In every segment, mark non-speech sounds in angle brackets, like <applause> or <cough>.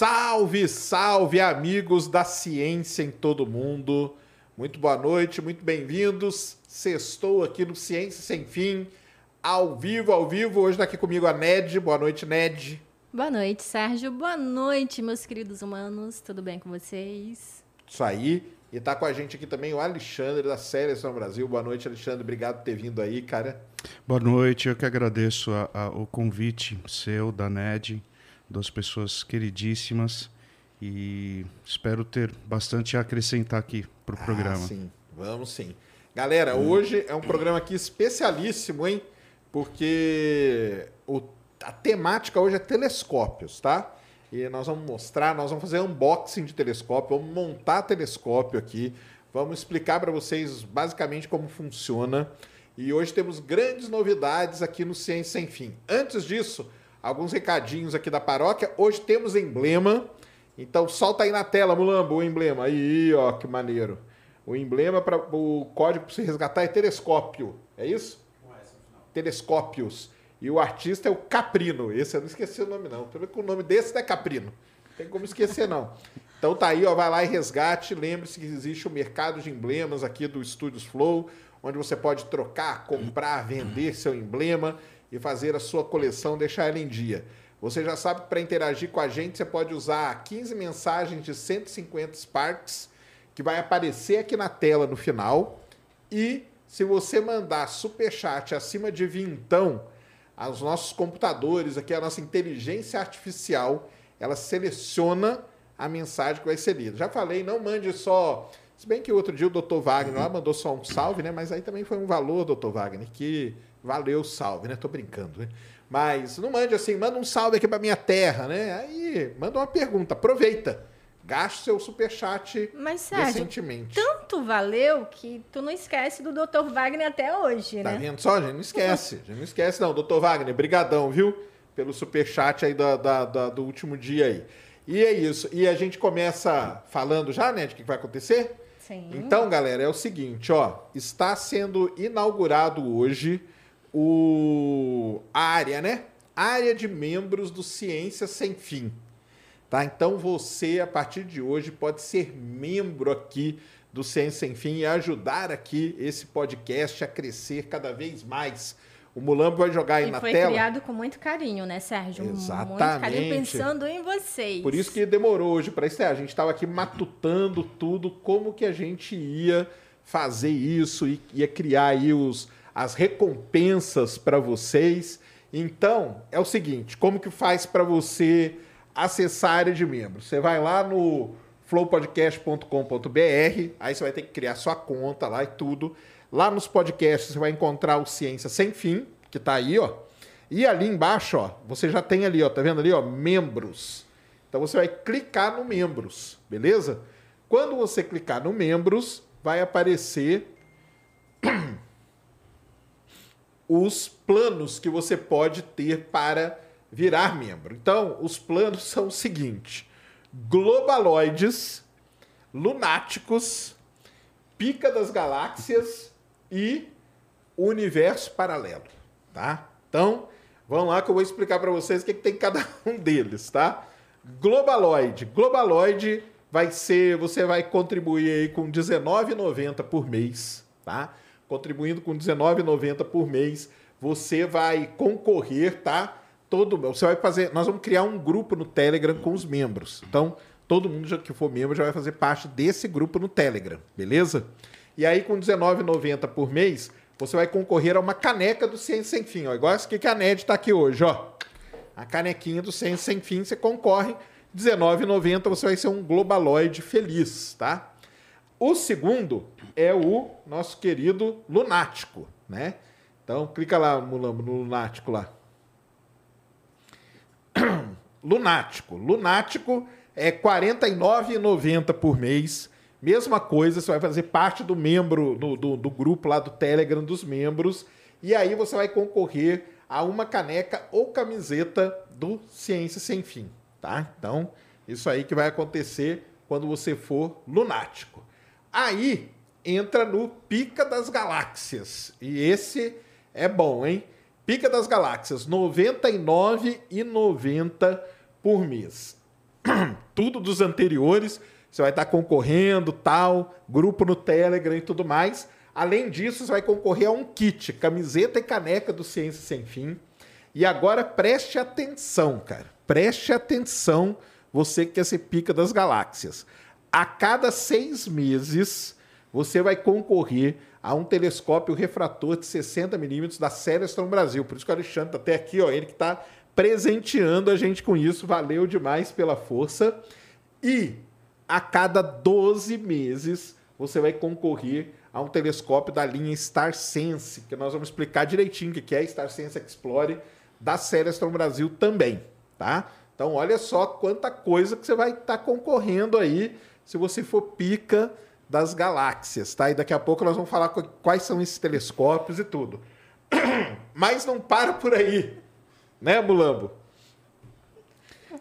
Salve, salve, amigos da ciência em todo mundo. Muito boa noite, muito bem-vindos. Sextou aqui no Ciência Sem Fim, ao vivo, ao vivo. Hoje está aqui comigo a Ned. Boa noite, Ned. Boa noite, Sérgio. Boa noite, meus queridos humanos. Tudo bem com vocês? Isso aí. E tá com a gente aqui também o Alexandre da Seleção Brasil. Boa noite, Alexandre. Obrigado por ter vindo aí, cara. Boa noite, eu que agradeço a, a, o convite seu, da NED, duas pessoas queridíssimas e espero ter bastante a acrescentar aqui para o Ah, programa. sim, vamos sim. Galera, hoje é um programa aqui especialíssimo, hein? Porque o- a temática hoje é telescópios, tá? E nós vamos mostrar, nós vamos fazer unboxing de telescópio, vamos montar telescópio aqui, vamos explicar para vocês basicamente como funciona. E hoje temos grandes novidades aqui no Ciência Sem Fim. Antes disso, alguns recadinhos aqui da paróquia. Hoje temos emblema. Então solta aí na tela, Mulambo, o emblema. Aí, ó, que maneiro. O emblema para o código para você resgatar é telescópio. É isso? Telescópios. E o artista é o Caprino. Esse eu não esqueci o nome, não. Vendo que o nome desse não é Caprino. Não tem como esquecer, não. Então tá aí, ó, vai lá e resgate. Lembre-se que existe o mercado de emblemas aqui do Studios Flow, onde você pode trocar, comprar, vender seu emblema e fazer a sua coleção, deixar ela em dia. Você já sabe que para interagir com a gente, você pode usar 15 mensagens de 150 Sparks, que vai aparecer aqui na tela no final. E se você mandar superchat acima de vintão, os nossos computadores, aqui a nossa inteligência artificial, ela seleciona a mensagem que vai ser lida. Já falei, não mande só. Se bem que outro dia o Dr. Wagner lá mandou só um salve, né? Mas aí também foi um valor, Dr. Wagner, que valeu salve, né? Tô brincando, né? Mas não mande assim, manda um salve aqui pra minha terra, né? Aí manda uma pergunta, aproveita. Gaste seu superchat Mas, Sérgio, decentemente. tanto valeu que tu não esquece do Dr. Wagner até hoje, Tá né? vendo só, gente? Não esquece. gente não esquece, não. Doutor Wagner, brigadão, viu? Pelo superchat aí da, da- da- do último dia aí. E é isso. E a gente começa falando já, né, de o que vai acontecer? Sim. Então, galera, é o seguinte, ó. Está sendo inaugurado hoje o a área, né? Área de membros do Ciência Sem Fim. Tá? Então você, a partir de hoje, pode ser membro aqui do Ciência Sem Fim e ajudar aqui esse podcast a crescer cada vez mais. O Mulambo vai jogar aí E na foi tela. criado com muito carinho, né, Sérgio? Muito Exatamente. carinho pensando em vocês. Por isso que demorou hoje para estrear. A gente estava aqui matutando tudo, como que a gente ia fazer isso e ia criar aí os, as recompensas para vocês. Então, é o seguinte, como que faz para você acessar a área de membro? Você vai lá no flowpodcast.com.br, aí você vai ter que criar sua conta lá e tudo. Lá nos podcasts você vai encontrar o Ciência Sem Fim, que tá aí, ó. E ali embaixo, ó, você já tem ali, ó, tá vendo ali, ó, membros. Então você vai clicar no membros, beleza? Quando você clicar no membros, vai aparecer os planos que você pode ter para virar membro. Então, os planos são o seguinte: globaloides, lunáticos, pica das galáxias e universo paralelo, tá? Então, vamos lá que eu vou explicar para vocês o que, que tem cada <laughs> um deles, tá? Globaloid. Globaloid vai ser, você vai contribuir aí com R$19,90 por mês, tá? Contribuindo com R$19,90 por mês, você vai concorrer, tá? Todo, você vai fazer, nós vamos criar um grupo no Telegram com os membros. Então, todo mundo que for membro já vai fazer parte desse grupo no Telegram, beleza? E aí, com R$19,90 por mês, você vai concorrer a uma caneca do Ciência Sem Fim. Ó, igual essa que a Ned está aqui hoje, ó. A canequinha do Ciência Sem Fim, você concorre. R$19,90 você vai ser um globaloide feliz, tá? O segundo é o nosso querido Lunático, né? Então, clica lá, Mulambo, no Lunático lá. <clears throat> Lunático. Lunático é R$ 49,90 por mês. Mesma coisa, você vai fazer parte do membro, do, do, do, grupo lá do Telegram dos membros. E aí você vai concorrer a uma caneca ou camiseta do Ciência Sem Fim, tá? Então, isso aí que vai acontecer quando você for lunático. Aí entra no Pica das Galáxias. E esse é bom, hein? Pica das Galáxias, R$ 99,90 por mês. <clears throat> Tudo dos anteriores, você vai estar concorrendo, tal, grupo no Telegram e tudo mais. Além disso, você vai concorrer a um kit, camiseta e caneca do Ciência Sem Fim. E agora preste atenção, cara. Preste atenção, você que quer ser pica das galáxias. A cada seis meses, você vai concorrer a um telescópio refrator de 60mm da Celestron Brasil. Por isso que o Alexandre está até aqui, ó, ele que está presenteando a gente com isso. Valeu demais pela força. E a cada 12 meses você vai concorrer a um telescópio da linha Star Sense, que nós vamos explicar direitinho o que é Star Sense Explore da Celestron Brasil também, tá? Então olha só quanta coisa que você vai estar tá concorrendo aí se você for pica das galáxias, tá? E daqui a pouco nós vamos falar quais são esses telescópios e tudo. <clears throat> Mas não para por aí, né, Mulambo?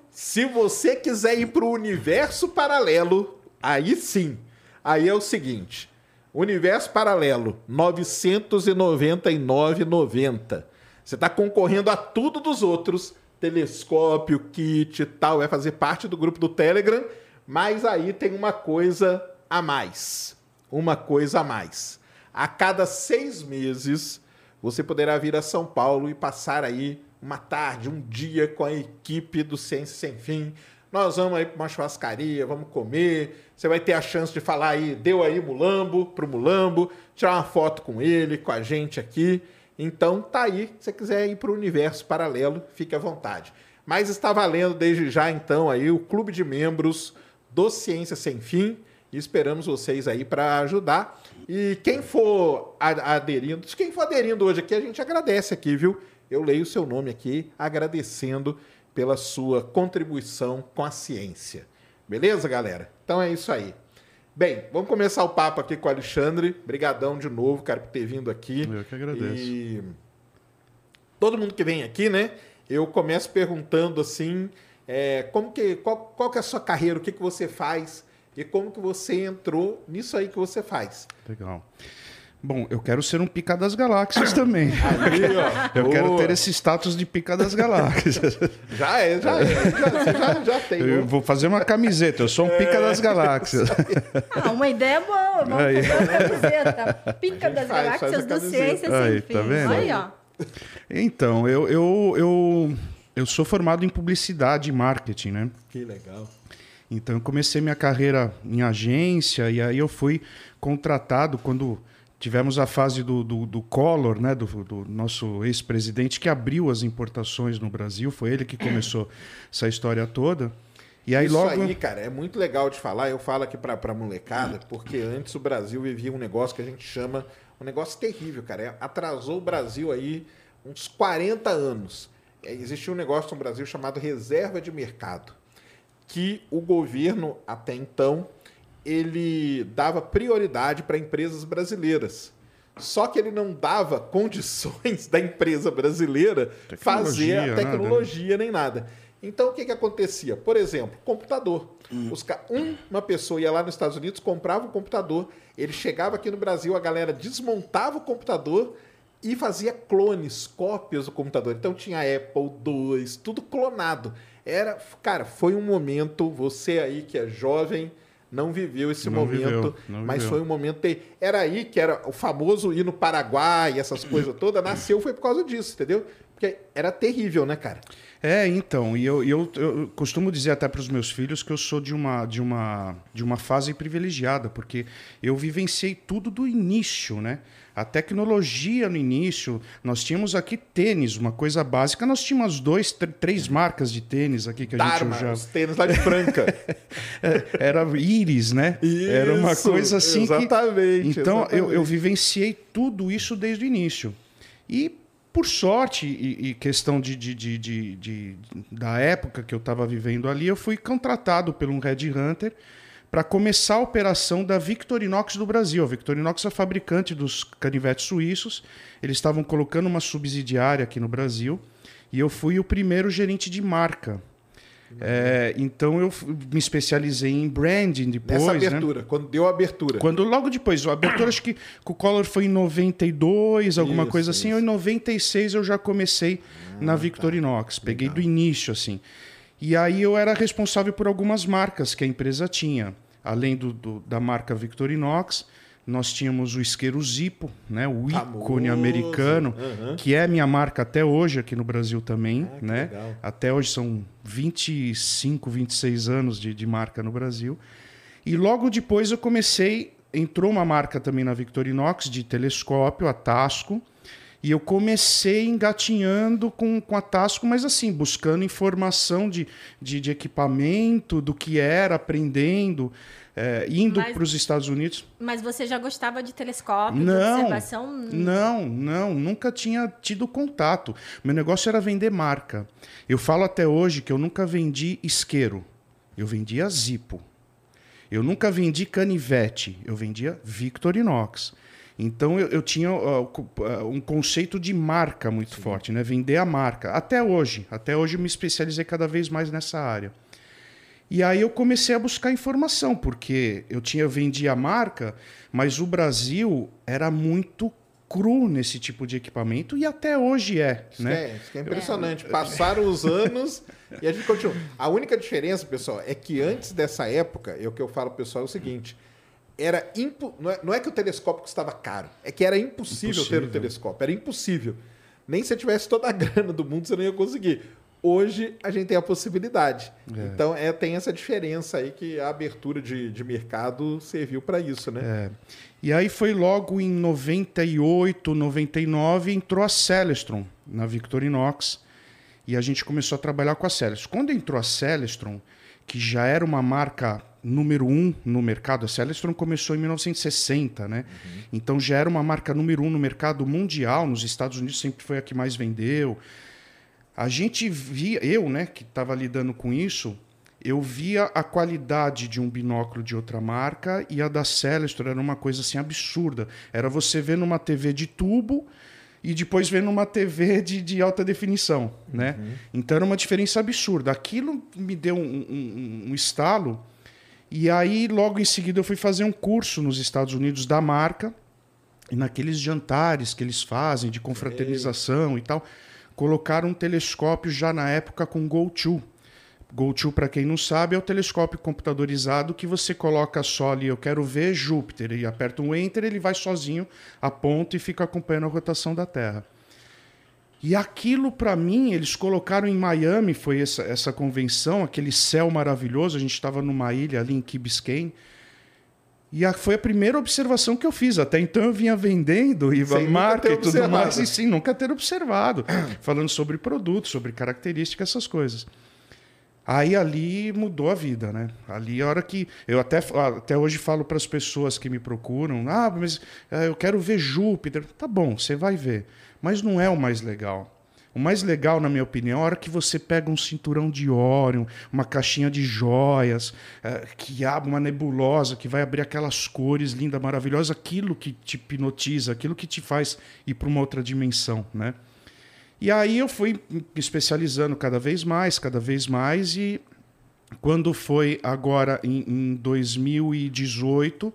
Se você quiser ir para o universo paralelo, aí sim. Aí é o seguinte: universo paralelo, 999,90. Você está concorrendo a tudo dos outros, telescópio, kit e tal, vai fazer parte do grupo do Telegram, mas aí tem uma coisa a mais. Uma coisa a mais. A cada seis meses, você poderá vir a São Paulo e passar aí uma tarde, um dia com a equipe do Ciência Sem Fim. Nós vamos aí para uma churrascaria, vamos comer. Você vai ter a chance de falar aí, deu aí Mulambo pro Mulambo, tirar uma foto com ele, com a gente aqui. Então tá aí, se você quiser ir para o universo paralelo, fique à vontade. Mas está valendo desde já então aí o clube de membros do Ciência Sem Fim e esperamos vocês aí para ajudar. E quem for aderindo, quem for aderindo hoje aqui, a gente agradece aqui, viu? Eu leio o seu nome aqui agradecendo pela sua contribuição com a ciência. Beleza, galera? Então é isso aí. Bem, vamos começar o papo aqui com o Alexandre. Brigadão de novo, cara, por ter vindo aqui. Eu que agradeço. E todo mundo que vem aqui, né? Eu começo perguntando assim, é, como que, qual, qual que é a sua carreira, o que, que você faz e como que você entrou nisso aí que você faz. Legal. Bom, eu quero ser um pica das galáxias também. <laughs> Aí, eu Boa. quero ter esse status de pica das galáxias. <laughs> Já é, já é. Já, já, já tem. Eu vou fazer uma camiseta, eu sou um pica é, das galáxias. <laughs> Ah, uma ideia boa. Vamos aí. fazer uma camiseta. Pica das faz, galáxias faz do Ciência aí, Sem Fim. Tá vendo? Aí, ó. Então, eu, eu, eu, eu sou formado em publicidade e marketing, né? Que legal. Então, eu comecei minha carreira em agência e aí eu fui contratado quando Tivemos a fase do, do, do Collor, né, do, do nosso ex-presidente, que abriu as importações no Brasil. Foi ele que começou <coughs> essa história toda. E aí Isso logo... aí, cara, é muito legal de falar. Eu falo aqui para a molecada, porque antes o Brasil vivia um negócio que a gente chama um negócio terrível, cara. É, atrasou o Brasil aí uns 40 anos. É, existia um negócio no Brasil chamado reserva de mercado, que o governo até então ele dava prioridade para empresas brasileiras. Só que ele não dava <laughs> condições da empresa brasileira fazer a tecnologia nada. nem nada. Então o que, que acontecia? Por exemplo, computador. Hum. Os, um, uma pessoa ia lá nos Estados Unidos, comprava um computador, ele chegava aqui no Brasil, a galera desmontava o computador e fazia clones, cópias do computador. Então tinha Apple II, tudo clonado. Era, cara, foi um momento, você aí que é jovem, não viveu esse não momento, viveu, mas viveu. foi um momento. Era aí que era o famoso ir no Paraguai, essas coisas <coughs> todas, nasceu foi por causa disso, entendeu? Porque era terrível, né, cara? É, então, e eu, eu, eu costumo dizer até para os meus filhos que eu sou de uma, de, uma, de uma fase privilegiada, porque eu vivenciei tudo do início, né? A tecnologia no início, nós tínhamos aqui tênis, uma coisa básica, nós tínhamos dois, três marcas de tênis aqui que a Dharma, gente já... os tênis lá de Franca. <laughs> Era íris, né? Isso, Era uma coisa assim exatamente, que... Então, exatamente. Eu, eu vivenciei tudo isso desde o início. E por sorte e, e questão de, de, de, de, de- da época que eu estava vivendo ali, eu fui contratado por um Red Hunter para começar a operação da Victorinox do Brasil. A Victorinox é a fabricante dos canivetes suíços. Eles estavam colocando uma subsidiária aqui no Brasil e eu fui o primeiro gerente de marca. É, então eu me especializei em branding depois. Nessa né? abertura, quando deu a abertura. Quando logo depois, a abertura acho que o Collor foi em 92, alguma Isso, coisa assim, isso. ou em 96 eu já comecei na Victorinox, peguei do início assim. E aí eu era responsável por algumas marcas que a empresa tinha, além do, do- da marca Victorinox, nós tínhamos o isqueiro Zippo, né, o ícone Famoso. americano, Aham. que é minha marca até hoje aqui no Brasil também, Ah, né? legal. Até hoje são 25, 26 anos de, de marca no Brasil. E logo depois eu comecei, entrou uma marca também na Victorinox de telescópio, a Tasco, e eu comecei engatinhando com, com a Tasco, mas assim, buscando informação de, de, de equipamento, do que era, aprendendo, eh, indo para os Estados Unidos. Mas você já gostava de telescópio, de Não, observação? não, não, nunca tinha tido contato. Meu negócio era vender marca. Eu falo até hoje que eu nunca vendi isqueiro, eu vendia Zippo. Eu nunca vendi canivete, eu vendia Victorinox. Então eu, eu tinha ah, um conceito de marca muito forte, né? Vender a marca. Até hoje, até hoje eu me especializei cada vez mais nessa área. E aí eu comecei a buscar informação, porque eu tinha vendia a marca, mas o Brasil era muito cru nesse tipo de equipamento e até hoje é, Isso, né? é, isso que é impressionante. Passaram os anos e a gente continua. A única diferença, pessoal, é que antes dessa época, é o que eu falo pessoal é o seguinte: era impo... não, é, não é que o telescópio custava caro, é que era impossível, ter o Impossível. telescópio. Era impossível. Nem se eu tivesse toda a <laughs> grana do mundo, você não ia conseguir. Hoje a gente tem a possibilidade. Então é, tem essa diferença aí que a abertura de, de mercado serviu para isso, né? É. E aí foi logo em 98, 99, entrou a Celestron na Victorinox e a gente começou a trabalhar com a Celestron. Quando entrou a Celestron, que já era uma marca número um no mercado, a Celestron começou em 1960, né? Então já era uma marca número um no mercado mundial, nos Estados Unidos sempre foi a que mais vendeu. A gente via, eu, né, que estava lidando com isso, eu via a qualidade de um binóculo de outra marca e a da Celestor era uma coisa assim absurda. Era você ver numa TV de tubo e depois ver numa TV de, de alta definição, né? Então era uma diferença absurda. Aquilo me deu um, um- um estalo e aí logo em seguida eu fui fazer um curso nos Estados Unidos da marca e naqueles jantares que eles fazem de confraternização e tal, colocaram um telescópio já na época com Go-2. Go-2, para quem não sabe, é o telescópio computadorizado que você coloca só ali, eu quero ver Júpiter, e aperta um Enter, ele vai sozinho, aponta e fica acompanhando a rotação da Terra. E aquilo, para mim, eles colocaram em Miami, foi essa, essa convenção, aquele céu maravilhoso, a gente estava numa ilha ali em Key Biscayne, e a- foi a primeira observação que eu fiz. Até então eu vinha vendendo e nunca marca e tudo observado. mais, e sim, nunca ter observado. <clears throat> falando sobre produtos, sobre características, essas coisas. Aí ali mudou a vida, né? Ali a hora que eu até até hoje falo para as pessoas que me procuram, ah, mas eh, eu quero ver Júpiter. Tá bom, você vai ver, mas não é o mais legal. O mais legal, na minha opinião, é a hora que você pega um cinturão de Órion, uma caixinha de joias, eh, que abre uma nebulosa, que vai abrir aquelas cores lindas, maravilhosas, aquilo que te hipnotiza, aquilo que te faz ir para uma outra dimensão, né? E aí eu fui me especializando cada vez mais, cada vez mais, e quando foi agora em, em 2018,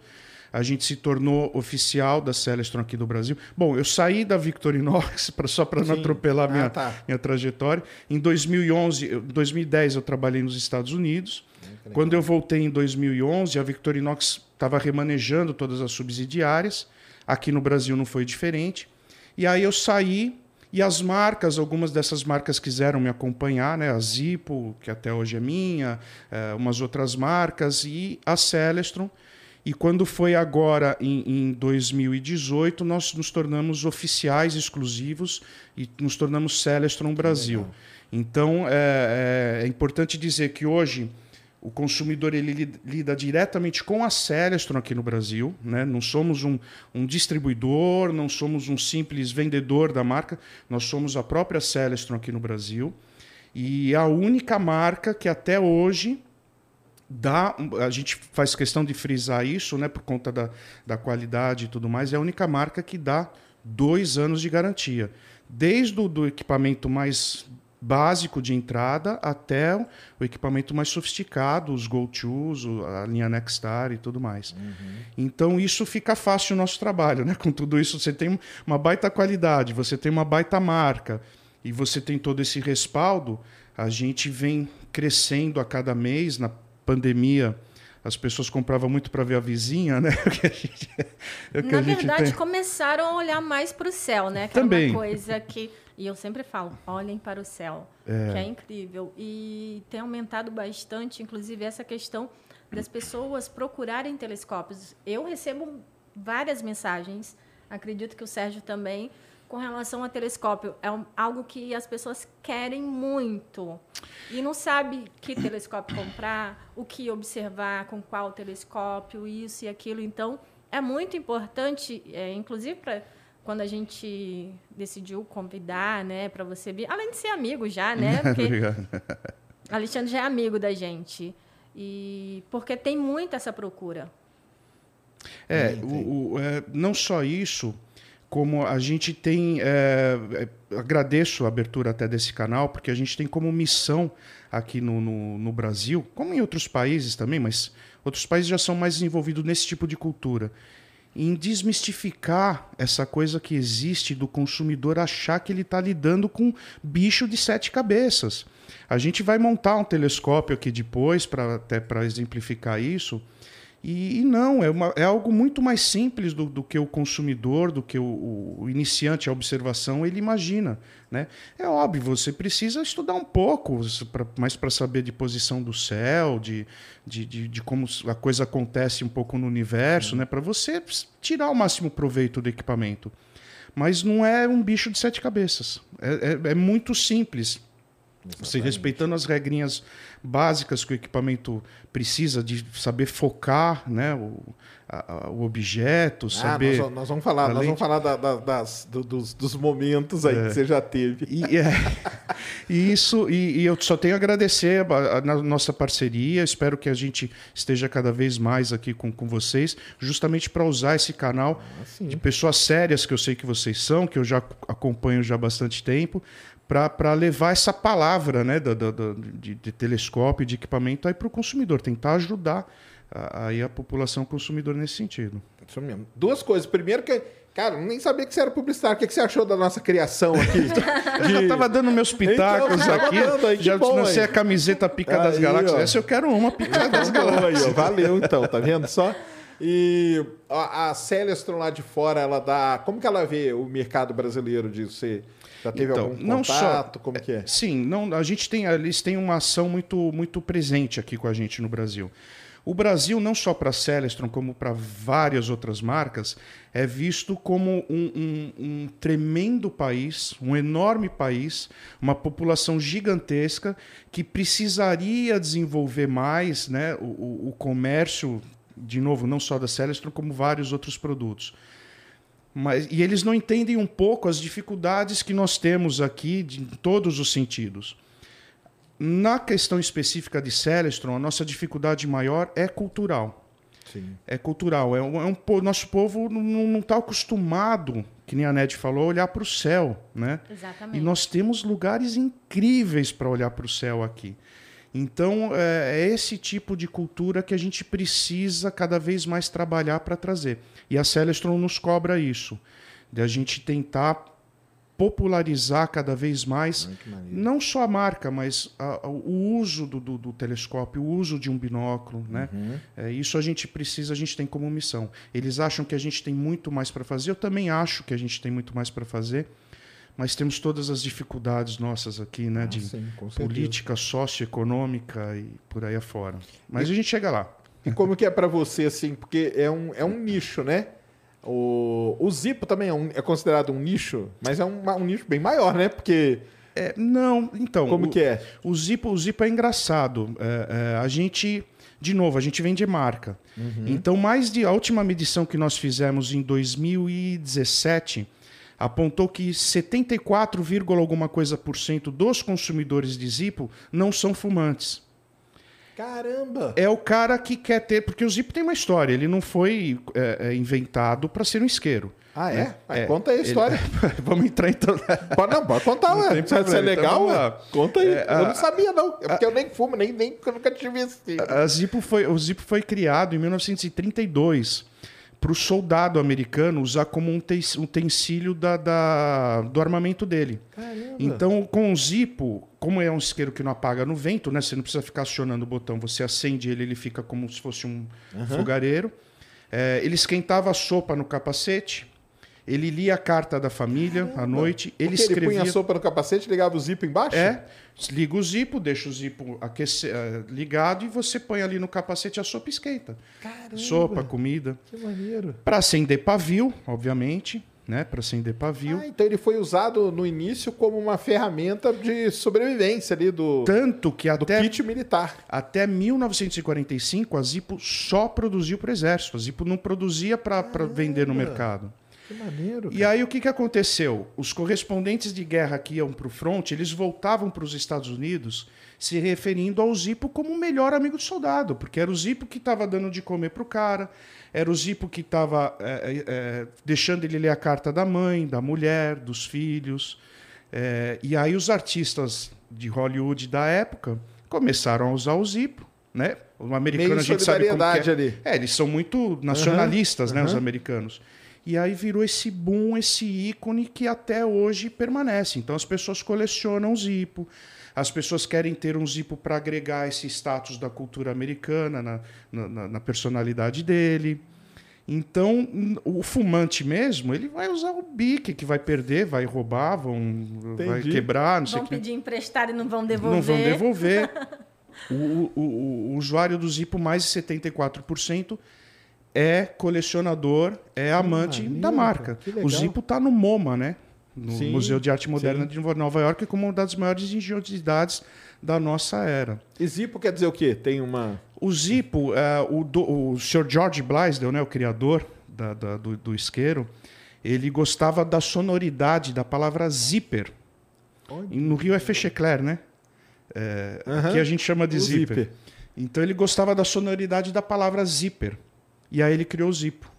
a gente se tornou oficial da Celestron aqui do Brasil. Bom, eu saí da Victorinox, <laughs> pra, só para não atropelar Ah, minha, tá. minha trajetória. Em 2011, eu- 2010 eu trabalhei nos Estados Unidos. Quando eu voltei em 2011, a Victorinox estava remanejando todas as subsidiárias. Aqui no Brasil não foi diferente. E aí eu saí E as marcas, algumas dessas marcas quiseram me acompanhar, né? A Zippo, que até hoje é minha, é, umas outras marcas, e a Celestron. E quando foi agora, em, em 2018, nós nos tornamos oficiais exclusivos e nos tornamos Celestron Brasil. Então, é, é, é importante dizer que hoje o consumidor ele lida diretamente com a Celestron aqui no Brasil, né? não somos um, um, distribuidor, não somos um simples vendedor da marca, nós somos a própria Celestron aqui no Brasil. E a única marca que até hoje dá. A gente faz questão de frisar isso, né, por conta da, da qualidade e tudo mais, é a única marca que dá dois anos de garantia. Desde o do equipamento mais básico de entrada até o equipamento mais sofisticado, os Go-Tos, a linha Nexstar e tudo mais. Uhum. Então isso fica fácil o nosso trabalho, né? Com tudo isso você tem uma baita qualidade, você tem uma baita marca e você tem todo esse respaldo, a gente vem crescendo a cada mês na pandemia as pessoas compravam muito para ver a vizinha, né? <laughs> A gente, Na verdade, tem... começaram a olhar mais para o céu, né? Que Também. É uma coisa que e eu sempre falo, olhem para o céu, é. que é incrível. E tem aumentado bastante, inclusive, essa questão das pessoas procurarem telescópios. Eu recebo várias mensagens, acredito que o Sérgio também, com relação a telescópio. É um, algo que as pessoas querem muito. E não sabe que telescópio comprar, o que observar, com qual telescópio, isso e aquilo. Então, é muito importante, é, inclusive para quando a gente decidiu convidar, né, para você vir, além de ser amigo já, né? <laughs> Porque Obrigado. Alexandre já é amigo da gente. E porque tem muito essa procura. É, o, o, é, não só isso, como a gente tem. É, agradeço a abertura até desse canal, porque a gente tem como missão aqui no, no, no Brasil, como em outros países também, mas outros países já são mais desenvolvidos nesse tipo de cultura em desmistificar essa coisa que existe do consumidor achar que ele está lidando com bicho de sete cabeças. A gente vai montar um telescópio aqui depois, para até para exemplificar isso, e, e não, é, uma, é, algo muito mais simples do, do, que o consumidor, do que o, o, iniciante, a observação, ele imagina. Né? É óbvio, você precisa estudar um pouco, mais para saber de posição do céu, de, de, de, de, como a coisa acontece um pouco no universo, né? para você tirar o máximo proveito do equipamento. Mas não é um bicho de sete cabeças. é, é, é muito simples. Você respeitando as regrinhas básicas que o equipamento precisa de saber focar né, o, a, o objeto, ah, saber. Nós, nós, vamos falar, nós vamos falar da, da, das, do, dos, dos, momentos aí é. que você já teve. E, é, e isso, e, e, eu só tenho a agradecer a, a, nossa parceria. Espero que a gente esteja cada vez mais aqui com, com vocês, justamente para usar esse canal ah, de pessoas sérias que eu sei que vocês são, que eu já acompanho já há bastante tempo para levar essa palavra né, do de, de, telescópio, de equipamento para o consumidor, tentar ajudar a, a, a população consumidor nesse sentido. Isso mesmo. Duas coisas. Primeiro que, cara, nem sabia que você era publicitário. O que, que você achou da nossa criação aqui? eu <laughs> já estava dando meus então, pitacos então, aqui. Aí, já lancei a camiseta Pica aí, das Galáxias. Ó. Essa eu quero uma Pica das Galáxias. Aí, valeu, então. Tá vendo só? E a, a Celestron lá de fora, ela dá... Como que ela vê o mercado brasileiro de ser já teve então, algum não contato? Só, como que é? Sim, não, a gente tem, eles têm uma ação muito, muito presente aqui com a gente no Brasil. O Brasil, não só para a Celestron, como para várias outras marcas, é visto como um, um, um, tremendo país, um enorme país, uma população gigantesca que precisaria desenvolver mais né, o, o comércio, de novo, não só da Celestron, como vários outros produtos. Mas, e eles não entendem um pouco as dificuldades que nós temos aqui de, em todos os sentidos. Na questão específica de Celestron, a nossa dificuldade maior é cultural. Sim. É cultural. É um, é um nosso povo não está acostumado, que nem a Ned falou, a olhar para o céu. Né? Exatamente. E nós temos lugares incríveis para olhar para o céu aqui. Então, é, é esse tipo de cultura que a gente precisa cada vez mais trabalhar para trazer. E a Celestron nos cobra isso, de a gente tentar popularizar cada vez mais, não só a marca, mas a, a, o uso do, do, do, telescópio, o uso de um binóculo. Né? Uhum. É, isso a gente precisa, a gente tem como missão. Eles acham que a gente tem muito mais para fazer, eu também acho que a gente tem muito mais para fazer, mas temos todas as dificuldades nossas aqui, né? de Ah, sim, com certeza. política socioeconômica e por aí afora. Mas a gente chega lá. E como que é pra você, assim, porque é um, é um nicho, né? O, o Zipo também é, um- é considerado um nicho, mas é um, um nicho bem maior, né? Porque É, não, então. Como o- que é? O Zipo, o Zipo é engraçado. É, é, a gente, de novo, a gente vende marca. Uhum. Então, mais de a última medição que nós fizemos em 2017 apontou que 74, vírgula alguma coisa por cento dos consumidores de Zipo não são fumantes. Caramba! É o cara que quer ter, porque o Zipo tem uma história. Ele não foi é, é, inventado para ser um isqueiro. Ah, é? Vai, É, conta aí a ele- história. <laughs> Vamos entrar então. Pode, não, pode contar, ué. Isso é então legal, lá. Conta aí. É, eu não a- sabia, não. É porque eu nem fumo, nem, nem eu nunca tive esse. A Zippo foi, o Zippo foi criado em 1932 para o soldado americano usar como um utensílio da, da- do armamento dele. Caramba. Então, com o Zippo, como é um isqueiro que não apaga no vento, né? Você não precisa ficar acionando o botão, você acende ele, ele fica como se fosse um fogareiro. É, ele esquentava a sopa no capacete, ele lia a carta da família à noite, ele Porque ele escrevia. punha a sopa no capacete, ligava o zipo embaixo? É, liga o zipo, deixa o zipo aquecer, eh, ligado e você põe ali no capacete a sopa e esquenta. Caramba. Sopa, comida. Que maneiro. Para acender pavio, obviamente, né? Para acender pavio. Ah, então ele foi usado no início como uma ferramenta de sobrevivência ali do, Tanto que do até, kit militar. até 1945 a Zippo só produziu para o exército. A Zippo não produzia para vender no mercado. Que maneiro. E aí o que, que aconteceu? Os correspondentes de guerra que iam para o front, eles voltavam para os Estados Unidos se referindo ao Zippo como o melhor amigo do soldado, porque era o Zippo que estava dando de comer para o cara, era o Zippo que estava deixando ele ler a carta da mãe, da mulher, dos filhos. É, e aí os artistas de Hollywood da época começaram a usar o Zippo, né? O americano Meio a gente sabe como que é. ali. É, eles são muito nacionalistas, né, os aham. americanos. E aí virou esse boom, esse ícone que até hoje permanece. Então as pessoas colecionam o Zippo, as pessoas querem ter um Zippo para agregar esse status da cultura americana na, na- na- na personalidade dele. Então, o fumante mesmo, ele vai usar o bique, que vai perder, vai roubar, vão, vai quebrar, não sei Vão que. pedir emprestado e não vão devolver. Não vão devolver. <laughs> o, o- o- o usuário do Zippo, mais de 74%, é colecionador, é amante maneiro, da marca. O Zippo está no MoMA, né? No Sim, Museu de Arte Moderna sim. de Nova York, como uma das maiores engenhosidades da nossa era. E zipo quer dizer o quê? Tem uma. O Zippo, é, o, do- o Sr. George Blaisdell, né, o criador da- da- do, do isqueiro, ele gostava da sonoridade da palavra zíper. E No Rio é fechecler, né? É, Aqui a gente chama de zíper. zíper. Então ele gostava da sonoridade da palavra zíper. E aí ele criou o Zippo.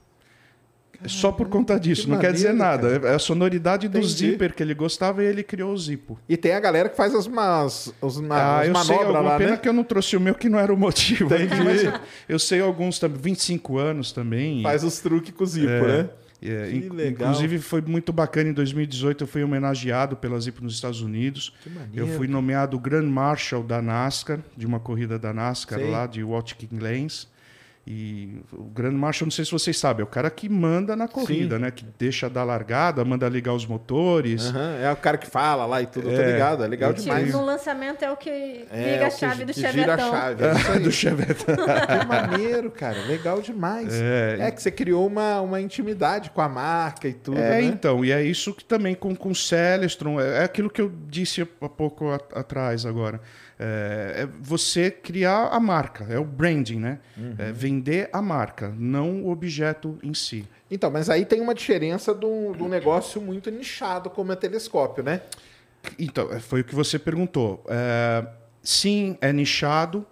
É Só por conta disso, que não quer dizer nada. É a sonoridade do Entendi. zíper que ele gostava e ele criou o Zippo. E tem a galera que faz as, mas, os, ma- Ah, as eu sei manobras alguma lá, pena né? que eu não trouxe o meu, que não era o motivo. Entendi. Mas eu, sei alguns também, 25 anos também. Faz os truques com o zipo, É, né? é, Que legal. Inclusive foi muito bacana. Em 2018 eu fui homenageado pela Zip nos Estados Unidos. maneiro. Eu fui nomeado Grand Marshal da NASCAR, de uma corrida da NASCAR Sei. lá de Watkins Glen. E o Grand Marshal, não sei se vocês sabem, é o cara que manda na corrida, né? Que deixa dar largada, manda ligar os motores. Aham, É o cara que fala lá e tudo, tô É, ligado. É legal demais. no lançamento é o que É, liga o a que chave do que gira a chevetão. chave. É isso <laughs> aí. do Chevette. Que maneiro, cara. Legal demais. É. É, que você criou uma, uma intimidade com a marca e tudo, É, né? então, e é isso que também com, com o Celestron, é, é aquilo que eu disse há pouco a- atrás agora. É, é você criar a marca, é o branding, né? Uhum. É vender a marca, não o objeto em si. Então, mas aí tem uma diferença de um de um negócio muito nichado como é telescópio, né? Então, é, foi o que você perguntou. É, sim, é nichado,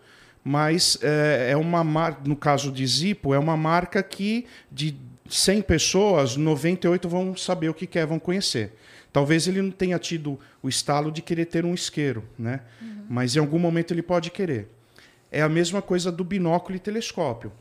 mas é, é uma marca, no caso de Zippo, é uma marca que de 100 pessoas, 98 vão saber o que quer, vão conhecer. Talvez ele não tenha tido o estalo de querer ter um isqueiro, né? Mas em algum momento ele pode querer. É a mesma coisa do binóculo e telescópio.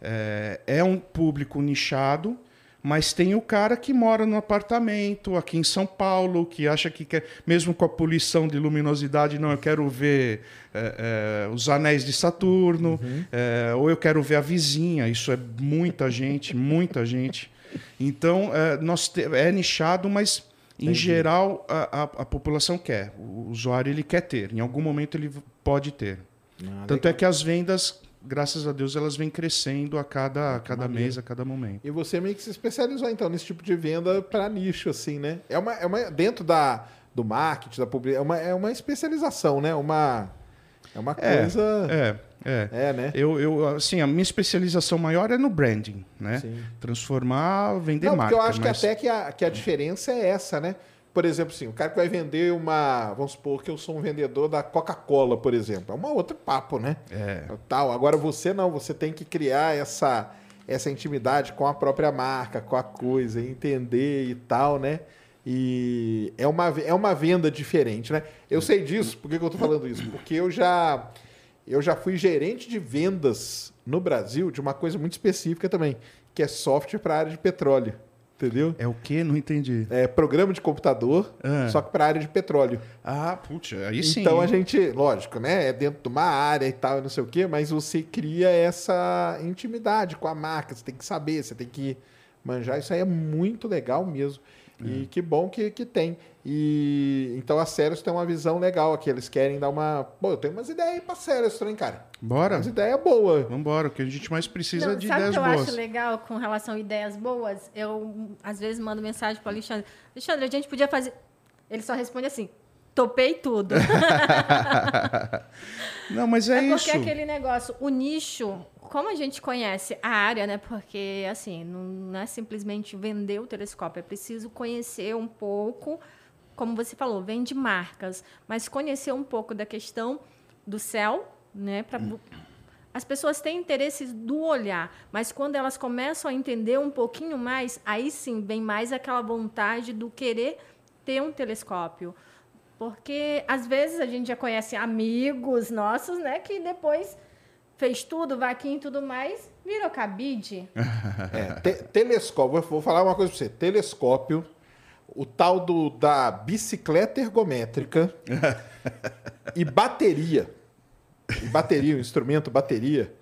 É, é um público nichado, mas tem o cara que mora no apartamento aqui em São Paulo, que acha que quer, mesmo com a poluição de luminosidade, não, eu quero ver é, é, os anéis de Saturno, é, ou eu quero ver a vizinha. Isso é muita gente, muita gente. Então, é, nós te- é nichado, mas Em geral, a, a, a população quer. O usuário ele quer ter. Em algum momento ele pode ter. Ah, Tanto é que as vendas, graças a Deus, elas vêm crescendo a cada, a cada mês, a cada momento. E você meio que se especializou, então, nesse tipo de venda para nicho, assim, né? É uma, é uma dentro da, do marketing, da publicidade, é uma, é uma especialização, né? Uma, é uma É, coisa... É, é. É, né? Eu, eu, assim, a minha especialização maior é no branding, né? Sim. Transformar, vender Não, porque marca. eu acho mas- que até que a, que a diferença é essa, né? Por exemplo, assim, o cara que vai vender uma. Vamos supor que eu sou um vendedor da Coca-Cola, por exemplo. É uma outra papo, né? É. Tal. Agora você não, você tem que criar essa, essa intimidade com a própria marca, com a coisa, entender e tal, né? E é uma, é uma venda diferente, né? Eu sei disso, por que, que eu tô falando isso? Porque eu já, eu já fui gerente de vendas no Brasil de uma coisa muito específica também, que é software para a área de petróleo. Entendeu? É o quê? Não entendi. É programa de computador, Ah. só que para a área de petróleo. Ah, putz, aí sim. Então a gente, lógico, né? É dentro de uma área e tal, não sei o quê, mas você cria essa intimidade com a marca. Você tem que saber, você tem que manjar. Isso aí é muito legal mesmo. E que bom que, que tem. E então a Ceres tem uma visão legal aqui. Eles querem dar uma. Pô, eu tenho umas ideias aí pra Ceres também, cara. Bora? Umas ideias boas. Vambora, o que a gente mais precisa Não, é de sabe o ideias que eu boas. acho legal com relação a ideias boas? Eu, às vezes, mando mensagem para o Alexandre. Alexandre, a gente podia fazer... Ele só responde assim, topei tudo. <laughs> <laughs> Não, mas é, É porque isso. aquele negócio, o nicho, como a gente conhece a área, né? Porque, assim, não, é simplesmente vender o telescópio, é preciso conhecer um pouco, como você falou, vende marcas, mas conhecer um pouco da questão do céu, né? Pra, As pessoas têm interesses do olhar, mas quando elas começam a entender um pouquinho mais, aí sim vem mais aquela vontade do querer ter um telescópio. Porque às vezes a gente já conhece amigos nossos, né, que depois fez tudo, vaquinha e tudo mais, virou cabide. É, te- telescópio, vou- falar uma coisa pra você. Telescópio, o tal do, da bicicleta ergométrica <laughs> e bateria. E bateria, o instrumento bateria,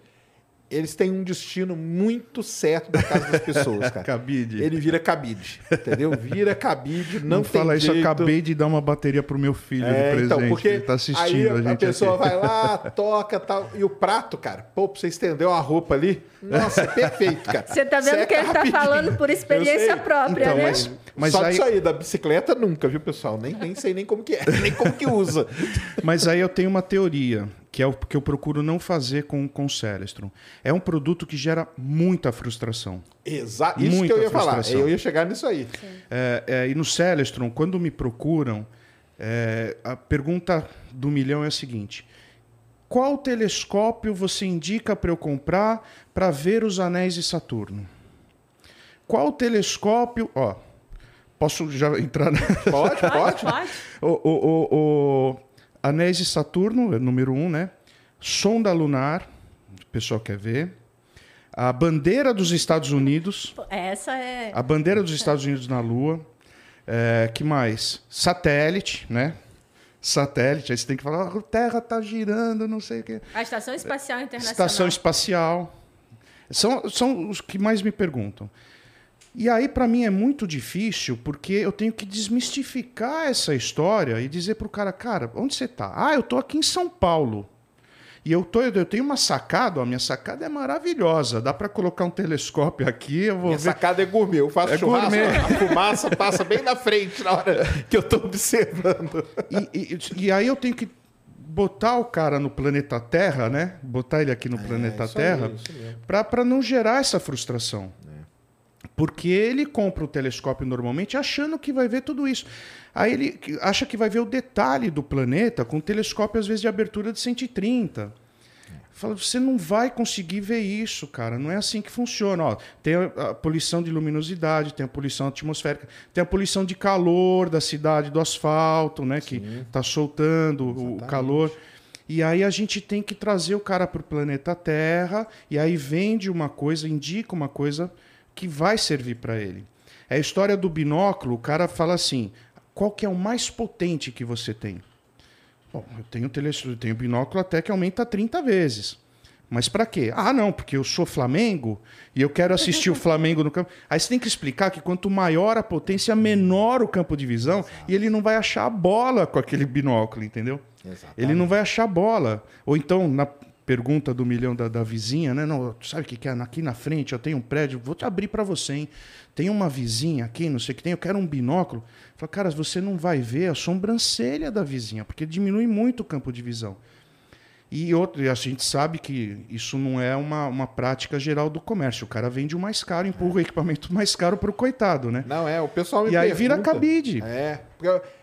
eles têm um destino muito certo da casa das pessoas, <laughs> cara. Cabide. Ele vira cabide, entendeu? Vira cabide, não, Não, tem fala isso, eu jeito. acabei de dar uma bateria pro meu filho É, de presente. então, porque Ele tá assistindo aí a gente pessoa aqui. vai lá, <laughs> toca tal. E o prato, cara, pô, pra você estender uma roupa ali, nossa, é perfeito, cara. Você tá vendo Seca que ele tá rapidinho. falando por experiência própria, Então, né? mas, mas Só aí, disso aí, da bicicleta, nunca, viu, pessoal? Nem, nem sei nem como que é, <laughs> nem como que usa. mas aí eu tenho uma teoria, que é o que eu procuro não fazer com, com o Celestron. É um produto que gera muita frustração. Exato, isso Muita que eu ia falar. frustração. Eu ia chegar nisso aí. É, é, e no Celestron, quando me procuram, é, a pergunta do milhão é a seguinte: qual telescópio você indica para eu comprar para ver os anéis de Saturno? Qual telescópio. Ó, posso já entrar na. Pode, pode. Pode? <laughs> o, o, o, o Anéis de Saturno, é número um, né? Sonda lunar, o pessoal quer ver. A bandeira dos Estados Unidos. Essa é. A bandeira dos Estados Unidos na Lua. É, que mais? Satélite, né? Satélite. Aí você tem que falar, "Ah, a Terra está girando, não sei o quê. A Estação Espacial Internacional. Estação Espacial. São, são os que mais me perguntam. E aí, para mim, é muito difícil, porque eu tenho que desmistificar essa história e dizer pro cara, cara, onde você tá? Ah, eu tô aqui em São Paulo. E eu, tô, eu tenho uma sacada, ó, minha sacada é maravilhosa. Dá para colocar um telescópio aqui, eu vou Minha ver. sacada é gourmet. Eu faço É churrasco, gourmet. a fumaça passa bem na frente na hora que eu tô observando. E, e- e aí eu tenho que botar o cara no planeta Terra, né? Botar ele aqui no planeta É, aí, Terra, para não gerar essa frustração. Porque ele compra o telescópio normalmente achando que vai ver tudo isso. Aí ele acha que vai ver o detalhe do planeta com um telescópio, às vezes, de abertura de 130. Fala, você não vai conseguir ver isso, cara. Não é assim que funciona. Ó, tem a, a poluição de luminosidade, tem a poluição atmosférica, tem a poluição de calor da cidade, do asfalto, né? Que está soltando o calor. E aí a gente tem que trazer o cara para o planeta Terra, e aí vende uma coisa, indica uma coisa que vai servir para ele. É a história do binóculo, o cara fala assim: qual que é o mais potente que você tem? Bom, eu tenho, tele... eu tenho binóculo até que aumenta 30 vezes. Mas para quê? Ah, não, porque eu sou Flamengo e eu quero assistir o <laughs> Flamengo no campo. Aí você tem que explicar que quanto maior a potência, menor o campo de visão Exato. e ele não vai achar a bola com aquele binóculo, entendeu? Exatamente. Ele não vai achar a bola. Ou então, na pergunta do milhão da, da vizinha, né? Não, sabe o que, que é? Aqui na frente eu tenho um prédio, vou te abrir para você, hein? Tem uma vizinha aqui, não sei o que tem, eu quero um binóculo. Fala, cara, você não vai ver a sobrancelha da vizinha, porque diminui muito o campo de visão. E outro, a gente sabe que isso não é uma, uma prática geral do comércio. O cara vende o mais caro, empurra o equipamento mais caro para o coitado, né? Não, é, o pessoal me E aí vira cabide. É,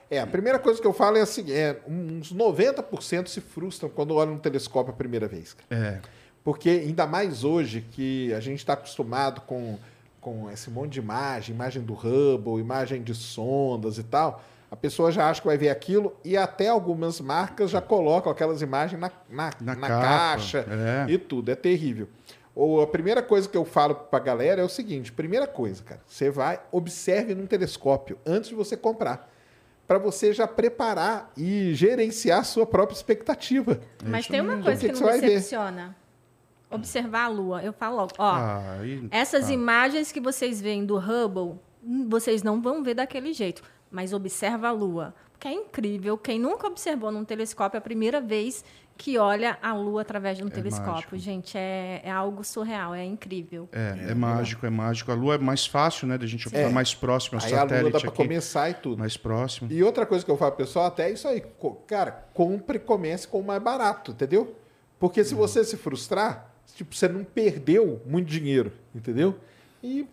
é, a primeira coisa que eu falo é assim, é, uns 90% se frustram quando olham no telescópio a primeira vez. Cara. É. Porque ainda mais hoje que a gente está acostumado com, com esse monte de imagem, imagem do Hubble, imagem de sondas e tal a pessoa já acha que vai ver aquilo e até algumas marcas já colocam aquelas imagens na, na, na, na caixa é. e tudo. É terrível. Ou a primeira coisa que eu falo para a galera é o seguinte: primeira coisa, cara, você vai, observe num telescópio antes de você comprar. Para você já preparar e gerenciar a sua própria expectativa. Mas tem uma coisa que, que, não decepciona. Observar a Lua. Eu falo logo, ó, ah, e... essas ah. imagens que vocês veem do Hubble, hum, vocês não vão ver daquele jeito mas observa a Lua. Porque é incrível. Quem nunca observou num telescópio é a primeira vez que olha a Lua através de um é telescópio. Mágico. Gente, é, é, algo surreal, é incrível. É, é, é mágico, é mágico. A Lua é mais fácil, né? Da gente ficar é. mais próximo ao aí satélite. A Lua dá para começar e tudo. Mais próximo. E outra coisa que eu falo pro pessoal, até é isso aí. Cara, compre e comece com o mais barato, entendeu? Porque se uhum. você se frustrar, tipo, você não perdeu muito dinheiro, entendeu? E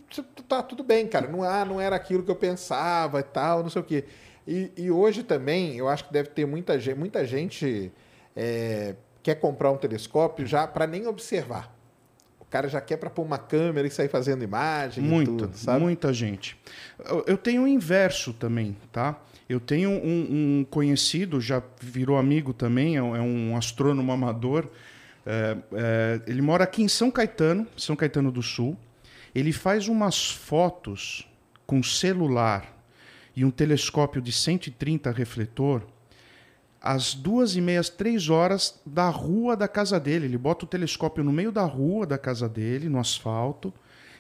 tá tudo bem, cara. Não, ah, não era aquilo que eu pensava e tal, não sei o quê. E, e hoje também, eu acho que deve ter muita gente, muita gente é, quer comprar um telescópio já para nem observar. O cara já quer para pôr uma câmera e sair fazendo imagem. Muita, tudo, sabe? muita gente. Eu tenho o inverso também, tá? Eu tenho um, um conhecido, já virou amigo também, é um é astrônomo amador. É, é, ele mora aqui em São Caetano, São Caetano do Sul ele faz umas fotos com celular e um telescópio de 130 refletor às duas e meia, três horas da rua da casa dele. Ele bota o telescópio no meio da rua da casa dele, no asfalto,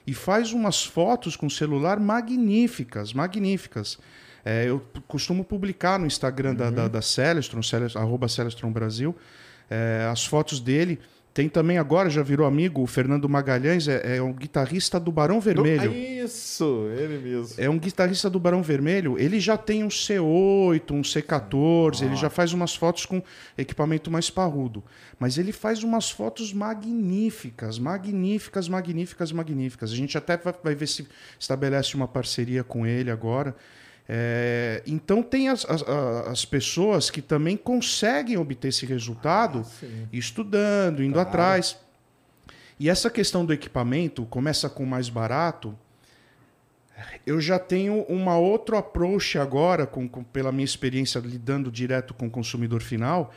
e faz umas fotos com celular magníficas, magníficas. É, eu costumo publicar no Instagram uhum. da, da, da Celestron, Celestron arroba Celestron Brasil, é, as fotos dele tem também agora, já virou amigo, o Fernando Magalhães, é, é um guitarrista do Barão Vermelho. Isso, ele mesmo. É um guitarrista do Barão Vermelho. Ele já tem um C8, um C14, ah. ele já faz umas fotos com equipamento mais parrudo. Mas ele faz umas fotos magníficas, magníficas, magníficas, magníficas. A gente até vai ver se estabelece uma parceria com ele agora. É, então tem as, as, as, pessoas que também conseguem obter esse resultado ah, estudando, indo claro. atrás. E essa questão do equipamento começa com mais barato. Eu já tenho uma outra approach agora, com, com, pela minha experiência lidando direto com o consumidor final,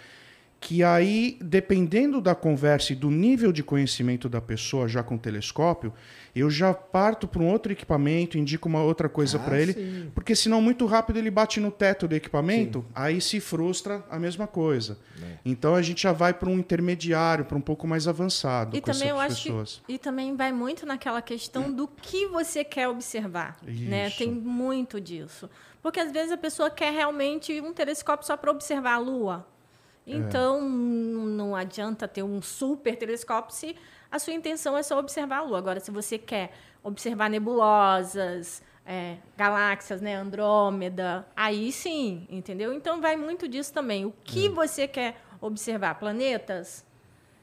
que aí, dependendo da conversa e do nível de conhecimento da pessoa já com o telescópio, eu já parto para um outro equipamento, indico uma outra coisa ah, para ele, sim. porque senão muito rápido ele bate no teto do equipamento, sim. aí se frustra a mesma coisa. É. Então a gente já vai para um intermediário, para um pouco mais avançado e com também eu acho pessoas. Que, e também vai muito naquela questão do que você quer observar, né? Tem muito disso. Porque às vezes a pessoa quer realmente um telescópio só para observar a lua. É. Então, é. não adianta ter um super telescópio se a sua intenção é só observar a Lua. Agora, se você quer observar nebulosas, é, galáxias, né, Andrômeda, aí sim, entendeu? Então, vai muito disso também. O que é. você quer observar? Planetas?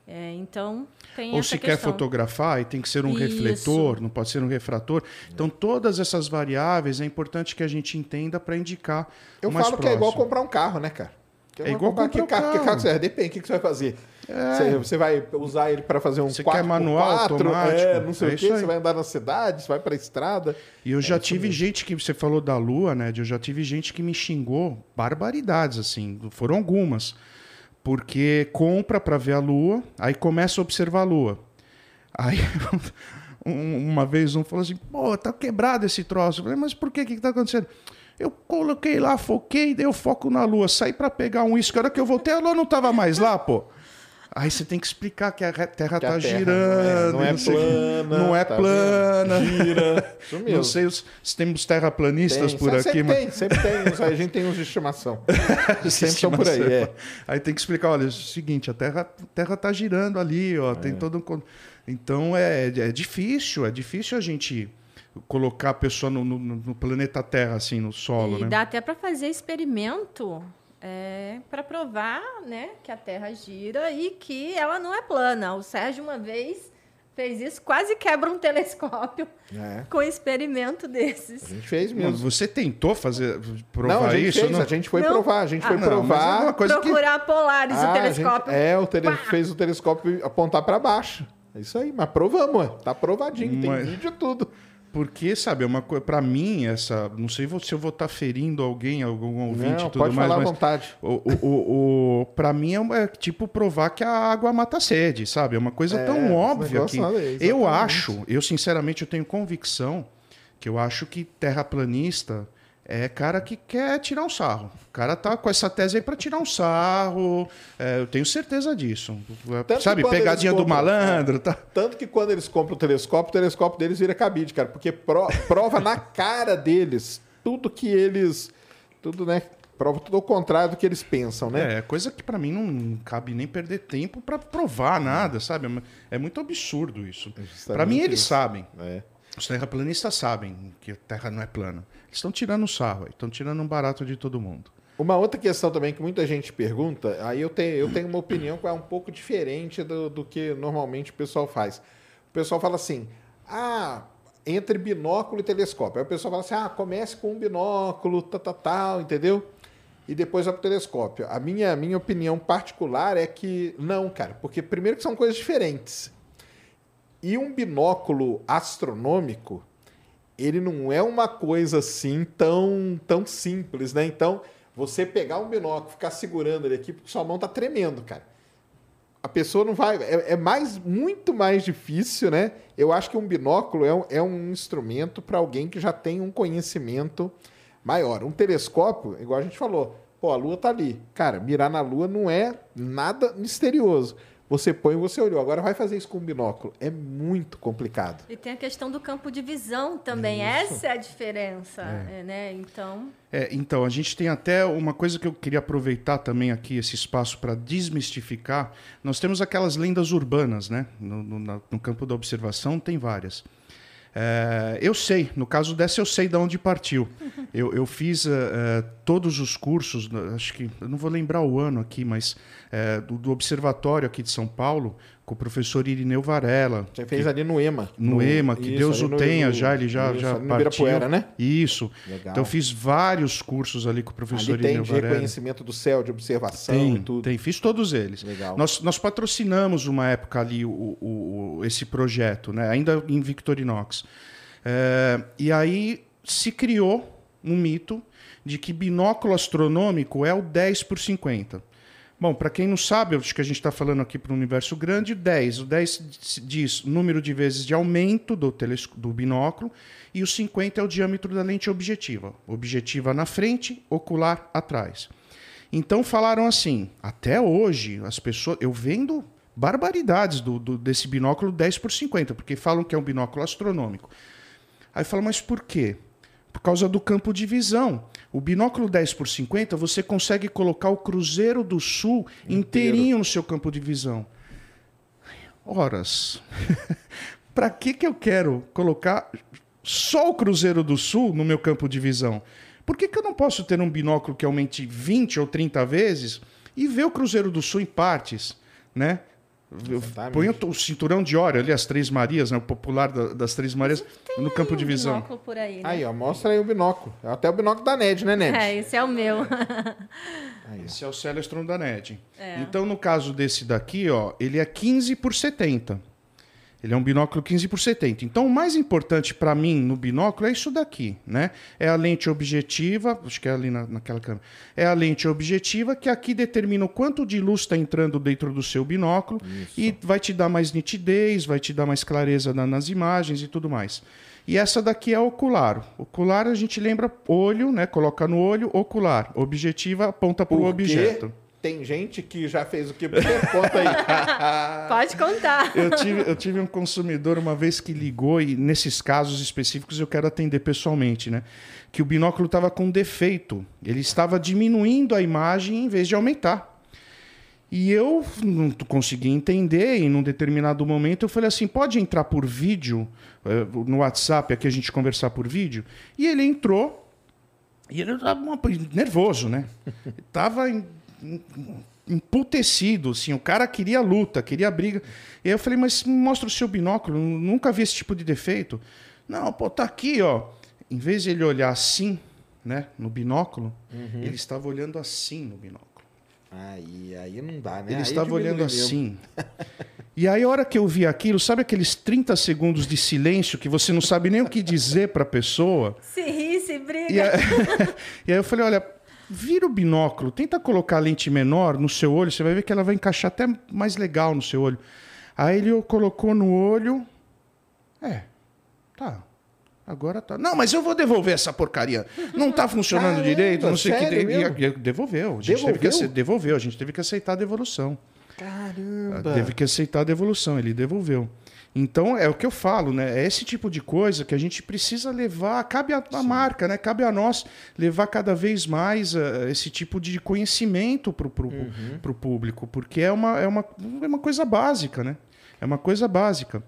É, então, tem Ou essa se questão. quer fotografar, e tem que ser um Isso. refletor, não pode ser um refrator. Então, todas essas variáveis é importante que a gente entenda para indicar. Eu falo próximo. que é igual comprar um carro, né, cara? É igual comprar que, carro, que carro você vai? Depende, o que, que você vai fazer? É. Você, vai usar ele para fazer um você quer manual, 4, automático? É, não sei é o quê. Você vai andar na cidade, você vai para a estrada. E eu já é tive gente que você falou da Lua, né? Eu já tive gente que me xingou barbaridades assim. Foram algumas, porque compra para ver a Lua, aí começa a observar a Lua. Aí <laughs> uma vez um falou assim: "Pô, tá quebrado esse troço". Eu falei: "Mas por quê? O que, que tá acontecendo?" Eu coloquei lá, foquei, dei o foco na lua, saí para pegar um uísque. A hora que eu voltei, a lua não tava mais lá, pô. Aí você tem que explicar que a Terra Que a tá Terra girando. não é- não é plana, Não é tá plana. vendo? Gira. Mesmo. <laughs> Não sei os- se temos terraplanistas Tem, por sempre aqui, mas. tem, sempre tem. A gente tem uns de estimação. <laughs> sempre são por aí, é. Aí tem que explicar, olha, é o seguinte, a Terra, a terra tá girando ali, ó, É. tem todo um... Então é, é difícil, é difícil a gente colocar a pessoa no, no- no planeta Terra, assim, no solo, E né? dá até para fazer experimento é, para provar né, que a Terra gira e que ela não é plana. O Sérgio, uma vez, fez isso, quase quebra um telescópio É. com um experimento desses. A gente fez mesmo. Você tentou fazer, provar Não, a gente isso? fez, não? a gente foi Não. provar, a gente Ah, foi não, é provar. uma coisa que- Procurar Polaris, Ah, o telescópio. gente- é, o tele, fez o telescópio apontar para baixo. É isso aí, mas provamos, tá provadinho, tem Mas- vídeo e tudo. Porque, sabe, é uma coisa. Pra mim, essa. Não sei se eu vou estar ferindo alguém, algum ouvinte Não, e tudo pode mais, falar à mas. vontade. O, o, o, pra mim é, é tipo provar que a água mata a sede, sabe? É uma coisa É, tão óbvia que eu acho, eu sinceramente eu tenho convicção que eu acho que terraplanista é cara que quer tirar um sarro. O cara tá com essa tese aí pra tirar um sarro. é, eu tenho certeza disso. Tanto sabe, pegadinha eles do compram- malandro, tá? Tanto que quando eles compram o telescópio, o telescópio deles vira cabide, cara, porque pro- prova na cara deles tudo que eles. Tudo, né? Prova tudo ao contrário do que eles pensam, né? É, coisa que pra mim não cabe nem perder tempo pra provar nada, sabe? É muito absurdo isso. Pra mim eles isso. sabem. É. Os terraplanistas sabem que a Terra não é plana. Estão tirando sarro, estão tirando um barato de todo mundo. Uma outra questão também que muita gente pergunta, aí eu tenho, eu tenho uma opinião que é um pouco diferente do, do que normalmente o pessoal faz. O pessoal fala assim, ah, entre binóculo e telescópio. Aí o pessoal fala assim, ah, comece com um binóculo, tal, tal, tal, entendeu? E depois vai para o telescópio. A minha, minha opinião particular é que não, cara, porque primeiro que são coisas diferentes. E um binóculo astronômico, ele não é uma coisa assim tão, tão simples, né? Então, você pegar um binóculo, ficar segurando ele aqui, porque sua mão tá tremendo, cara. A pessoa não vai. É, é mais, muito mais difícil, né? Eu acho que um binóculo é um, é um instrumento para alguém que já tem um conhecimento maior. Um telescópio, igual a gente falou, pô, a lua tá ali. Cara, mirar na lua não é nada misterioso. Você põe e você olhou. Agora vai fazer isso com um binóculo. É muito complicado. E tem a questão do campo de visão também. Essa é a diferença, é, né? Então, É, então, a gente tem até uma coisa que eu queria aproveitar também aqui, esse espaço, para desmistificar. Nós temos aquelas lendas urbanas, né? No, no- no campo da observação tem várias. É, eu sei, no caso dessa eu sei de onde partiu. Eu, eu fiz eh, todos os cursos, acho que eu não vou lembrar o ano aqui, mas eh, do, do observatório aqui de São Paulo, com o professor Irineu Varela. Você fez ali no EMA. No, EMA, que isso, Deus o no- tenha, no- já ele já, isso, já no partiu. Ibirapuera, né? Isso. Legal. Então eu fiz vários cursos ali com o professor Ali tem Irineu de Varela. reconhecimento do céu, de observação Tem, e tudo. tem, fiz todos eles. Legal. Nós, nós patrocinamos uma época ali o, o- o- esse projeto, né? ainda em Victorinox. É, e aí se criou um mito de que binóculo astronômico é o 10 por 50. Bom, para quem não sabe, eu acho que a gente está falando aqui para um universo grande, o 10. O 10 diz número de vezes de aumento do, do binóculo e o 50 é o diâmetro da lente objetiva. Objetiva na frente, ocular atrás. Então falaram assim, até hoje, as pessoas. Eu vendo barbaridades do, do- desse binóculo 10 por 50, porque falam que é um binóculo astronômico. Aí fala, mas por quê? Por causa do campo de visão. O binóculo 10 por 50, você consegue colocar o Cruzeiro do Sul inteirinho no seu campo de visão. Horas. <laughs> Para que, que eu quero colocar só o Cruzeiro do Sul no meu campo de visão? Por que, que eu não posso ter um binóculo que aumente 20 ou 30 vezes e ver o Cruzeiro do Sul em partes, né? Põe o, cinturão de óleo ali, as Três Marias, né? o popular da- das Três Marias, no campo de um visão. binóculo por aí, né? Aí, ó, mostra aí o binóculo. É Até o binóculo da NED, né, NED? É, esse é o meu. Esse é o Celestron da NED. É. Então, no caso desse daqui, ó, ele é 15 por 70. Ele é um binóculo 15 por 70. Então, o mais importante para mim no binóculo é isso daqui, né? É a lente objetiva, acho que é ali na, naquela câmera. É a lente objetiva que aqui determina o quanto de luz está entrando dentro do seu binóculo e vai te dar mais nitidez, vai te dar mais clareza na- nas imagens e tudo mais. E essa daqui é ocular. Ocular a gente lembra olho, né? Coloca no olho, ocular. Objetiva aponta para o objeto. Tem gente que já fez o que conta aí. <laughs> Pode contar. Eu tive, eu tive um consumidor uma vez que ligou, e nesses casos específicos eu quero atender pessoalmente, né? Que o binóculo estava com defeito. Ele estava diminuindo a imagem em vez de aumentar. E eu não consegui entender, e num determinado momento eu falei assim: pode entrar por vídeo, eh, no WhatsApp, aqui a gente conversar por vídeo. E ele entrou, e ele estava nervoso, né? Tava em- em- emputecido, assim, o cara queria luta, queria briga. E aí eu falei, mas mostra o seu binóculo, nunca vi esse tipo de defeito. Não, pô, tá aqui, ó. Em vez de ele olhar assim, né, no binóculo, ele estava olhando assim no binóculo. Aí, aí não dá, né? Ele Aí estava olhando assim. E aí, a hora que eu vi aquilo, sabe aqueles 30 segundos de silêncio que você não sabe nem o que dizer para a pessoa? Se ri, se briga. E, a- <laughs> e aí eu falei, olha, vira o binóculo, tenta colocar a lente menor no seu olho, você vai ver que ela vai encaixar até mais legal no seu olho. Aí ele colocou no olho. É, tá. Agora tá. Não, mas eu vou devolver essa porcaria. Não tá funcionando Caramba, direito, não sei o que. sério E- e- mesmo? e- devolveu. A gente teve que Devolveu? ace- devolveu. A gente teve que aceitar a devolução. Caramba. Teve que aceitar a devolução, ele devolveu. Então, é o que eu falo, né? É esse tipo de coisa que a gente precisa levar, cabe à marca, né? Cabe a nós levar cada vez mais eh, esse tipo de conhecimento para o Uhum. público, porque é uma, é, uma, é uma coisa básica, né? É uma coisa básica.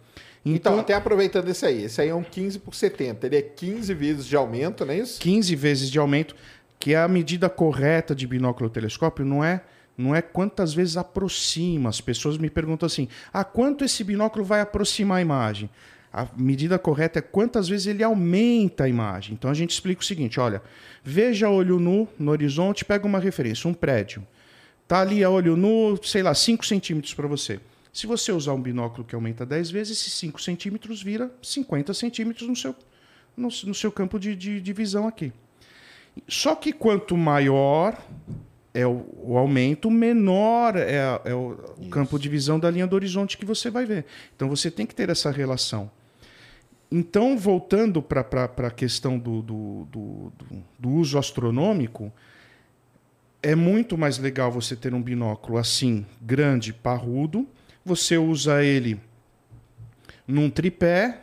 Então, Então, até aproveitando esse aí, esse aí é um 15 por 70. Ele é 15 vezes de aumento, não é isso? 15 vezes de aumento, que é a medida correta de binóculo telescópio, não é não é quantas vezes aproxima. As pessoas me perguntam assim: "A quanto esse binóculo vai aproximar a imagem?" A medida correta é quantas vezes ele aumenta a imagem. Então a gente explica o seguinte, olha, veja olho nu no horizonte, pega uma referência, um prédio. Tá ali a olho nu, sei lá, 5 centímetros para você. Se você usar um binóculo que aumenta 10 vezes, esses 5 centímetros vira 50 centímetros no seu, no, no seu campo de, de, de visão aqui. Só que quanto maior é o, o aumento, menor é, a- é o, o campo de visão da linha do horizonte que você vai ver. Então você tem que ter essa relação. Então, voltando para a questão do, do, do, do- uso astronômico, é muito mais legal você ter um binóculo assim, grande, parrudo. Você usa ele num tripé.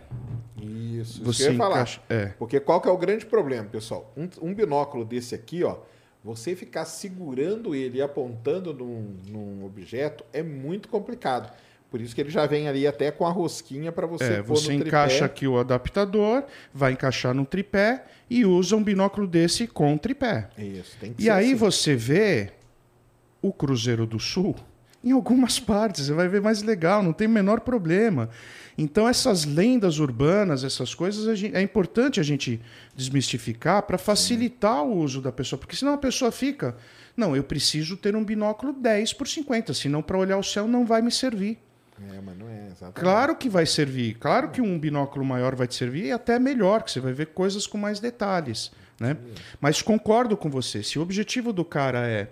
Isso, isso Você falar. encaixa- é. Porque qual que é o grande problema, pessoal? Um, um binóculo desse aqui, ó, você ficar segurando ele e apontando num, num objeto é muito complicado. Por isso que ele já vem ali até com a rosquinha para você É, pôr você encaixa tripé. aqui o adaptador, vai encaixar no tripé e usa um binóculo desse com tripé. Isso, tem que E ser aí assim. você vê o Cruzeiro do Sul em algumas partes, você vai ver mais legal, não tem o menor problema. Então essas lendas urbanas, essas coisas, a gente- é importante a gente desmistificar para facilitar o uso da pessoa, porque senão a pessoa fica, não, eu preciso ter um binóculo 10 por 50, senão para olhar o céu não vai me servir. É, mas não é exatamente. Claro que vai servir. Claro que um binóculo maior vai te servir e até melhor, que você vai ver coisas com mais detalhes. Né? Mas concordo com você. Se o objetivo do cara é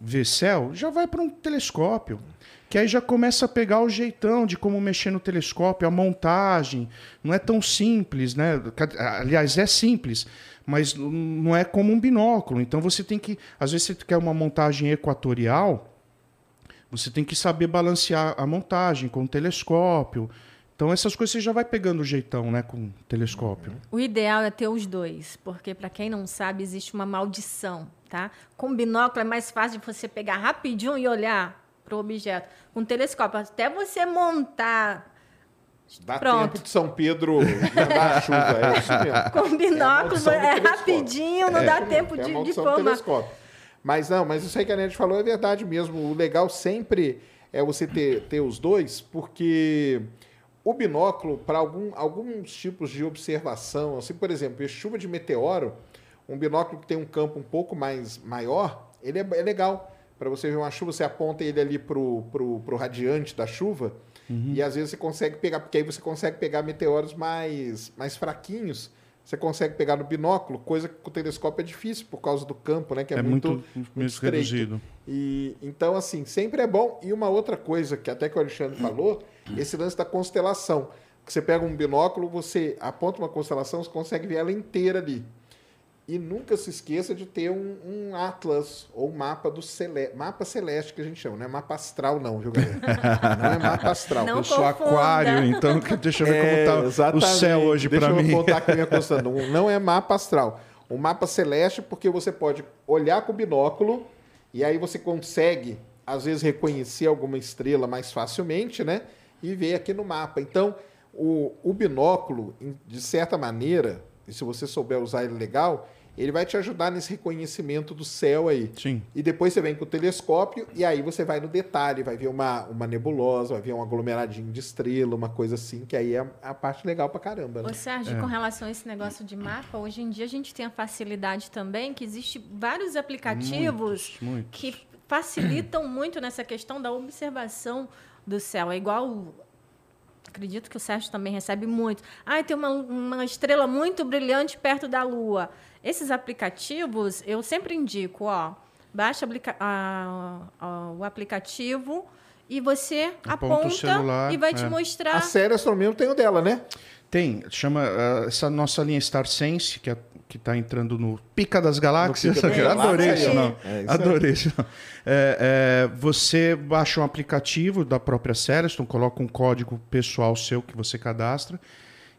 ver céu, já vai para um telescópio. Que aí já começa a pegar o jeitão de como mexer no telescópio, a montagem. Não é tão simples, né? Aliás, é simples, mas não é como um binóculo. Então você tem que. Às vezes você quer uma montagem equatorial. Você tem que saber balancear a montagem com o telescópio. Então essas coisas você já vai pegando o jeitão, né, com o telescópio. O ideal é ter os dois, porque para quem não sabe, existe uma maldição, tá? Com binóculo é mais fácil de você pegar rapidinho e olhar para o objeto. Com telescópio, até você montar Dá Pronto. tempo de São Pedro chuva, é isso mesmo. <laughs> com binóculo, maldição do é, telescópio. rapidinho, não É, dá tempo é de, de formar. telescópio. Mas não, mas isso aí que a Nete falou é verdade mesmo. O legal sempre é você ter, ter os dois, porque o binóculo, para algum, alguns tipos de observação, assim, por exemplo, chuva de meteoro, um binóculo que tem um campo um pouco mais maior, ele é, é legal. Para você ver uma chuva, você aponta ele ali pro, pro, pro radiante da chuva, e às vezes você consegue pegar, porque aí você consegue pegar meteoros mais, mais fraquinhos. Você consegue pegar no binóculo, coisa que com o telescópio é difícil por causa do campo, né? Que é, É muito, muito, muito reduzido. E então, assim, sempre é bom. E uma outra coisa que até que o Alexandre falou, esse lance da constelação. Que você pega um binóculo, você aponta uma constelação, você consegue ver ela inteira ali. E nunca se esqueça de ter um, um atlas ou mapa do cele... mapa celeste que a gente chama, não é mapa astral não, viu, galera? <laughs> Não é mapa astral. Não Eu sou confunda. aquário, então deixa eu ver É, como tá o céu hoje Deixa para eu mim. contar aqui minha <laughs> constante. Não, não é mapa astral. Um mapa celeste porque você pode olhar com o binóculo e aí você consegue, às vezes, reconhecer alguma estrela mais facilmente, né? E ver aqui no mapa. Então, o, o binóculo, de certa maneira, e se você souber usar ele legal, ele vai te ajudar nesse reconhecimento do céu aí. Sim. E depois você vem com o telescópio e aí você vai no detalhe, vai ver uma, uma nebulosa, vai ver um aglomeradinho de estrela, uma coisa assim, que aí é a parte legal pra caramba, né? Ô, Sérgio, com relação a esse negócio de mapa, hoje em dia a gente tem a facilidade também que existe vários aplicativos Muitos, muitos. que facilitam <clears throat> muito nessa questão da observação do céu. É igual. Acredito que o Sérgio também recebe muito. Ah, tem uma, uma estrela muito brilhante perto da Lua. Esses aplicativos, eu sempre indico, ó, baixa aplica- a- a- o aplicativo e você Aponta aponta, celular, e vai te é. mostrar. A série Astronomia tem o dela, né? Tem, chama ah, essa nossa linha Star Sense, que é, que está entrando no Pica das Galáxias. Pica das Adorei Galáxias, isso, ó. não. É isso. Adorei isso. É, é, você baixa um aplicativo da própria Celeston, coloca um código pessoal seu que você cadastra.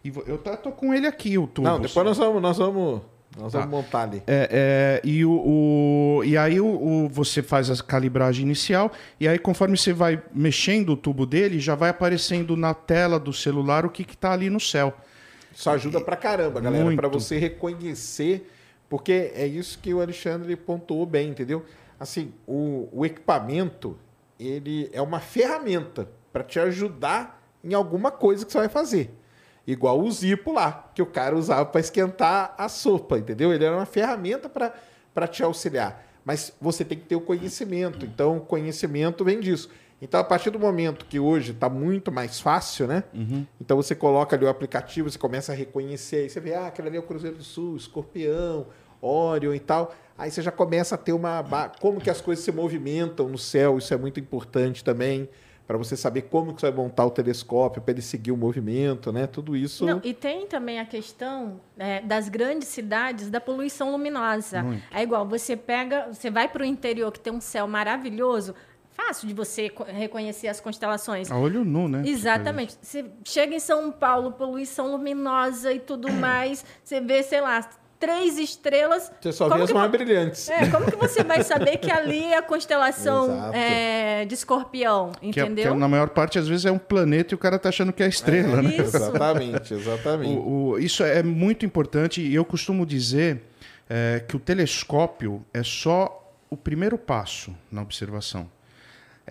E eu tô com ele aqui, o tubo. Não, depois nós vamos, nós vamos, nós Tá. vamos montar ali. É, é, e, o, o- e aí o, o- você faz a calibragem inicial, e aí conforme você vai mexendo o tubo dele, já vai aparecendo na tela do celular o que está ali no céu. Isso ajuda pra caramba, galera, pra você reconhecer, porque é isso que o Alexandre pontuou bem, entendeu? Assim, o, o equipamento, ele é uma ferramenta para te ajudar em alguma coisa que você vai fazer. Igual o Zipo lá, que o cara usava para esquentar a sopa, entendeu? Ele era uma ferramenta para te auxiliar. Mas você tem que ter o conhecimento. Então, o conhecimento vem disso. Então, a partir do momento que hoje está muito mais fácil, né? Então, você coloca ali o aplicativo, você começa a reconhecer. Aí você vê, ah, aquele ali é o Cruzeiro do Sul, Escorpião, Orion e tal. Aí você já começa a ter uma... Como que as coisas se movimentam no céu. Isso é muito importante também. Para você saber como que você vai montar o telescópio, para ele seguir o movimento, né? Tudo isso... Não, e tem também a questão é, das grandes cidades da poluição luminosa. É igual, você pega, você vai para o interior que tem um céu maravilhoso, fácil de você co- reconhecer as constelações. A olho nu, né? Exatamente. Você chega em São Paulo, poluição luminosa e tudo <clears throat> mais, você vê, sei lá, três estrelas. Você só Como vê as que mais brilhantes. É, como que você vai saber que ali é a constelação é, de escorpião, Que, é- entendeu? que na maior parte, às vezes, é um planeta e o cara tá achando que é estrela, né? Isso. Exatamente, exatamente. O- o- isso é muito importante e eu costumo dizer é, que o telescópio é só o primeiro passo na observação.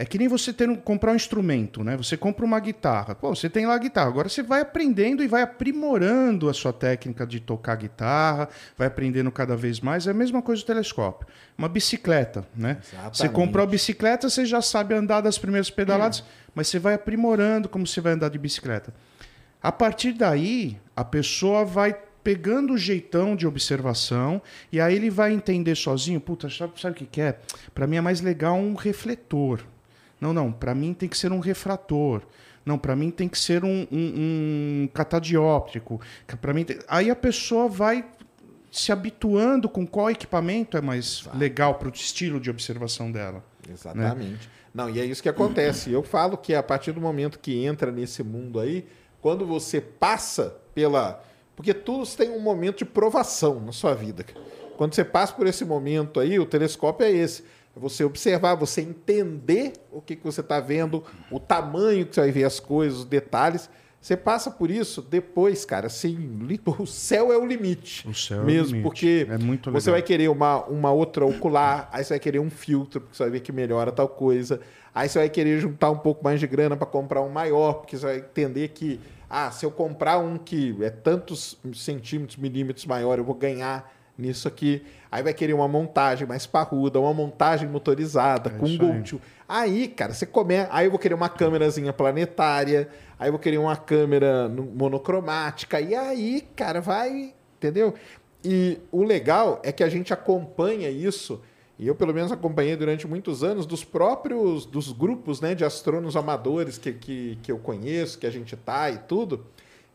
É que nem você ter um- comprar um instrumento, né? Você compra uma guitarra. Pô, você tem lá a guitarra. Agora você vai aprendendo e vai aprimorando a sua técnica de tocar guitarra, vai aprendendo cada vez mais. É a mesma coisa do telescópio. Uma bicicleta, né? Você Exatamente. comprou a bicicleta, você já sabe andar das primeiras pedaladas, mas você vai aprimorando como você vai andar de bicicleta. A partir daí, a pessoa vai pegando o jeitão de observação e aí ele vai entender sozinho, puta, sabe, sabe o que que é? Para mim é mais legal um refletor. Não, não, para mim tem que ser um refrator. Não, para mim tem que ser um, um, um catadióptrico. Para mim, tem- aí a pessoa vai se habituando com qual equipamento é mais legal para o estilo de observação dela. Exatamente. Não, e é isso que acontece. Eu falo que a partir do momento que entra nesse mundo aí, quando você passa pela. Porque tudo tem um momento de provação na sua vida. Quando você passa por esse momento aí, o telescópio é esse. Você observar, você entender o que, que você está vendo, o tamanho que você vai ver as coisas, os detalhes. Você passa por isso, depois, cara, assim, <laughs> o céu é o limite. O céu é o mesmo, limite. porque É muito você vai querer uma, uma outra ocular, aí você vai querer um filtro, porque você vai ver que melhora tal coisa. Aí você vai querer juntar um pouco mais de grana para comprar um maior, porque você vai entender que, ah, se eu comprar um que é tantos centímetros, milímetros maior, eu vou ganhar nisso aqui. Aí vai querer uma montagem mais parruda, uma montagem motorizada, com É isso Go aí. Aí, cara, você começa. Aí eu vou querer uma câmerazinha planetária, aí eu vou querer uma câmera no- monocromática, e aí, cara, vai. Entendeu? E o legal é que a gente acompanha isso, e eu pelo menos acompanhei durante muitos anos, dos próprios dos grupos né, de astrônomos amadores que, que, que eu conheço, que a gente tá e tudo,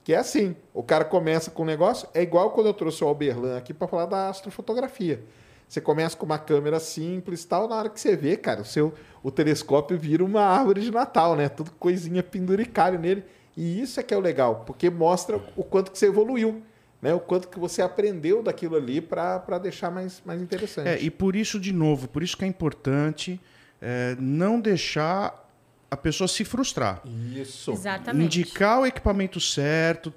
Que é assim, o cara começa com um negócio, é igual quando eu trouxe o Alberlan aqui para falar da astrofotografia. Você começa com uma câmera simples tal, na hora que você vê, cara, o seu o telescópio vira uma árvore de Natal, né? Tudo coisinha penduricalho nele. E isso é que é o legal, porque mostra o quanto que você evoluiu, né? O quanto que você aprendeu daquilo ali para deixar mais, mais interessante. É, e por isso, de novo, por isso que é importante é, não deixar a pessoa se frustrar. Isso. Exatamente. Indicar o equipamento certo.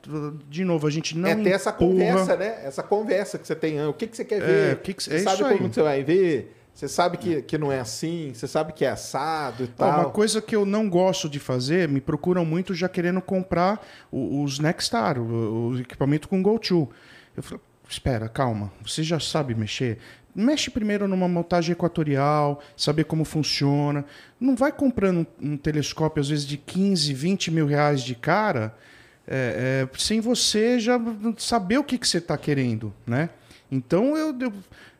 De novo, a gente não é ter essa empurra. conversa, né? Essa conversa que você tem. O que, que você quer ver? É, o que que- você é sabe isso como aí. você vai ver? Você sabe que, que não é assim? Você sabe que é assado e tal? uma coisa que eu não gosto de fazer, me procuram muito já querendo comprar o- os Nexstar, o, o equipamento com GoTo. Eu falo, espera, calma, você já sabe mexer? Mexe primeiro numa montagem equatorial, saber como funciona. Não vai comprando um, um telescópio, às vezes, de 15, 20 mil reais de cara, é, é, sem você já saber o que, que você está querendo, né? Então eu, eu,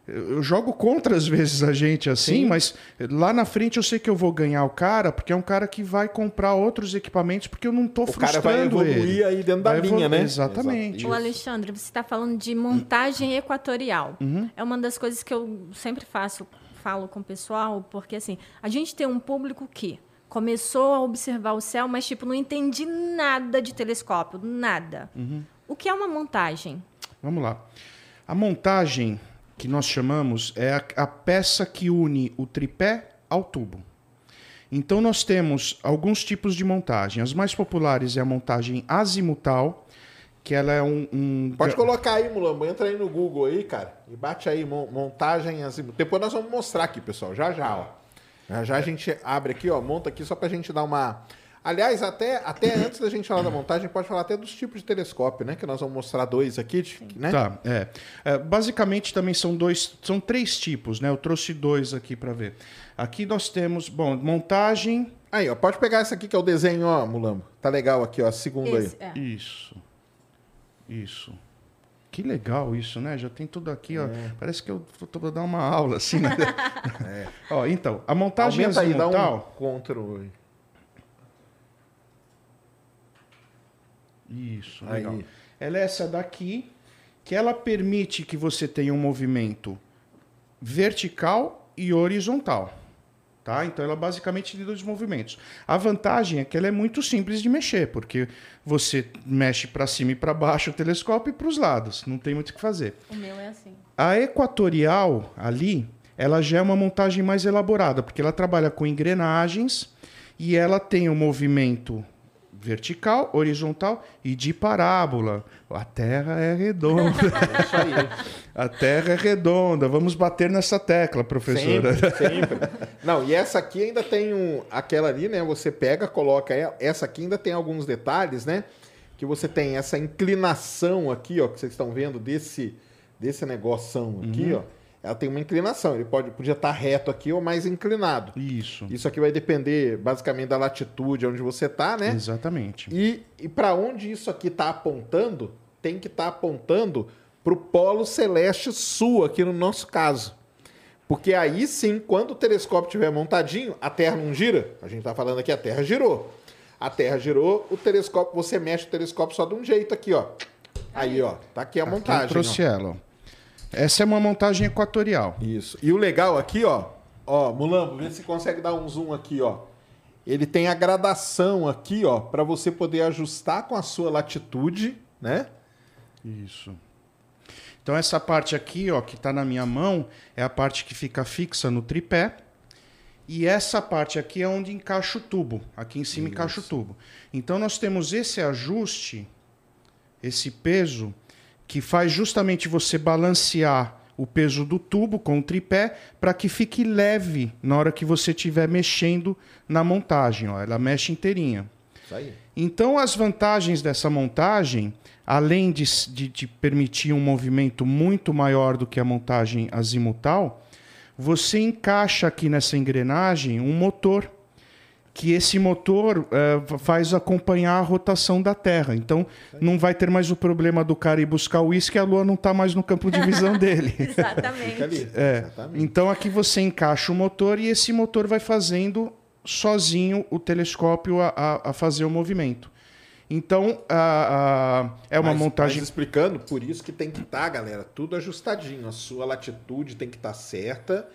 eu jogo contra às vezes a gente assim, Sim. mas lá na frente eu sei que eu vou ganhar o cara, porque é um cara que vai comprar outros equipamentos, porque eu não estou o cara frustrando vai evoluir ele. aí dentro da Vai linha, evolu- né? Exatamente. O Alexandre, você está falando de montagem equatorial. É uma das coisas que eu sempre faço, falo com o pessoal, porque assim, a gente tem um público que começou a observar o céu, mas tipo, não entende nada de telescópio, nada. O que é uma montagem? Vamos lá. A montagem que nós chamamos é a, a peça que une o tripé ao tubo. Então nós temos alguns tipos de montagem. As mais populares é a montagem azimutal, que ela é um, um Pode colocar aí, Mulambo. Entra aí no Google aí, cara. E bate aí, mon- montagem azimut. Depois nós vamos mostrar aqui, pessoal. Já já, ó. Já já a gente abre aqui, ó. Monta aqui só pra gente dar uma... Aliás, até, até antes da gente falar da montagem, pode falar até dos tipos de telescópio, né? Que nós vamos mostrar dois aqui, né? Tá, é. É, Basicamente também são dois, são três tipos, né? Eu trouxe dois aqui para ver. Aqui nós temos, bom, montagem. Aí, ó. Pode pegar esse aqui que é o desenho, ó, Mulambo. Tá legal aqui, ó. a Segunda Esse, aí. é. Isso. Isso. Que legal isso, né? Já tem tudo aqui, ó. É. Parece que eu tô dando uma aula assim, né? <laughs> <laughs> Ó, então, a montagem Aumenta aí, dá um azimutal. control aí. Isso, Aí. legal. Ela é essa daqui, que ela permite que você tenha um movimento vertical e horizontal. Tá? Então ela basicamente tem dois movimentos. A vantagem é que ela é muito simples de mexer, porque você mexe para cima e para baixo o telescópio e para os lados, não tem muito o que fazer. O meu é assim. A equatorial ali, ela já é uma montagem mais elaborada, porque ela trabalha com engrenagens e ela tem o movimento vertical, horizontal e de parábola. A Terra é redonda. <laughs> Isso aí. A Terra é redonda. Vamos bater nessa tecla, professora. Sempre, <laughs> sempre. Não, e essa aqui ainda tem um. Aquela ali, né? Você pega, coloca ela. Essa aqui ainda tem alguns detalhes, né? Que você tem essa inclinação aqui, ó, que vocês estão vendo desse, desse negoção aqui, ó. Ela tem uma inclinação. Ele pode, podia estar reto aqui ou mais inclinado. Isso. Isso aqui vai depender basicamente da latitude onde você está, né? Exatamente. E, e para onde isso aqui está apontando, tem que estar apontando para o polo celeste sul, aqui no nosso caso. Porque aí sim, quando o telescópio estiver montadinho, a Terra não gira. A gente está falando aqui, a Terra girou. A Terra girou, o telescópio, você mexe o telescópio só de um jeito aqui, ó. Aí, ó, tá aqui a Eu montagem. trouxe ó. ela. ó. Essa é uma montagem equatorial. Isso. E o legal aqui, ó, ó, Mulambo, vê se consegue dar um zoom aqui, ó. Ele tem a gradação aqui, ó, para você poder ajustar com a sua latitude, né? Isso. Então essa parte aqui, ó, que está na minha mão, é a parte que fica fixa no tripé. E essa parte aqui é onde encaixa o tubo. Aqui em cima encaixa o tubo. Então nós temos esse ajuste, esse peso, que faz justamente você balancear o peso do tubo com o tripé para que fique leve na hora que você estiver mexendo na montagem. Ó. Ela mexe inteirinha. Então, as vantagens dessa montagem, além de, de, de permitir um movimento muito maior do que a montagem azimutal, você encaixa aqui nessa engrenagem um motor, que esse motor eh, faz acompanhar a rotação da Terra. Então, não vai ter mais o problema do cara ir buscar o uísque e a Lua não está mais no campo de visão <laughs> dele. Exatamente. É. Exatamente. Então aqui você encaixa o motor e esse motor vai fazendo sozinho o telescópio a, a- a fazer o movimento. Então, a, é uma Mas- montagem. mas explicando, por isso que tem que estar, galera, tudo ajustadinho. A sua latitude tem que estar certa.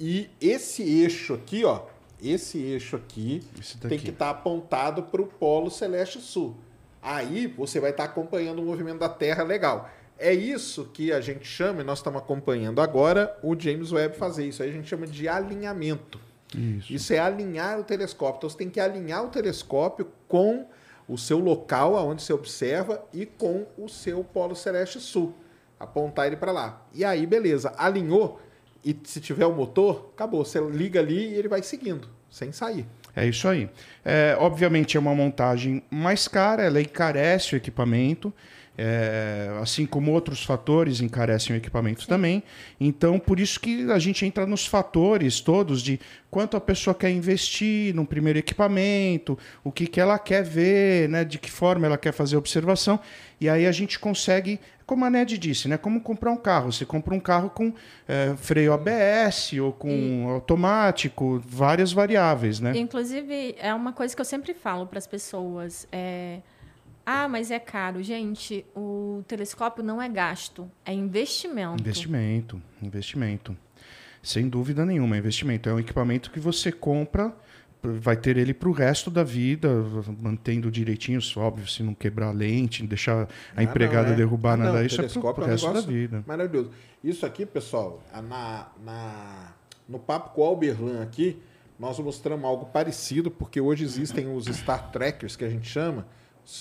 E esse eixo aqui, ó, esse eixo aqui tem que estar apontado para o Polo Celeste Sul. Aí você vai estar acompanhando o movimento da Terra legal. É isso que a gente chama, e nós estamos acompanhando agora, o James Webb fazer isso. Aí a gente chama de alinhamento. Isso. Isso é alinhar o telescópio. Então você tem que alinhar o telescópio com o seu local aonde você observa e com o seu polo celeste sul. Apontar ele para lá. E aí, beleza, alinhou e se tiver o motor, acabou. Você liga ali e ele vai seguindo, sem sair. É isso aí. É, obviamente é uma montagem mais cara, ela encarece o equipamento, é, assim como outros fatores encarecem o equipamento também. Então, por isso que a gente entra nos fatores todos de quanto a pessoa quer investir num primeiro equipamento, o que, que ela quer ver, né, de que forma ela quer fazer a observação. E aí a gente consegue, como a Ned disse, né, como comprar um carro. Você compra um carro com é, freio ABS ou com automático, várias variáveis, né? Inclusive, é uma coisa que eu sempre falo para as pessoas. É, ah, mas é caro. Gente, o telescópio não é gasto, é investimento. Investimento, investimento. Sem dúvida nenhuma, é investimento. É um equipamento que você compra, vai ter ele para o resto da vida, mantendo direitinho, óbvio, se não quebrar a lente, não deixar a Ah, empregada não, é. derrubar Ah, nada, não, isso é telescópio para o um resto da negócio vida. Maravilhoso. Isso aqui, pessoal, na, na- no papo com o Alberlan aqui, nós mostramos algo parecido, porque hoje existem os Star Trackers, que a gente chama,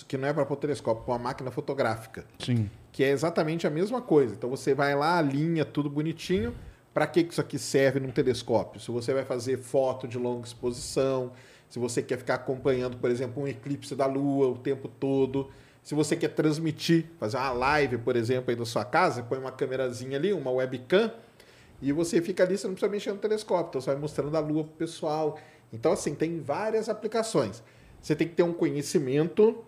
que não é para pôr telescópio, é uma máquina fotográfica. Sim. que é exatamente a mesma coisa. Então você vai lá, alinha tudo bonitinho. Para que que isso aqui serve num telescópio? Se você vai fazer foto de longa exposição, se você quer ficar acompanhando, por exemplo, um eclipse da Lua o tempo todo, se você quer transmitir, fazer uma live, por exemplo, aí da sua casa, põe uma câmerazinha ali, uma webcam, e você fica ali, você não precisa mexer no telescópio, então você vai mostrando a Lua pro pessoal. Então, assim, tem várias aplicações. Você tem que ter um conhecimento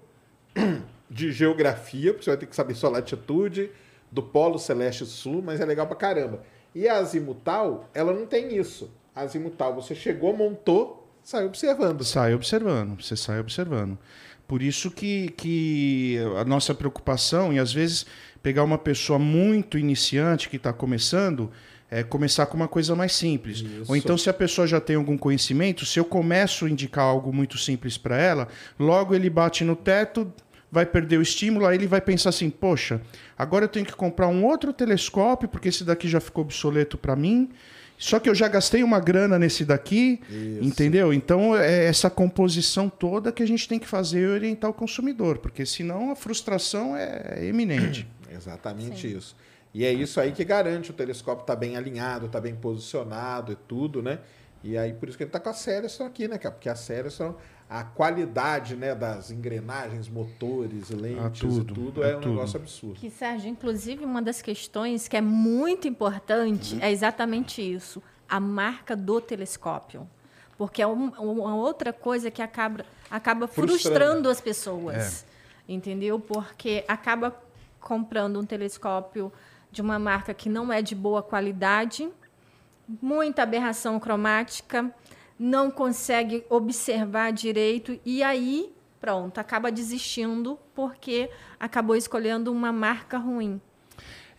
de geografia, porque você vai ter que saber sua latitude, do Polo Celeste Sul, mas é legal pra caramba. E a azimutal, ela não tem isso. A azimutal, você chegou, montou, saiu observando. Sai observando, você sai observando. Por isso que, que a nossa preocupação, e às vezes pegar uma pessoa muito iniciante que está começando, é começar com uma coisa mais simples. Isso. Ou então, se a pessoa já tem algum conhecimento, se eu começo a indicar algo muito simples para ela, logo ele bate no teto, vai perder o estímulo, aí ele vai pensar assim: poxa, agora eu tenho que comprar um outro telescópio, porque esse daqui já ficou obsoleto para mim. Só que eu já gastei uma grana nesse daqui, entendeu? Então é essa composição toda que a gente tem que fazer e orientar o consumidor, porque senão a frustração é eminente. <clears throat> Exatamente isso. E é isso aí que garante o telescópio estar bem alinhado, tá bem posicionado e tudo, né? E aí por isso que ele está com a Celestron aqui, né, cara? Porque a Celestron, a qualidade né, das engrenagens, motores, lentes tudo, e tudo é é, um tudo. negócio absurdo. Que, Sérgio, inclusive, uma das questões que é muito importante Uhum. é exatamente isso: a marca do telescópio. Porque é um- uma outra coisa que acaba, acaba Frustrando. frustrando as pessoas. Entendeu? Porque acaba comprando um telescópio de uma marca que não é de boa qualidade, muita aberração cromática, não consegue observar direito e aí, pronto, acaba desistindo porque acabou escolhendo uma marca ruim.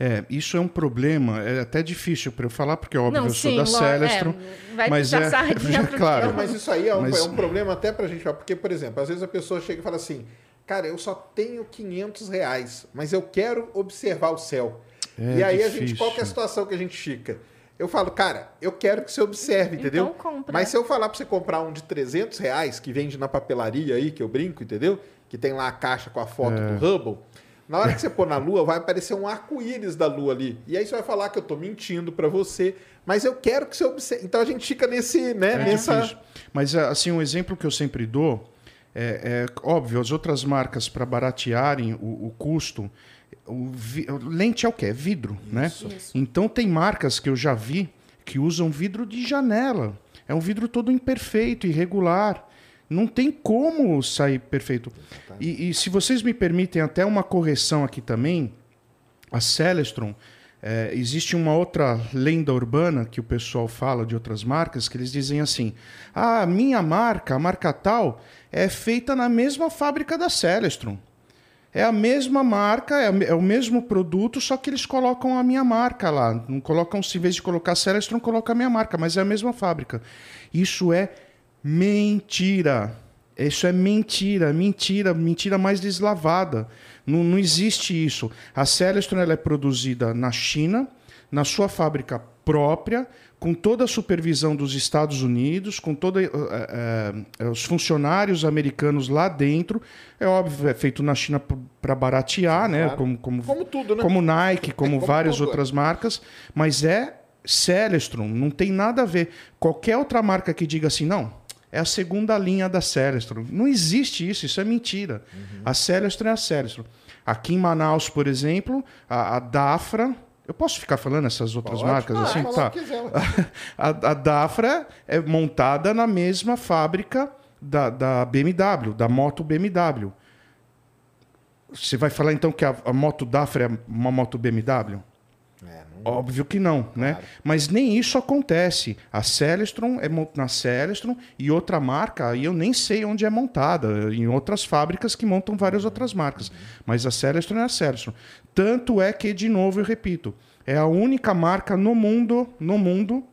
É, isso é um problema, é até difícil para eu falar, porque óbvio, Não, eu sou sim, da Celestron. é, vai mas é, sardinha <laughs> pro claro. Não, mas isso aí é um, Mas- é um problema até pra gente, porque, por exemplo, às vezes a pessoa chega e fala assim, cara, eu só tenho 500 reais, mas eu quero observar o céu. É e aí a gente, difícil. qual que é a situação que a gente fica? Eu falo, cara, eu quero que você observe, entendeu? Então compra. Mas se eu falar pra você comprar um de 300 reais, que vende na papelaria aí, que eu brinco, entendeu? Que tem lá a caixa com a foto É. do Hubble, na hora que você pôr na lua, vai aparecer um arco-íris da lua ali. E aí você vai falar que eu tô mentindo pra você, mas eu quero que você observe. Então a gente fica nesse, né, É nessa... difícil. Mas assim, um exemplo que eu sempre dou é, é, óbvio, as outras marcas para baratearem o, o custo, vi- lente é o quê? É vidro, né? Então tem marcas que eu já vi que usam vidro de janela. É um vidro todo imperfeito, irregular. Não tem como sair perfeito. E, e se vocês me permitem até uma correção aqui também, a Celestron É, existe uma outra lenda urbana que o pessoal fala de outras marcas, que eles dizem assim: ah, a minha marca, a marca tal, é feita na mesma fábrica da Celestron. É a mesma marca, é, é o mesmo produto, só que eles colocam a minha marca lá. Não colocam, se em vez de colocar Celestron, coloca a minha marca, mas é a mesma fábrica. Isso é mentira. Isso é mentira, mentira, mentira mais deslavada. Não, não existe isso. A Celestron é produzida na China, na sua fábrica própria, com toda a supervisão dos Estados Unidos, com todos os funcionários americanos lá dentro. É óbvio, é feito na China para baratear, né? claro. Como, como, Como tudo, né? Como Nike, como, Como várias tudo, é. outras marcas, mas é Celestron, não tem nada a ver. Qualquer outra marca que diga assim, não, é a segunda linha da Celestron. Não existe isso, isso é mentira. Uhum. A Celestron é a Celestron. Aqui em Manaus, por exemplo, a, a Dafra. Eu posso ficar falando essas outras Pode, marcas pode assim? falar Tá. <laughs> A, a Dafra é montada na mesma fábrica da, da BMW, da moto BMW. Você vai falar então que a, a moto Dafra é uma moto BMW? Óbvio que não, né? Mas nem isso acontece. A Celestron é na Celestron e outra marca, aí eu nem sei onde é montada, em outras fábricas que montam várias outras marcas. Mas a Celestron é a Celestron. Tanto é que, de novo, eu repito, é a única marca no mundo, no mundo,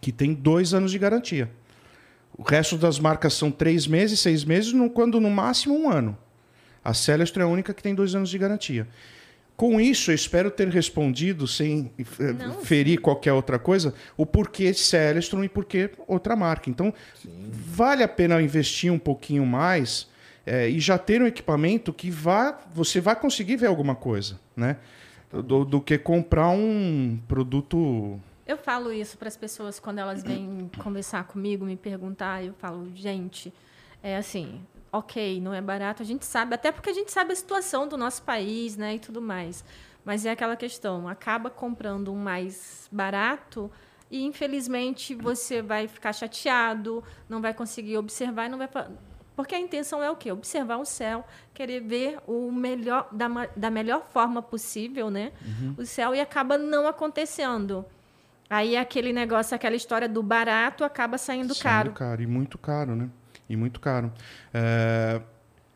que tem dois anos de garantia. O resto das marcas são três meses, seis meses, quando no máximo um ano. A Celestron é a única que tem dois anos de garantia. Com isso, eu espero ter respondido, sem eh, Não. ferir qualquer outra coisa, o porquê Celestron e porquê outra marca. Então, vale a pena investir um pouquinho mais eh, e já ter um equipamento que vá, você vai conseguir ver alguma coisa, né? Do, do que comprar um produto Eu falo isso para as pessoas quando elas vêm conversar comigo, me perguntar. Eu falo, gente, é assim, ok, não é barato, a gente sabe, até porque a gente sabe a situação do nosso país, né, e tudo mais. Mas é aquela questão, acaba comprando um mais barato e infelizmente você vai ficar chateado, não vai conseguir observar, e não vai porque a intenção é o quê? Observar o céu, querer ver o melhor da, da melhor forma possível, né? O céu e acaba não acontecendo. Aí aquele negócio, aquela história do barato acaba saindo Saindo caro. E muito caro, né? E muito caro. É,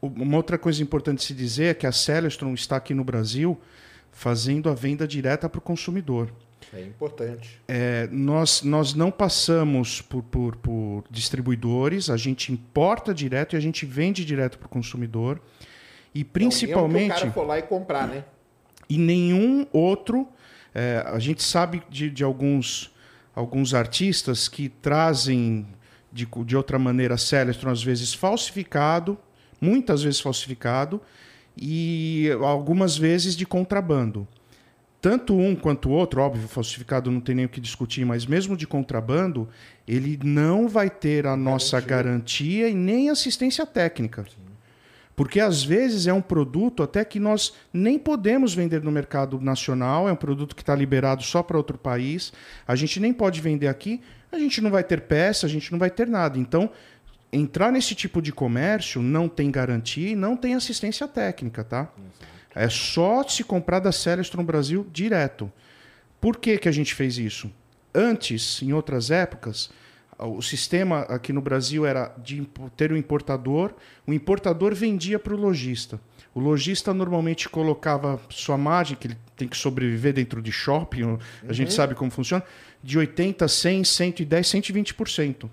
Uma outra coisa importante se dizer é que a Celestron está aqui no Brasil fazendo a venda direta para o consumidor. É importante. É, nós, nós não passamos por, por, por distribuidores, a gente importa direto e a gente vende direto para o consumidor. E mesmo principalmente o cara for lá e comprar, né? e nenhum outro. é, a gente sabe de, de alguns, alguns artistas que trazem de, de outra maneira Celestron, às vezes falsificado, muitas vezes falsificado, e algumas vezes de contrabando. Tanto um quanto o outro, óbvio, falsificado não tem nem o que discutir, mas mesmo de contrabando, ele não vai ter a nossa garantia e nem assistência técnica. Porque às vezes é um produto até que nós nem podemos vender no mercado nacional, é um produto que está liberado só para outro país, a gente nem pode vender aqui, a gente não vai ter peça, a gente não vai ter nada. Então, entrar nesse tipo de comércio não tem garantia e não tem assistência técnica, tá? É só se comprar da Celestron Brasil direto. Por que, que a gente fez isso? Antes, em outras épocas, o sistema aqui no Brasil era de ter um importador, o importador vendia para o lojista. O lojista normalmente colocava sua margem, que ele tem que sobreviver dentro de shopping, a gente sabe como funciona, de 80%, 100%, 110%, 120%.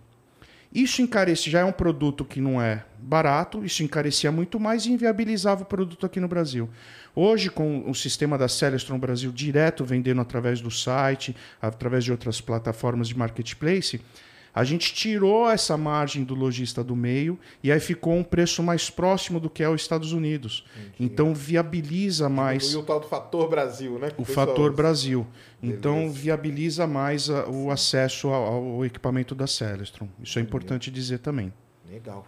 Isso encarece, já é um produto que não é barato, isso encarecia muito mais e inviabilizava o produto aqui no Brasil. Hoje, com o sistema da Celestron Brasil direto vendendo através do site, através de outras plataformas de marketplace, a gente tirou essa margem do lojista do meio e aí ficou um preço mais próximo do que é os Estados Unidos. Então viabiliza mais E o tal do fator Brasil, né? que o pessoal fator usa. Brasil. Então Beleza. viabiliza mais a- o acesso ao, ao equipamento da Celestron. Isso é importante dizer também. Legal.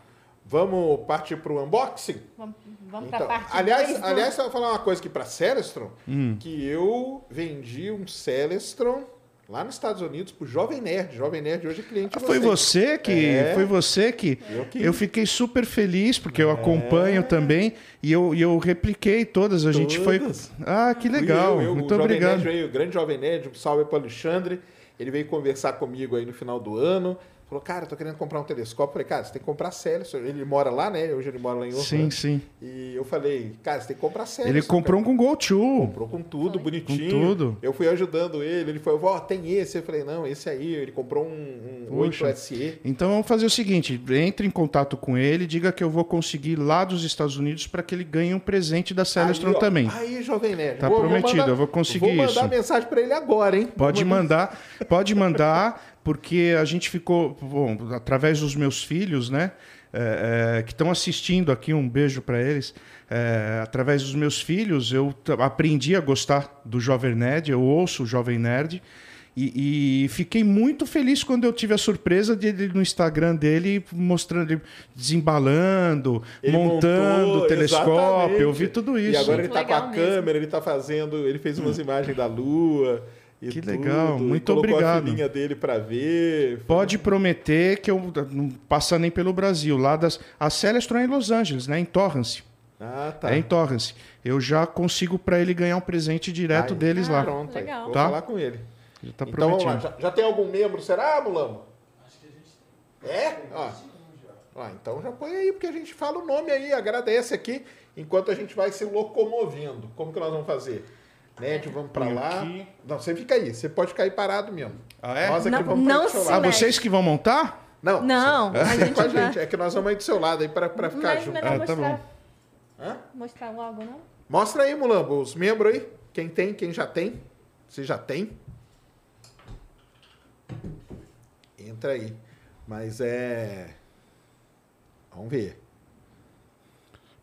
Vamos partir para o unboxing? Vamos, vamos Então, para a parte aliás, dois aliás, eu vou falar uma coisa aqui para Celestron, Hum. que eu vendi um Celestron lá nos Estados Unidos pro Jovem Nerd. Jovem Nerd hoje é cliente de Foi você que. É. Foi você que. Eu que- Eu fiquei super feliz, porque eu acompanho também. E eu, e eu repliquei todas. A gente foi. Ah, que legal. eu, eu, Muito o Jovem obrigado. Nerd veio, o grande Jovem Nerd, um salve para Alexandre. Ele veio conversar comigo aí no final do ano. Falou, cara, eu tô querendo comprar um telescópio. Eu falei, cara, você tem que comprar Celsius. Ele mora lá, né? Hoje ele mora lá em Orlando. Sim, sim. E eu falei, cara, você tem que comprar Celsius. Ele comprou um com Go 2. Comprou com tudo, bonitinho. Com tudo. Eu fui ajudando ele. Ele falou, ó, tem esse. Eu falei, não, esse aí. Ele comprou um, um Poxa. 8SE. Então vamos fazer o seguinte: entre em contato com ele, diga que eu vou conseguir lá dos Estados Unidos para que ele ganhe um presente da Celestron Aí, ó, também. Aí, Jovem Nerd. Tá prometido, eu vou conseguir Vou mandar isso. mensagem para ele agora, hein? Pode Vou mandar- mandar, pode mandar, <laughs> porque a gente ficou, bom, através dos meus filhos, né, é, é, que estão assistindo aqui, um beijo para eles. é, através dos meus filhos, eu aprendi a gostar do Jovem Nerd, eu ouço o Jovem Nerd. E, e fiquei muito feliz quando eu tive a surpresa de ele no Instagram dele mostrando, ele desembalando, Ele montando montou, o telescópio. exatamente. Eu vi tudo isso. E agora ele tá Legal com a mesmo. câmera, ele tá fazendo, ele fez umas imagens da lua. E Que tudo, legal, muito colocou obrigado. a filhinha dele para ver. Pode prometer que eu não passa nem pelo Brasil. Lá das, a Celestron é em Los Angeles, né? Em Torrance. Ah, tá. É em Torrance. Eu já consigo para ele ganhar um presente direto Aí, deles lá. Pronto, aí. Legal. Vou Tá? falar com ele. Já tá então vamos lá. prometido. Já, já tem algum membro, será, Mulambo? Acho que a gente tem. É? Ó. Ó, então já põe aí, porque a gente fala o nome aí, agradece aqui, enquanto a gente vai se locomovendo. Como que nós vamos fazer? Ned, vamos pra Põe lá. aqui. Não, você fica aí, você pode ficar aí parado mesmo. Ah, é? Nós aqui Não- vamos não se Ah, vocês que vão montar? Não, Não, você- a gente com a vai- gente. É que nós vamos aí do seu lado aí pra, pra ficar Mas junto. melhor Ah, tá mostrar, Hã? mostrar logo, não? Mostra aí, Mulambo, os membros aí. Quem tem, quem já tem. Você já tem? Entra aí. Mas é. Vamos ver.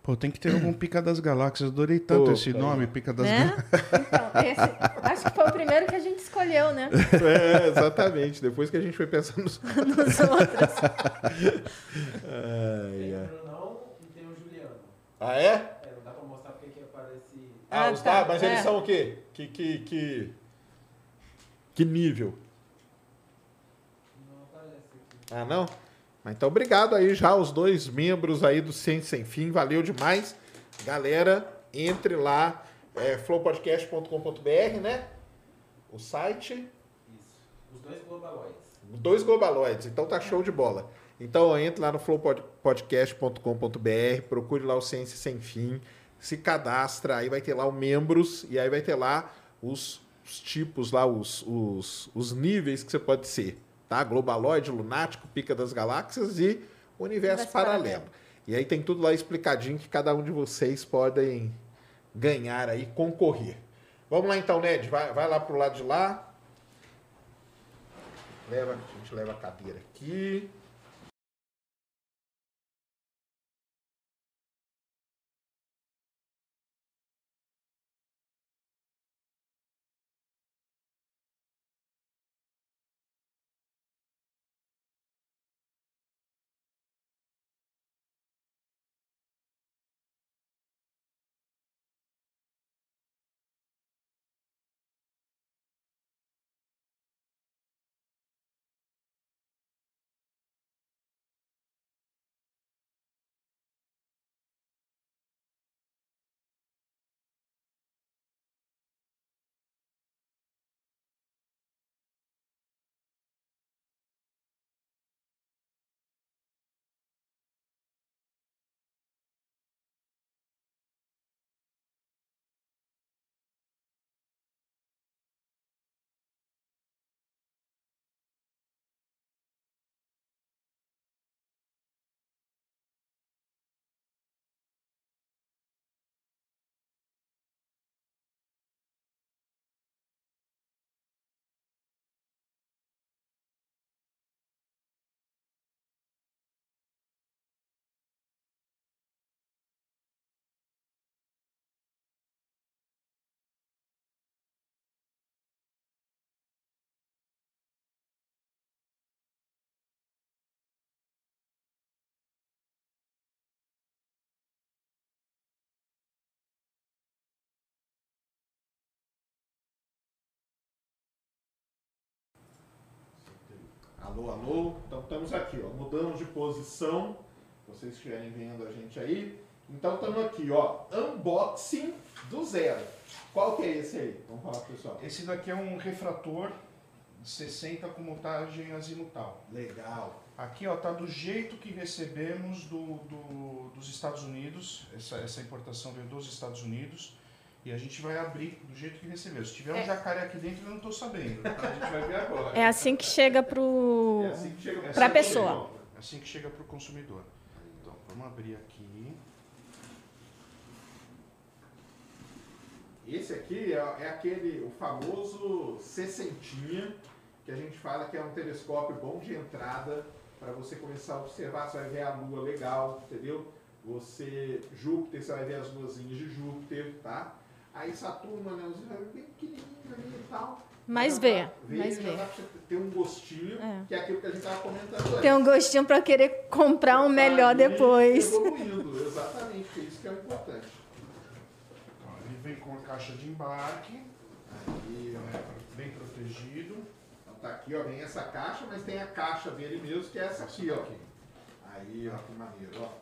Pô, tem que ter algum Pica das Galáxias. Adorei tanto Pô, esse tá nome, Pica das Né? Galáxias. Então, esse, acho que foi o primeiro que a gente escolheu, né? <laughs> É, exatamente. Depois que a gente foi pensando nos. <laughs> Nos outros. Ai, e tem o Juliano. Ah, é? É, não dá pra mostrar porque que aparece. Ah, Ah, os tá. mas eles É. são o quê? Que, que, que... que nível? Não aparece aqui. Ah, não? Mas então, obrigado aí já os dois membros aí do Ciência Sem Fim. Valeu demais. Galera, entre lá, é, flowpodcast.com.br, né? O site. Isso. Os dois globaloides. Dois globaloides, então tá show de bola. Então entre lá no flowpodcast.com.br, procure lá o Ciência Sem Fim, se cadastra, aí vai ter lá o membros e aí vai ter lá os, os tipos lá, os, os, os níveis que você pode ser, tá? Globaloide, lunático, pica das galáxias e universo Universo paralelo. paralelo. E aí tem tudo lá explicadinho que cada um de vocês podem ganhar aí, concorrer. Vamos lá então, Ned, vai, vai lá pro lado de lá. Leva, a gente leva a cadeira aqui. Alô, alô. Então estamos aqui, ó. Mudamos de posição. Vocês estiverem vendo a gente aí. Então estamos aqui, ó. Unboxing do zero. Qual que é esse aí? Vamos falar pessoal. Esse daqui é um refrator de 60 com montagem azimutal. Legal. Aqui ó, tá do jeito que recebemos do, do- dos Estados Unidos. Essa, essa importação veio dos Estados Unidos. E a gente vai abrir do jeito que recebeu. Se tiver um jacaré aqui dentro, eu não estou sabendo. tá? A gente vai ver agora. É assim que chega pro. É assim que chega É assim que pessoa. chega, é assim que chega para o consumidor. Então, vamos abrir aqui. Esse aqui é, é aquele, o famoso sessentinha, que a gente fala que é um telescópio bom de entrada para você começar a observar, você vai ver a lua legal, entendeu? Você, Júpiter, você vai ver as luazinhas de Júpiter, tá? Aí Saturno, né, você vai ver bem pequenininho ali e tal. Mas vê, vê, mas já vê. dá pra você ter um gostinho, É. que é aquilo que a gente tava comentando antes. Tem um gostinho pra querer comprar um melhor Tá ali depois. Evoluindo, exatamente, é isso que é o importante. Ó, ele vem com a caixa de embarque, Aí, ó. né, bem protegido. Então tá aqui, ó, vem essa caixa, mas tem a caixa dele mesmo, que é essa aqui, ó. Aí, ó, que maneiro, ó.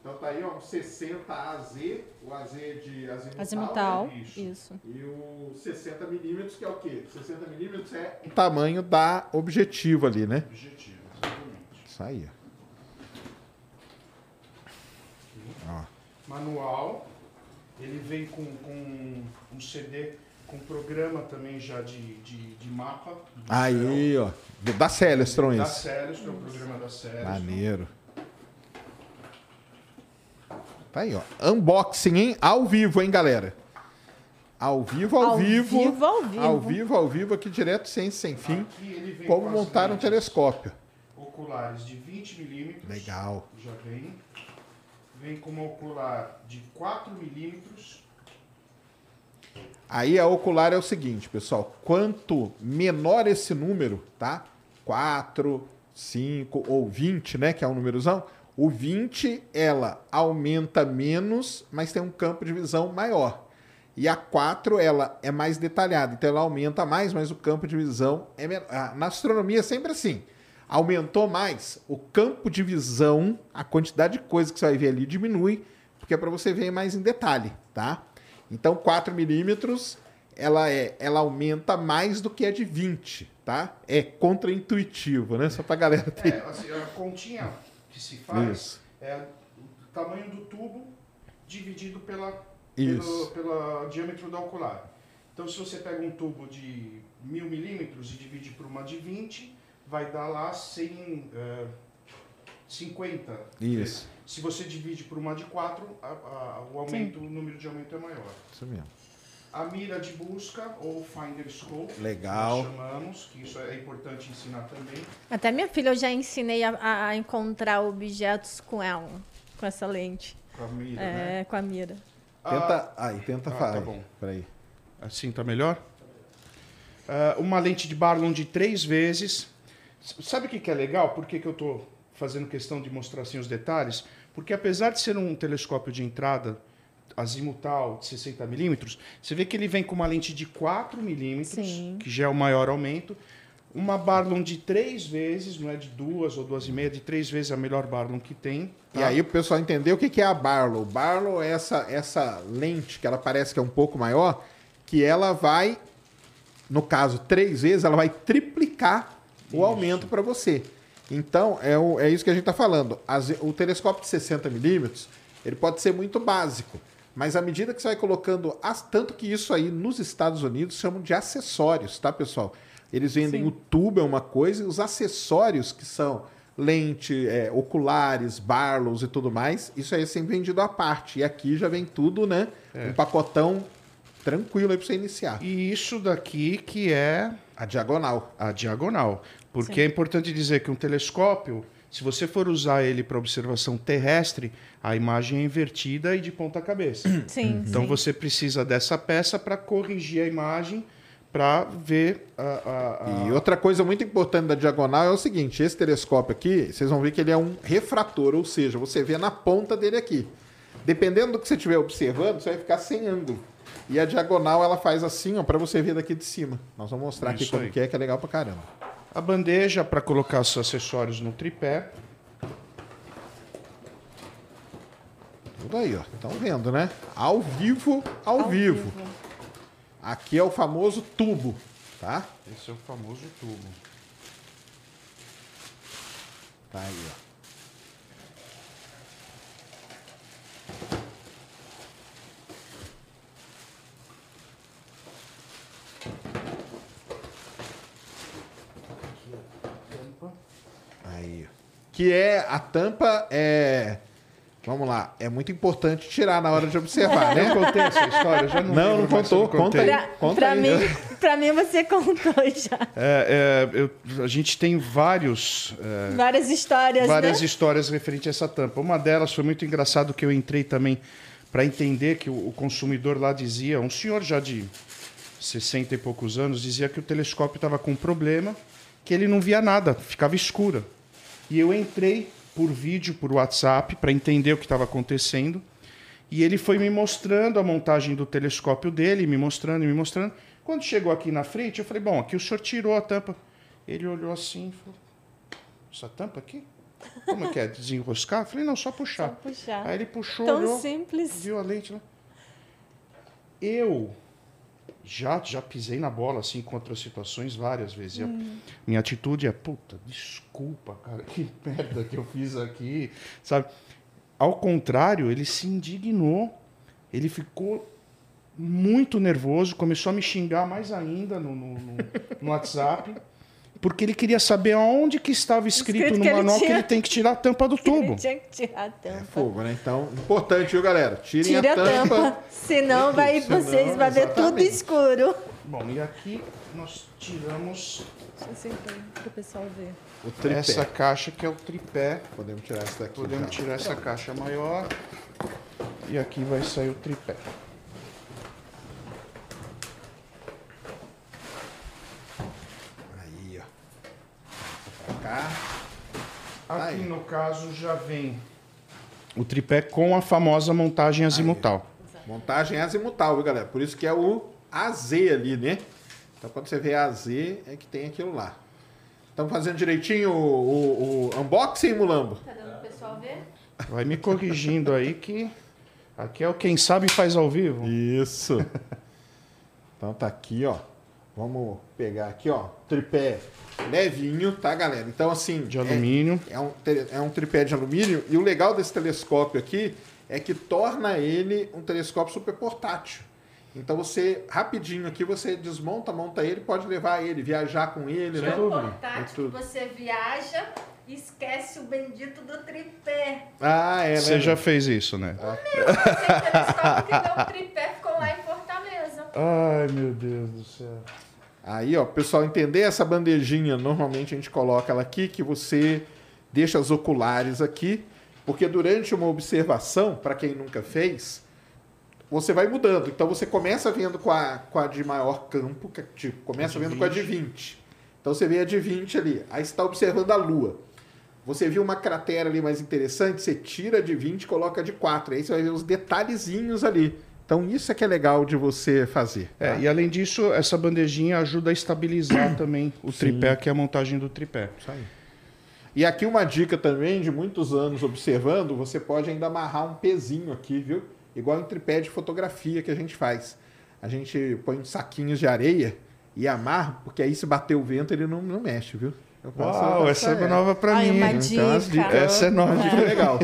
Então tá aí, ó, um 60AZ, o AZ de azimutal, Azimutal. né? Isso. Isso. E o 60mm, que é o quê? 60mm é o tamanho da objetivo ali, né? Objetivo, exatamente. Isso aí, ó. Manual. Ele vem com, com um CD com programa também já de, de, de mapa. Aí, ó. do- Da Celestron Da. Ceres, que é o programa da Ceres. Maneiro. Tá aí, ó. Unboxing, hein? Ao vivo, hein, galera? Ao vivo, ao, Ao vivo. vivo, ao vivo. Ao vivo, ao vivo, aqui direto, sem, sem fim. Como com montar um telescópio. Oculares de 20 milímetros. Legal. Já vem. Vem com uma ocular de 4 milímetros. Aí a ocular é o seguinte, pessoal. Quanto menor esse número, tá? 4, 5 ou 20, né? Que é um númerozão. O 20, ela aumenta menos, mas tem um campo de visão maior. E a 4, ela é mais detalhada. Então ela aumenta mais, mas o campo de visão é menor. Ah, Na astronomia é sempre assim. Aumentou mais, o campo de visão, a quantidade de coisa que você vai ver ali diminui, porque é para você ver mais em detalhe, tá? Então 4 milímetros, ela é, ela aumenta mais do que a de 20, tá? É contraintuitivo, né? Só pra galera ter. É, assim, a continha que se faz Isso. é o tamanho do tubo dividido pela, Isso. pelo diâmetro da ocular. Então, se você pega um tubo de mil milímetros e divide por uma de 20, vai dar lá 100, eh, 50. Isso. Se você divide por uma de 4, o aumento, o número de aumento é maior. Isso mesmo. A mira de busca, ou Finder Scope, Legal. nós chamamos, que isso é importante ensinar também. Até minha filha eu já ensinei a, a- encontrar objetos com ela, com essa lente. Com a mira, né? É, com a mira. Tenta. Aí, tenta ah, falar. tá bom. Peraí. Assim tá melhor? Ah, uma lente de Barlow de três vezes. Sabe o que, que é legal? Por que, que eu estou fazendo questão de mostrar assim os detalhes? Porque apesar de ser um telescópio de entrada azimutal de 60 milímetros, você vê que ele vem com uma lente de 4 milímetros, que já é o maior aumento. Uma Barlow de três vezes, não é de duas ou duas e meia, de três vezes a melhor Barlow que tem. E tá? aí o pessoal entendeu o que é a Barlow. Barlow é essa, essa lente que ela parece que é um pouco maior, que ela vai, no caso, três vezes, ela vai triplicar o aumento para você. Então, é, o- é isso que a gente está falando. As- o telescópio de 60 milímetros, ele pode ser muito básico, mas à medida que você vai colocando, as- tanto que isso aí nos Estados Unidos chamam de acessórios, tá, pessoal? Eles vendem o tubo é uma coisa e os acessórios que são lente, é, oculares, Barlows e tudo mais, isso aí é sempre vendido à parte. E aqui já vem tudo, né? Um pacotão tranquilo aí para você iniciar. E isso daqui que é A diagonal. a diagonal. Porque é importante dizer que um telescópio, se você for usar ele para observação terrestre, a imagem é invertida e de ponta cabeça. Sim, Então sim. você precisa dessa peça para corrigir a imagem para ver a, a- a- E outra coisa muito importante da diagonal é o seguinte: esse telescópio aqui, vocês vão ver que ele é um refrator, ou seja, você vê na ponta dele aqui. Dependendo do que você estiver observando, você vai ficar sem ângulo. E a diagonal ela faz assim, ó, para você ver daqui de cima. Nós vamos mostrar aqui Isso como aí. que é, que é legal pra caramba. A bandeja para colocar os acessórios no tripé. Tudo aí, ó. Estão vendo, né? Ao vivo, ao, vivo. Aqui é o famoso tubo, tá? Esse é o famoso tubo. Tá aí, ó. Aí. ó. Que é a tampa é Vamos lá, é muito importante tirar na hora de observar, né? Eu contei essa história, já não Não, não contou, conta aí. Pra, Conta pra aí. mim, <laughs> pra mim você contou já. É, é, eu- a gente tem vários, é, Várias histórias, várias né? histórias referentes a essa tampa. Uma delas foi muito engraçado que eu entrei também para entender que o, o consumidor lá dizia, um senhor já de 60 e poucos anos, dizia que o telescópio estava com um problema, que ele não via nada, ficava escura. E eu entrei por vídeo, por WhatsApp, para entender o que estava acontecendo. E ele foi me mostrando a montagem do telescópio dele, me mostrando e me mostrando. Quando chegou aqui na frente, eu falei: Bom, aqui o senhor tirou a tampa. Ele olhou assim e falou: Essa tampa aqui? Como é que é? Desenroscar? Eu falei: Não, só puxar. Só puxar. Aí ele puxou, Tão olhou, simples. viu a lente lá. Eu já, já pisei na bola assim contra situações várias vezes. A minha atitude é, puta, desculpa, cara, <laughs> que merda que eu fiz aqui, sabe? Ao contrário, ele se indignou, ele ficou muito nervoso, começou a me xingar mais ainda no, no, no- no WhatsApp, porque ele queria saber aonde que estava escrito, Escrito no que ele manual que tinha- ele tem que tirar a tampa do <laughs> Ele tubo. tinha que tirar a tampa. É fogo, né? Então, importante, viu, galera? Tirem Tire a a tampa. tampa, <laughs> senão vai, Senão, vocês vão ver tudo escuro. Bom, e aqui nós tiramos Deixa eu sentar para o pessoal ver. O tripé. essa caixa que é o tripé. Podemos tirar essa daqui. Podemos então. tirar essa caixa maior e aqui vai sair o tripé. Aí, ó. Pra cá. Aqui Aí. no caso já vem o tripé com a famosa montagem azimutal. Montagem azimutal, viu, galera? Por isso que é o AZ ali, né? Então, quando você vê AZ, é que tem aquilo lá. Estamos fazendo direitinho o, o- o unboxing, Mulambo? Tá dando pro pessoal ver? Vai me corrigindo aí que aqui é o quem sabe faz ao vivo. Isso. então tá aqui, ó. Vamos pegar aqui, ó. Tripé levinho, tá, galera? Então, assim. De é- alumínio. É, um, te- é um tripé de alumínio. E o legal desse telescópio aqui é que torna ele um telescópio super portátil. Então você, rapidinho aqui, você desmonta, monta ele, pode levar ele, viajar com ele, né? dúvida. É tudo. você viaja e esquece o bendito do tripé. Ah, é, né? Você já fez isso, né? Esse telescópio que meu tripé ficou lá em Fortaleza. Ai, meu Deus do céu. Aí, ó, pessoal entender essa bandejinha, normalmente a gente coloca ela aqui, que você deixa as oculares aqui, porque durante uma observação, para quem nunca fez, você vai mudando. Então você começa vendo com a, com a de maior campo, que tipo, começa vendo com a de 20. Então você vê a de 20 ali, aí você está observando a Lua. Você viu uma cratera ali mais interessante, você tira de 20 e coloca de 4. Aí você vai ver os detalhezinhos ali. Então isso é que é legal de você fazer. É, tá? e além disso, essa bandejinha ajuda a estabilizar <coughs> também o tripé, que é a montagem do tripé. Isso aí. E aqui uma dica também, de muitos anos observando, você pode ainda amarrar um pezinho aqui, viu? Igual em tripé de fotografia que a gente faz. A gente põe uns saquinhos de areia e amarra, porque aí se bater o vento ele não, não mexe, viu? Eu Uau, eu essa é nova pra Ai, mim. uma? Então, as dica. dicas- Essa é nova. dica legal.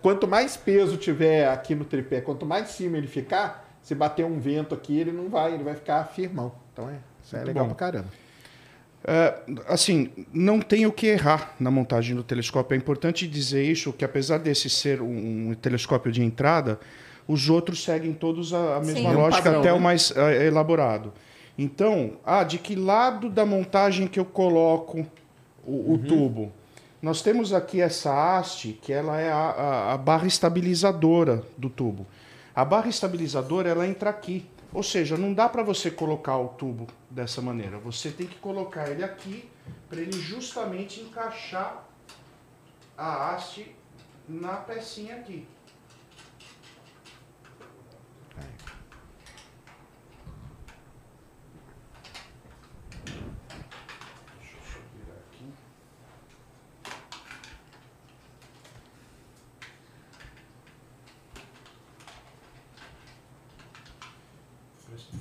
Quanto mais peso tiver aqui no tripé, quanto mais cima ele ficar, se bater um vento aqui, ele não vai, ele vai ficar firmão. Então é, isso é legal bom. pra caramba. É, assim, não tem o que errar na montagem do telescópio. É importante dizer isso, que apesar desse ser um, um telescópio de entrada, os outros seguem todos a, a mesma Sim. Mesmo lógica, padrão, até né? o mais é, elaborado. Então, ah, de que lado da montagem que eu coloco o, o tubo? Nós temos aqui essa haste, que ela é a, a- a barra estabilizadora do tubo. A barra estabilizadora, ela entra aqui. Ou seja, não dá para você colocar o tubo dessa maneira. Você tem que colocar ele aqui para ele justamente encaixar a haste na pecinha aqui. Deixa eu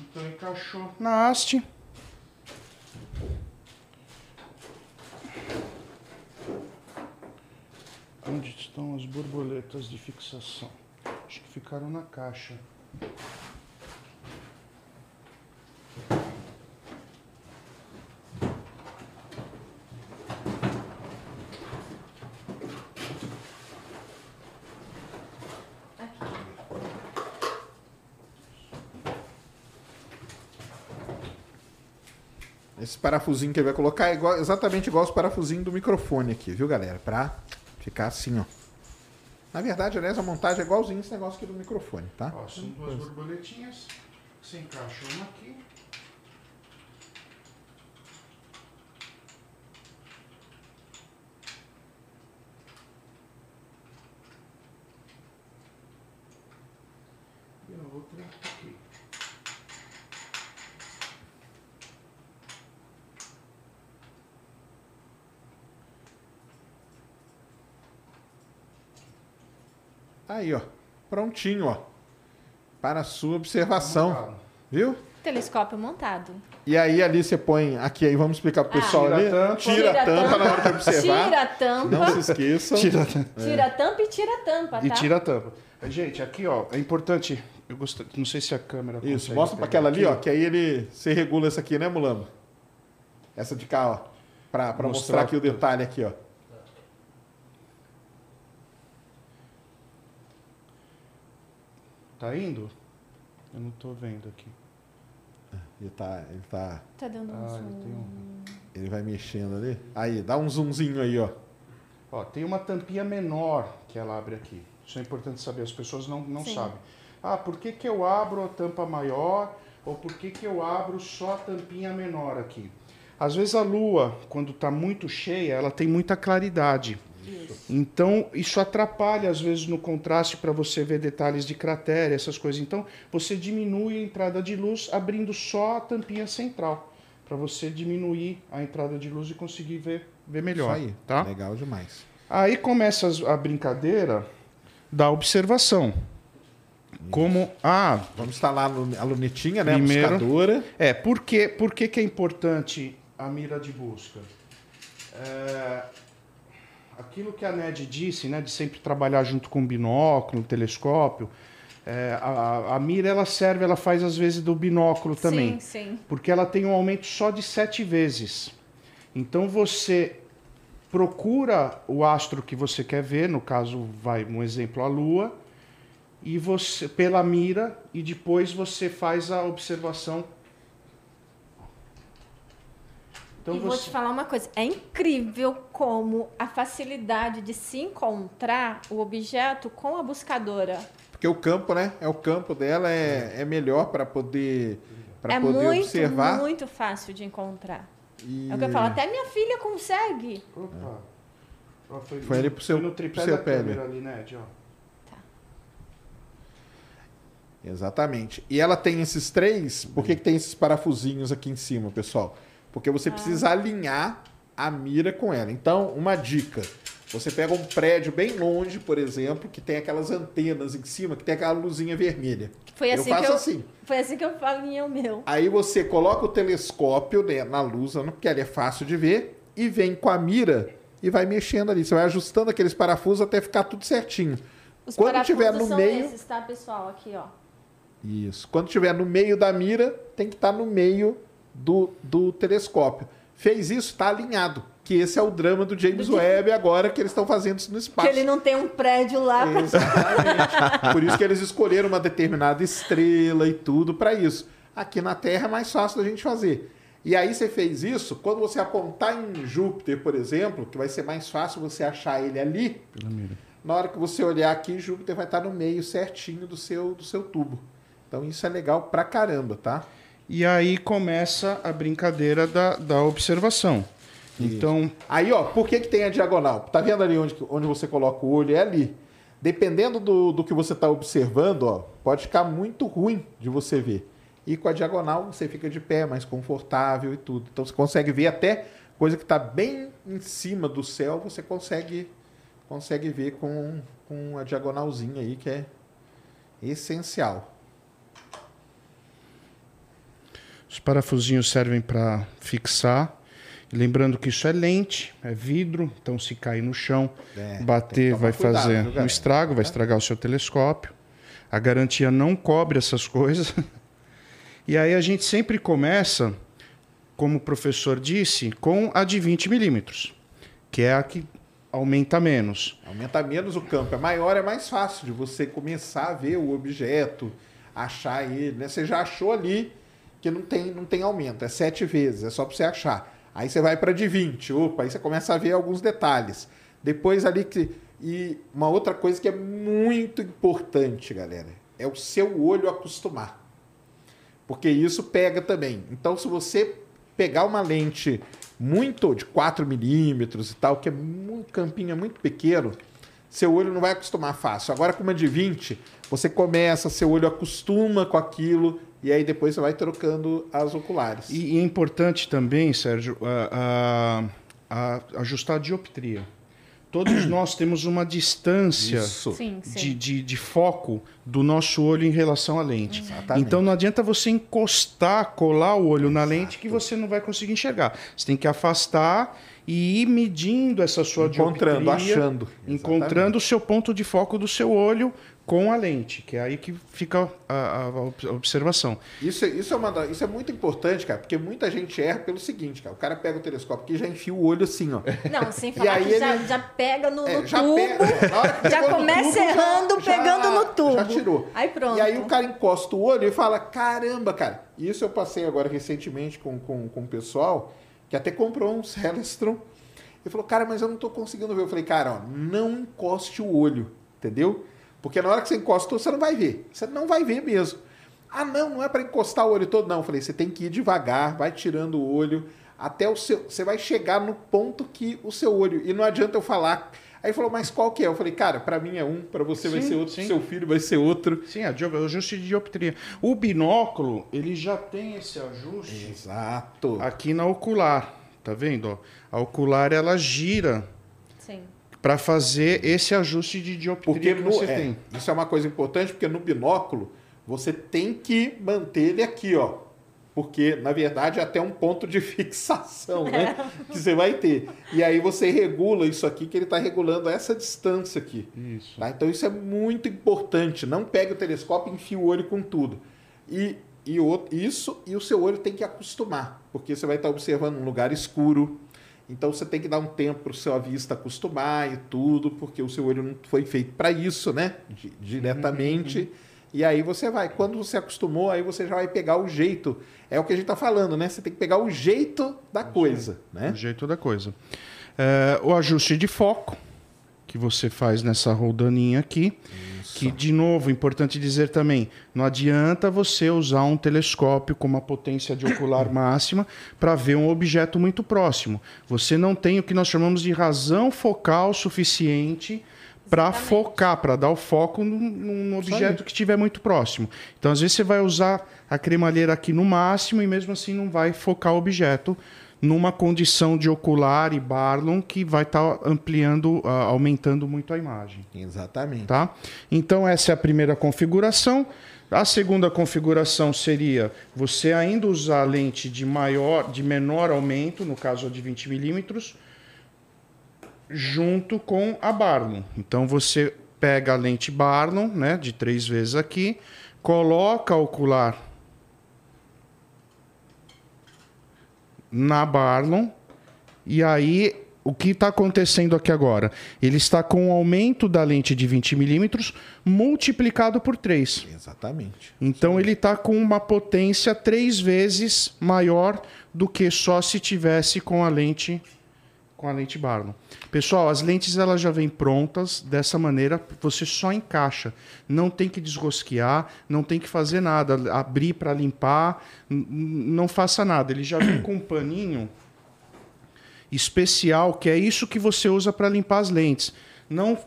Então encaixou na haste. Onde estão as borboletas de fixação? Acho que ficaram na caixa. Esse parafusinho que ele vai colocar é igual- exatamente igual os parafusinhos do microfone aqui, viu, galera? Pra ficar assim, ó. Na verdade, aliás, a montagem é igualzinho esse negócio aqui do microfone, tá? Ó, são duas borboletinhas. Você encaixa uma aqui. E a outra aqui. Aí, ó. Prontinho, ó. Para a sua observação. Montado. Viu? Telescópio montado. E aí ali você põe aqui aí, vamos explicar pro pessoal Tira a ali. tampa. Tira a tampa na hora de observar. Tira a tampa. Não se esqueçam. <laughs> Tira Tira a tampa e tira a tampa, tá? E tira a tampa. Gente, aqui ó, é importante. Eu gosto, não sei se a câmera. Isso, mostra pra pegar aquela ali, aqui. ó, que aí ele você regula essa aqui, né, Mulamba? Essa de cá, ó. Pra, pra mostrar, Mostrar aqui o detalhe aqui, ó. Tá indo? Eu não tô vendo aqui. Ele tá, ele tá, Tá dando um Ah, zoom. ele um. ele vai mexendo ali. Aí, dá um zoomzinho aí, ó. Ó, tem uma tampinha menor que ela abre aqui. Isso é importante saber, as pessoas não, não Sim. sabem. Ah, por que, que eu abro a tampa maior ou por que, que eu abro só a tampinha menor aqui? Às vezes a lua, quando está muito cheia, ela tem muita claridade. Então, isso atrapalha, às vezes, no contraste para você ver detalhes de cratera, essas coisas. Então, você diminui a entrada de luz abrindo só a tampinha central, para você diminuir a entrada de luz e conseguir ver, ver melhor. Isso aí. Tá? Legal demais. Aí começa a brincadeira da observação. Como, ah, Vamos instalar a lu- a lunetinha, né? Primeiro- A buscadora. é, por que, por que, que é importante a mira de busca? É, aquilo que a Ned disse, né, de sempre trabalhar junto com o binóculo, o telescópio, é, a, a mira ela serve, ela faz às vezes do binóculo também. Sim, sim. porque ela tem um aumento só de sete vezes. Então você procura o astro que você quer ver, no caso vai um exemplo a Lua, e você pela mira e depois você faz a observação. Então e vou você te falar uma coisa, é incrível como a facilidade de se encontrar o objeto com a buscadora. Porque o campo, né? É o campo dela é, é melhor para poder para é poder muito, observar. muito fácil de encontrar. E... É o que eu falo, até minha filha consegue. Opa. Ó, foi, Foi ali pro seu- no tripé pro seu câmera ali, Ned, ó. Exatamente. E ela tem esses três. Por que, que tem esses parafusinhos aqui em cima, pessoal? Porque você precisa alinhar a mira com ela. Então, uma dica. Você pega um prédio bem longe, por exemplo, que tem aquelas antenas em cima, que tem aquela luzinha vermelha. Foi Eu assim faço que eu, assim. Foi assim que eu falinhei o meu. Aí você coloca o telescópio né, na luz, porque ali é fácil de ver, e vem com a mira e vai mexendo ali. Você vai ajustando aqueles parafusos até ficar tudo certinho. Os Quando tiver no são meio- esses, tá, pessoal? Aqui, ó. Isso. Quando estiver no meio da mira, tem que estar no meio do, do telescópio. Fez isso, está alinhado. Que esse é o drama do James Do Webb agora que eles estão fazendo isso no espaço. Que ele não tem um prédio lá. Exatamente. <laughs> Por isso que eles escolheram uma determinada estrela e tudo para isso. Aqui na Terra é mais fácil da gente fazer. E aí você fez isso, quando você apontar em Júpiter, por exemplo, que vai ser mais fácil você achar ele ali, na hora que você olhar aqui, Júpiter vai estar no meio certinho do seu, do seu tubo. Então isso é legal pra caramba, tá? E aí começa a brincadeira da, da observação. Então, Aí, ó, por que, que tem a diagonal? Tá vendo ali onde, onde você coloca o olho? É ali. Dependendo do, do que você está observando, ó, pode ficar muito ruim de você ver. E com a diagonal você fica de pé, mais confortável e tudo. Então você consegue ver até coisa que está bem em cima do céu, você consegue, consegue ver com, com a diagonalzinha aí, que é essencial. Os parafusinhos servem para fixar. E Lembrando que isso é lente, é vidro, então se cair no chão, É, bater vai cuidado, fazer um estrago, vai estragar o seu telescópio. A garantia não cobre essas <laughs> coisas. E aí a gente sempre começa, como o professor disse, com a de 20 milímetros, que é a que aumenta menos. Aumenta menos o campo. É maior, é mais fácil de você começar a ver o objeto, achar ele. Né? Você já achou ali que não tem, não tem aumento, é sete vezes, é só para você achar. Aí você vai para de 20, opa, aí você começa a ver alguns detalhes. Depois ali que. E uma outra coisa que é muito importante, galera, é o seu olho acostumar. Porque isso pega também. Então, se você pegar uma lente muito de 4 milímetros e tal, que é um campinho é muito pequeno, seu olho não vai acostumar fácil. Agora, com uma de 20, você começa, seu olho acostuma com aquilo, e aí depois você vai trocando as oculares. E, e é importante também, Sérgio, a, a- a ajustar a dioptria. Todos <clears throat> nós temos uma distância. Sim, sim. de, de, de foco do nosso olho em relação à lente. Exatamente. Então não adianta você encostar, colar o olho na lente que você não vai conseguir enxergar. Você tem que afastar e ir medindo essa sua Encontrando, dioptria, achando. encontrando o seu ponto de foco do seu olho com a lente, que é aí que fica a, a- a ob- a observação. Isso, é- isso, é uma, isso é muito importante, cara, porque muita gente erra pelo seguinte, cara. O cara pega o telescópio aqui e já enfia o olho assim, ó. <laughs> Não, sem E falar aí que já, ele- já pega no, É, no já tubo. pega, que <laughs> já começa tubo, errando, já- pegando no tubo. Já tirou. Aí pronto. E aí o cara encosta o olho e fala: caramba, cara. Isso eu passei agora recentemente com, com, com o pessoal que até comprou um Celestron. E falou: cara, mas eu não tô conseguindo ver. Eu falei: cara, ó, não encoste o olho, entendeu? Porque na hora que você encostou, você não vai ver. Você não vai ver mesmo. Ah, não, não é para encostar o olho todo, não. Eu falei: você tem que ir devagar, vai tirando o olho até o seu. Você vai chegar no ponto que o seu olho. E não adianta eu falar. Aí ele falou, mas qual que é? Eu falei, cara, para mim é um, para você vai Sim, ser outro, sim. seu filho vai ser outro. Sim, a dio- o ajuste de dioptria. O binóculo, ele já tem esse ajuste Exato. aqui na ocular, tá vendo? A ocular ela gira. Para fazer esse ajuste de dioptria Porque que no, você é, tem. isso é uma coisa importante, porque no binóculo você tem que manter ele aqui, ó. Porque, na verdade, é até um ponto de <laughs> fixação, né? que você vai ter. E aí você regula isso aqui, que ele está regulando essa distância aqui. Isso. Tá? Então isso é muito importante. Não pegue o telescópio e enfie o olho com tudo. E, e o- isso e o seu olho tem que acostumar, porque você vai estar observando um lugar escuro. Então você tem que dar um tempo para o seu vista acostumar e tudo, porque o seu olho não foi feito para isso, né? Di- diretamente. E aí você vai. Quando você acostumou, aí você já vai pegar o jeito. É o que a gente está falando, né? Você tem que pegar o jeito da coisa, né? O jeito da coisa. É, o ajuste de foco, que você faz nessa roldaninha aqui. Que, de novo, importante dizer também, não adianta você usar um telescópio com uma potência de ocular <coughs> máxima para ver um objeto muito próximo. Você não tem o que nós chamamos de razão focal suficiente para focar, para dar o foco num, num objeto que estiver muito próximo. Então, às vezes, você vai usar a cremalheira aqui no máximo e mesmo assim não vai focar o objeto numa condição de ocular e Barlow que vai estar ampliando, ah, aumentando muito a imagem. Exatamente. Tá? Então, essa é a primeira configuração. A segunda configuração seria você ainda usar a lente de maior, de menor aumento, no caso a de 20 milímetros, junto com a Barlow. Então você pega a lente Barlow, né, de três vezes aqui, coloca a ocular na Barlow e aí o que está acontecendo aqui agora? Ele está com o aumento da lente de 20 milímetros multiplicado por 3. Exatamente. Então ele está com uma potência três vezes maior do que só se tivesse com a lente com a lente Barlow. Pessoal, as lentes elas já vêm prontas dessa maneira, você só encaixa, não tem que desrosquear, não tem que fazer nada, abrir para limpar, não faça nada. Ele já vem com um paninho especial, que é isso que você usa para limpar as lentes. Não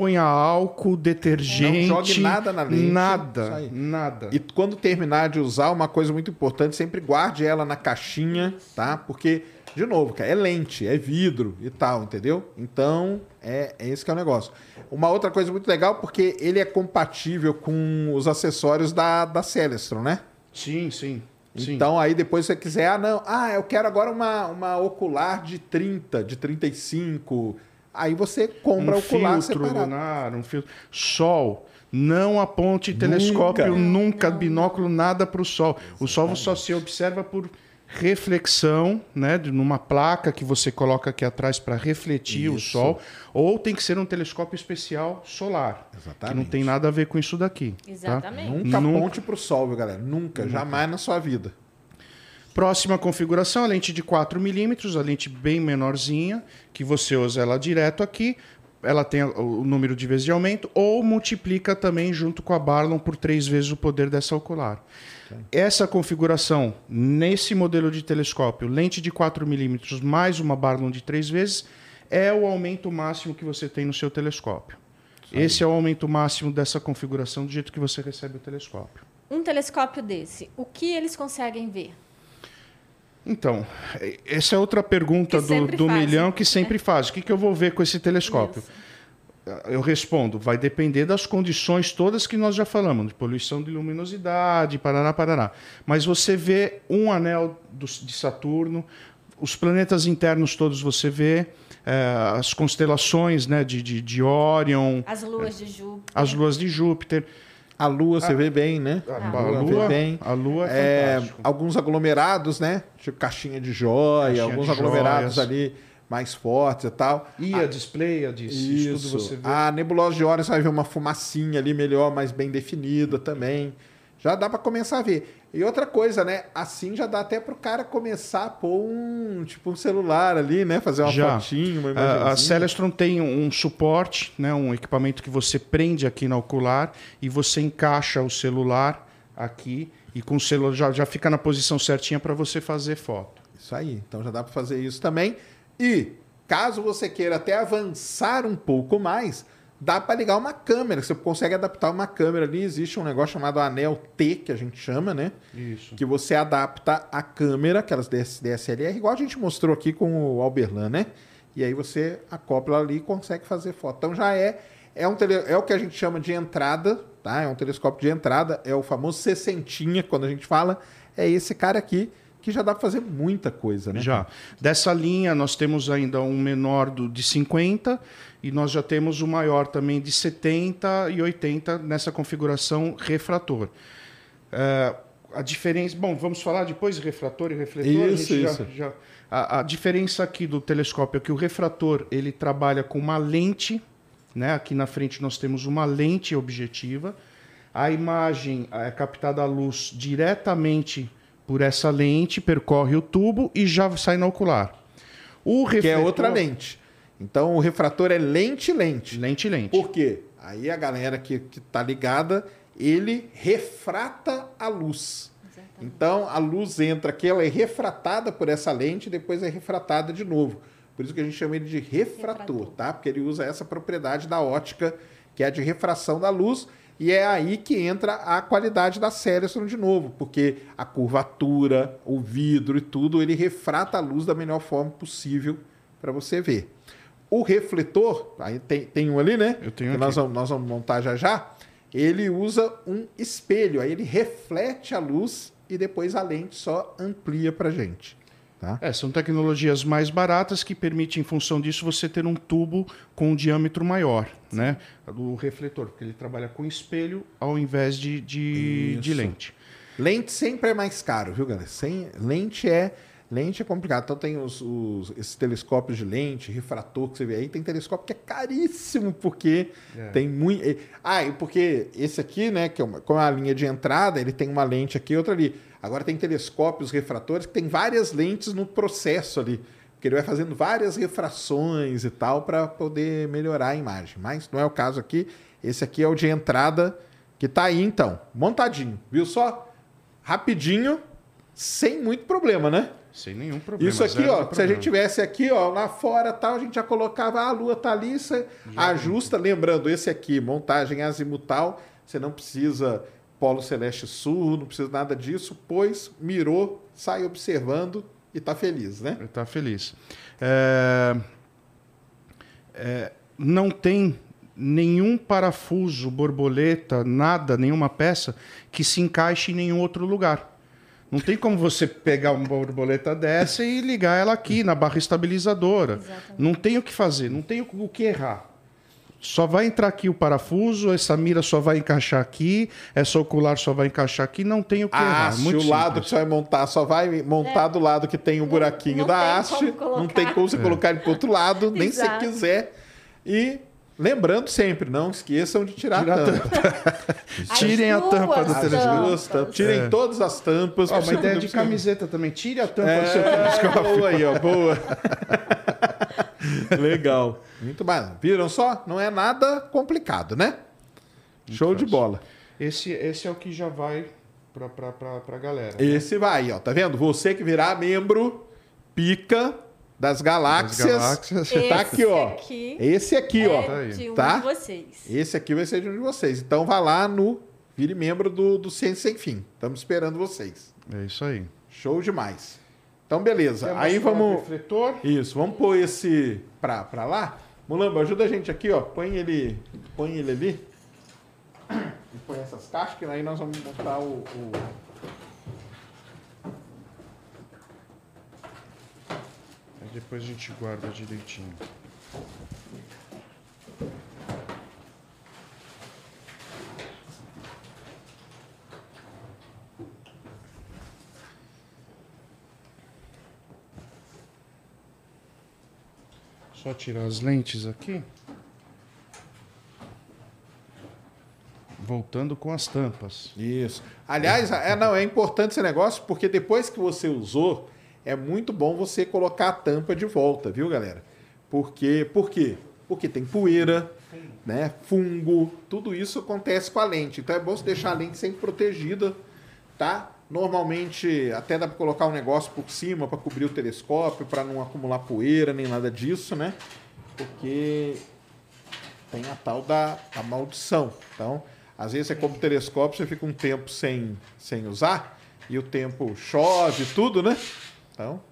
ponha álcool, detergente, Não jogue nada na lente, nada, nada. E quando terminar de usar, uma coisa muito importante, sempre guarde ela na caixinha, tá? Porque, de novo, cara, é lente, é vidro e tal, entendeu? Então, é, é esse que é o negócio. Uma outra coisa muito legal, porque ele é compatível com os acessórios da, da Celestron, né? Sim, sim. Sim. Então aí depois você quiser, ah não, ah, eu quero agora uma, uma ocular de 30, de 35. Aí você compra um ocular filtro separado. lunar, um filtro. Sol. Não aponte telescópio, nunca, binóculo, nada para o Sol. O Sol só se observa por reflexão, né, de- numa placa que você coloca aqui atrás para refletir o Isso. Sol, ou tem que ser um telescópio especial solar, que não Exatamente. tem nada a ver com isso daqui. tá? Exatamente. Nunca Nunca. aponte pro sol, viu, galera? Nunca, jamais na sua vida. Próxima configuração, a lente de 4mm, a lente bem menorzinha, que você usa ela direto aqui. Ela tem o número de vezes de aumento, ou multiplica também junto com a Barlon por três vezes o poder dessa ocular. Essa configuração, nesse modelo de telescópio, lente de 4mm mais uma Barlon de três vezes, é o aumento máximo que você tem no seu telescópio. Esse é o aumento máximo dessa configuração do jeito que você recebe o telescópio. Um telescópio desse, o que eles conseguem ver? Então, essa é outra pergunta do, do milhão que sempre faz. O que, que eu vou ver com esse telescópio? Isso. Eu respondo, vai depender das condições todas que nós já falamos, de poluição de luminosidade, parará, parará. Mas você vê um anel do- de Saturno, os planetas internos todos você vê, eh, as constelações né, de, de, de Orion, As luas de Júpiter. as luas de Júpiter. A lua você vê bem, né? A, A a lua lua, vê bem. a lua é, É, alguns aglomerados, né? Tipo caixinha de joia, Caixinha alguns de aglomerados joias. ali mais fortes e tal. Íades, Pleiades, isso tudo você vê. A nebulosa de Orion você vai ver uma fumacinha ali melhor, mais bem definida também. Já dá pra começar a ver. E outra coisa, né? Assim já dá até pro cara começar a pôr um, tipo, um celular ali, né? Fazer uma Já. fotinho, uma A. Celestron tem um, suporte, né, um equipamento que você prende aqui na ocular e você encaixa o celular aqui e com o celular já, já fica na posição certinha para você fazer foto. Isso aí. Então já dá para fazer isso também. E caso você queira até avançar um pouco mais, dá para ligar uma câmera. Você consegue adaptar uma câmera ali. Existe um negócio chamado anel T, que a gente chama, né? Isso. Que você adapta a câmera, aquelas DS DSLR, igual a gente mostrou aqui com o Alberlan, né? E aí você acopla ali e consegue fazer foto. Então já é é um tele, é o que a gente chama de entrada, tá? É um telescópio de entrada, é o famoso sessentinha quando a gente fala, é esse cara aqui que já dá para fazer muita coisa, né? Já. Dessa linha, nós temos ainda um menor do, de 50 e nós já temos o maior também de 70 e 80 nessa configuração refrator. É, a diferença. Bom, vamos falar depois de refrator e refletor. Isso, a, gente já- isso. já- a, a diferença aqui do telescópio é que o refrator ele trabalha com uma lente, né? Aqui na frente nós temos uma lente objetiva. A imagem é captada a luz diretamente por essa lente, percorre o tubo e já sai no ocular. O Que é refletor, outra lente. Então o refrator é lente-lente. Lente, lente. Por quê? Aí a galera que, que tá ligada, ele refrata a luz. Então a luz entra aqui, ela é refratada por essa lente e depois é refratada de novo. Por isso que a gente chama ele de refrator, Refrator. tá? Porque ele usa essa propriedade da ótica, que é a de refração da luz, e é aí que entra a qualidade da Celestron de novo, porque a curvatura, o vidro e tudo, ele refrata a luz da melhor forma possível para você ver. O refletor, aí tem, tem um ali, né? Eu tenho que nós vamos, nós vamos montar já já. Ele usa um espelho, aí ele reflete a luz e depois a lente só amplia pra gente. Tá? É, são tecnologias mais baratas que permitem, em função disso, você ter um tubo com um diâmetro maior, né? Do refletor, porque ele trabalha com espelho ao invés de, de, de lente. Lente sempre é mais caro, viu, galera? Sem, lente é lente é complicado. Então tem os, os- esses telescópios de lente, refrator que você vê aí. Tem telescópio que é caríssimo, porque tem muito. Ah, e porque esse aqui, né, que é uma, com a linha de entrada, ele tem uma lente aqui e outra ali. Agora tem telescópios refratores que tem várias lentes no processo ali. Porque ele vai fazendo várias refrações e tal para poder melhorar a imagem. Mas não é o caso aqui. Esse aqui é o de entrada que tá aí então, montadinho. Viu só? Rapidinho, sem muito problema, né? Sem nenhum problema. Isso aqui, ó, se a gente tivesse aqui, ó, lá fora tal, a gente já colocava, ah, a lua tá ali, você ajusta, lembrando, esse aqui, montagem azimutal, você não precisa polo celeste sul, não precisa nada disso, pois mirou, sai observando e tá feliz, né? Está feliz. É, é, não tem nenhum parafuso, borboleta, nada, nenhuma peça que se encaixe em nenhum outro lugar. Não tem como você pegar uma borboleta dessa e ligar ela aqui na barra estabilizadora. Não tem o que fazer, não tem o que errar. Só vai entrar aqui o parafuso, essa mira só vai encaixar aqui, essa ocular só vai encaixar aqui, não tem o que A errar. haste, Muito o lado simples. que você vai montar, só vai montar do lado que tem o buraquinho não da tem haste. Não tem como você colocar ele pro outro lado, <laughs> nem se quiser. E lembrando sempre, não esqueçam de tirar Tirar a tampa. Tirem a tampa do telescópio. Tirem todas as tampas. Ó, uma ideia de Possível. camiseta também. Tire a tampa É, do seu telescópio. boa aí, ó, boa. <laughs> <laughs> Legal. Muito bem. Viram só? Não é nada complicado, né? Show de fácil. bola. Esse, esse é o que já vai pra, pra, pra, pra galera. Esse vai, ó. Tá vendo? Você que virar membro pica das galáxias. galáxias. Tá aqui, ó. aqui Esse aqui, ó. é de um Tá? de vocês. Esse aqui vai ser de um de vocês. Então vá lá no Vire membro do, do Ciência Sem Fim. Estamos esperando vocês. É isso aí. Show demais. Então, beleza. Quer Aí vamos. refletor? Isso, vamos pôr esse pra, pra lá. Mulamba, ajuda a gente aqui, ó. Põe ele, põe ele ali. E põe essas caixas, que aí nós vamos montar o. o- Aí depois a gente guarda direitinho. Só tirar as lentes aqui. Voltando com as tampas. Isso. Aliás, é, não, é importante esse negócio, porque depois que você usou, é muito bom você colocar a tampa de volta, viu, galera? Porque, por quê? Porque tem poeira, né? Fungo, tudo isso acontece com a lente. Então é bom você deixar a lente sempre protegida, tá? Normalmente até dá para colocar um negócio por cima para cobrir o telescópio, para não acumular poeira nem nada disso, né? Porque tem a tal da, da maldição. Então, às vezes você compra o telescópio, você fica um tempo sem, sem usar, e o tempo chove, tudo, né? Então,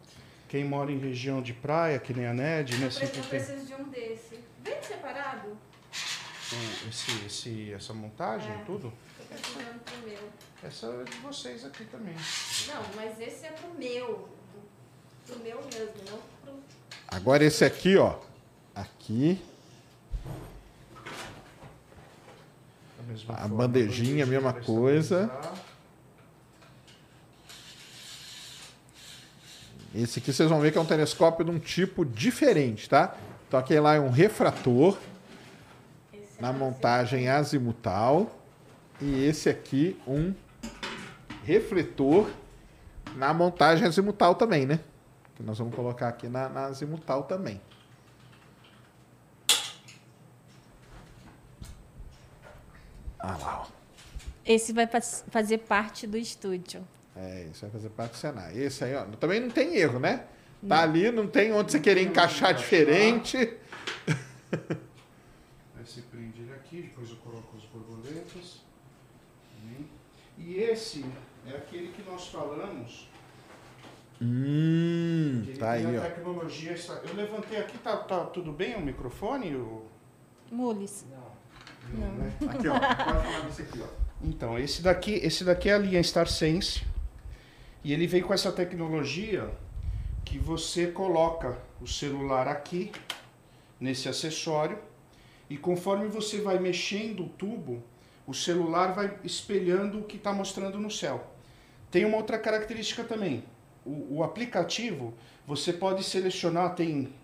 Quem mora em região de praia, que nem a Ned, né? Eu Sempre tem preciso de um desse. Bem separado. o- esse, esse, essa montagem, É. tudo. Precisando pro meu. Essa é de vocês aqui também. Não, mas esse é pro meu. Pro meu mesmo, não pro. agora esse aqui, ó. Aqui, A forma, bandejinha, a mesma coisa. esse aqui vocês vão ver que é um telescópio de um tipo diferente, tá? Então aquele lá é um refrator na montagem azimutal. E esse aqui um refletor na montagem azimutal também, né? Que nós vamos colocar aqui na, na azimutal também. Ah lá, ó. Esse vai faz- fazer parte do estúdio. É, isso vai fazer parte do cenário. Esse aí, ó, também não tem erro, né? Tá ali, não tem onde você querer encaixar diferente. Aí você prende ele aqui, depois eu coloco as borboletas. E esse é aquele que nós falamos. Hum, que ele tá aí, a ó. tecnologia. está- Eu levantei aqui, tá, tá tudo bem o microfone? O... Mules. né? <laughs> Aqui, ó. Pode falar desse aqui, ó. Então, esse daqui, esse daqui é a linha StarSense. E ele vem com essa tecnologia que você coloca o celular aqui, nesse acessório, e conforme você vai mexendo o tubo, o celular vai espelhando o que está mostrando no céu. Tem uma outra característica também. O, o aplicativo, você pode selecionar, tem,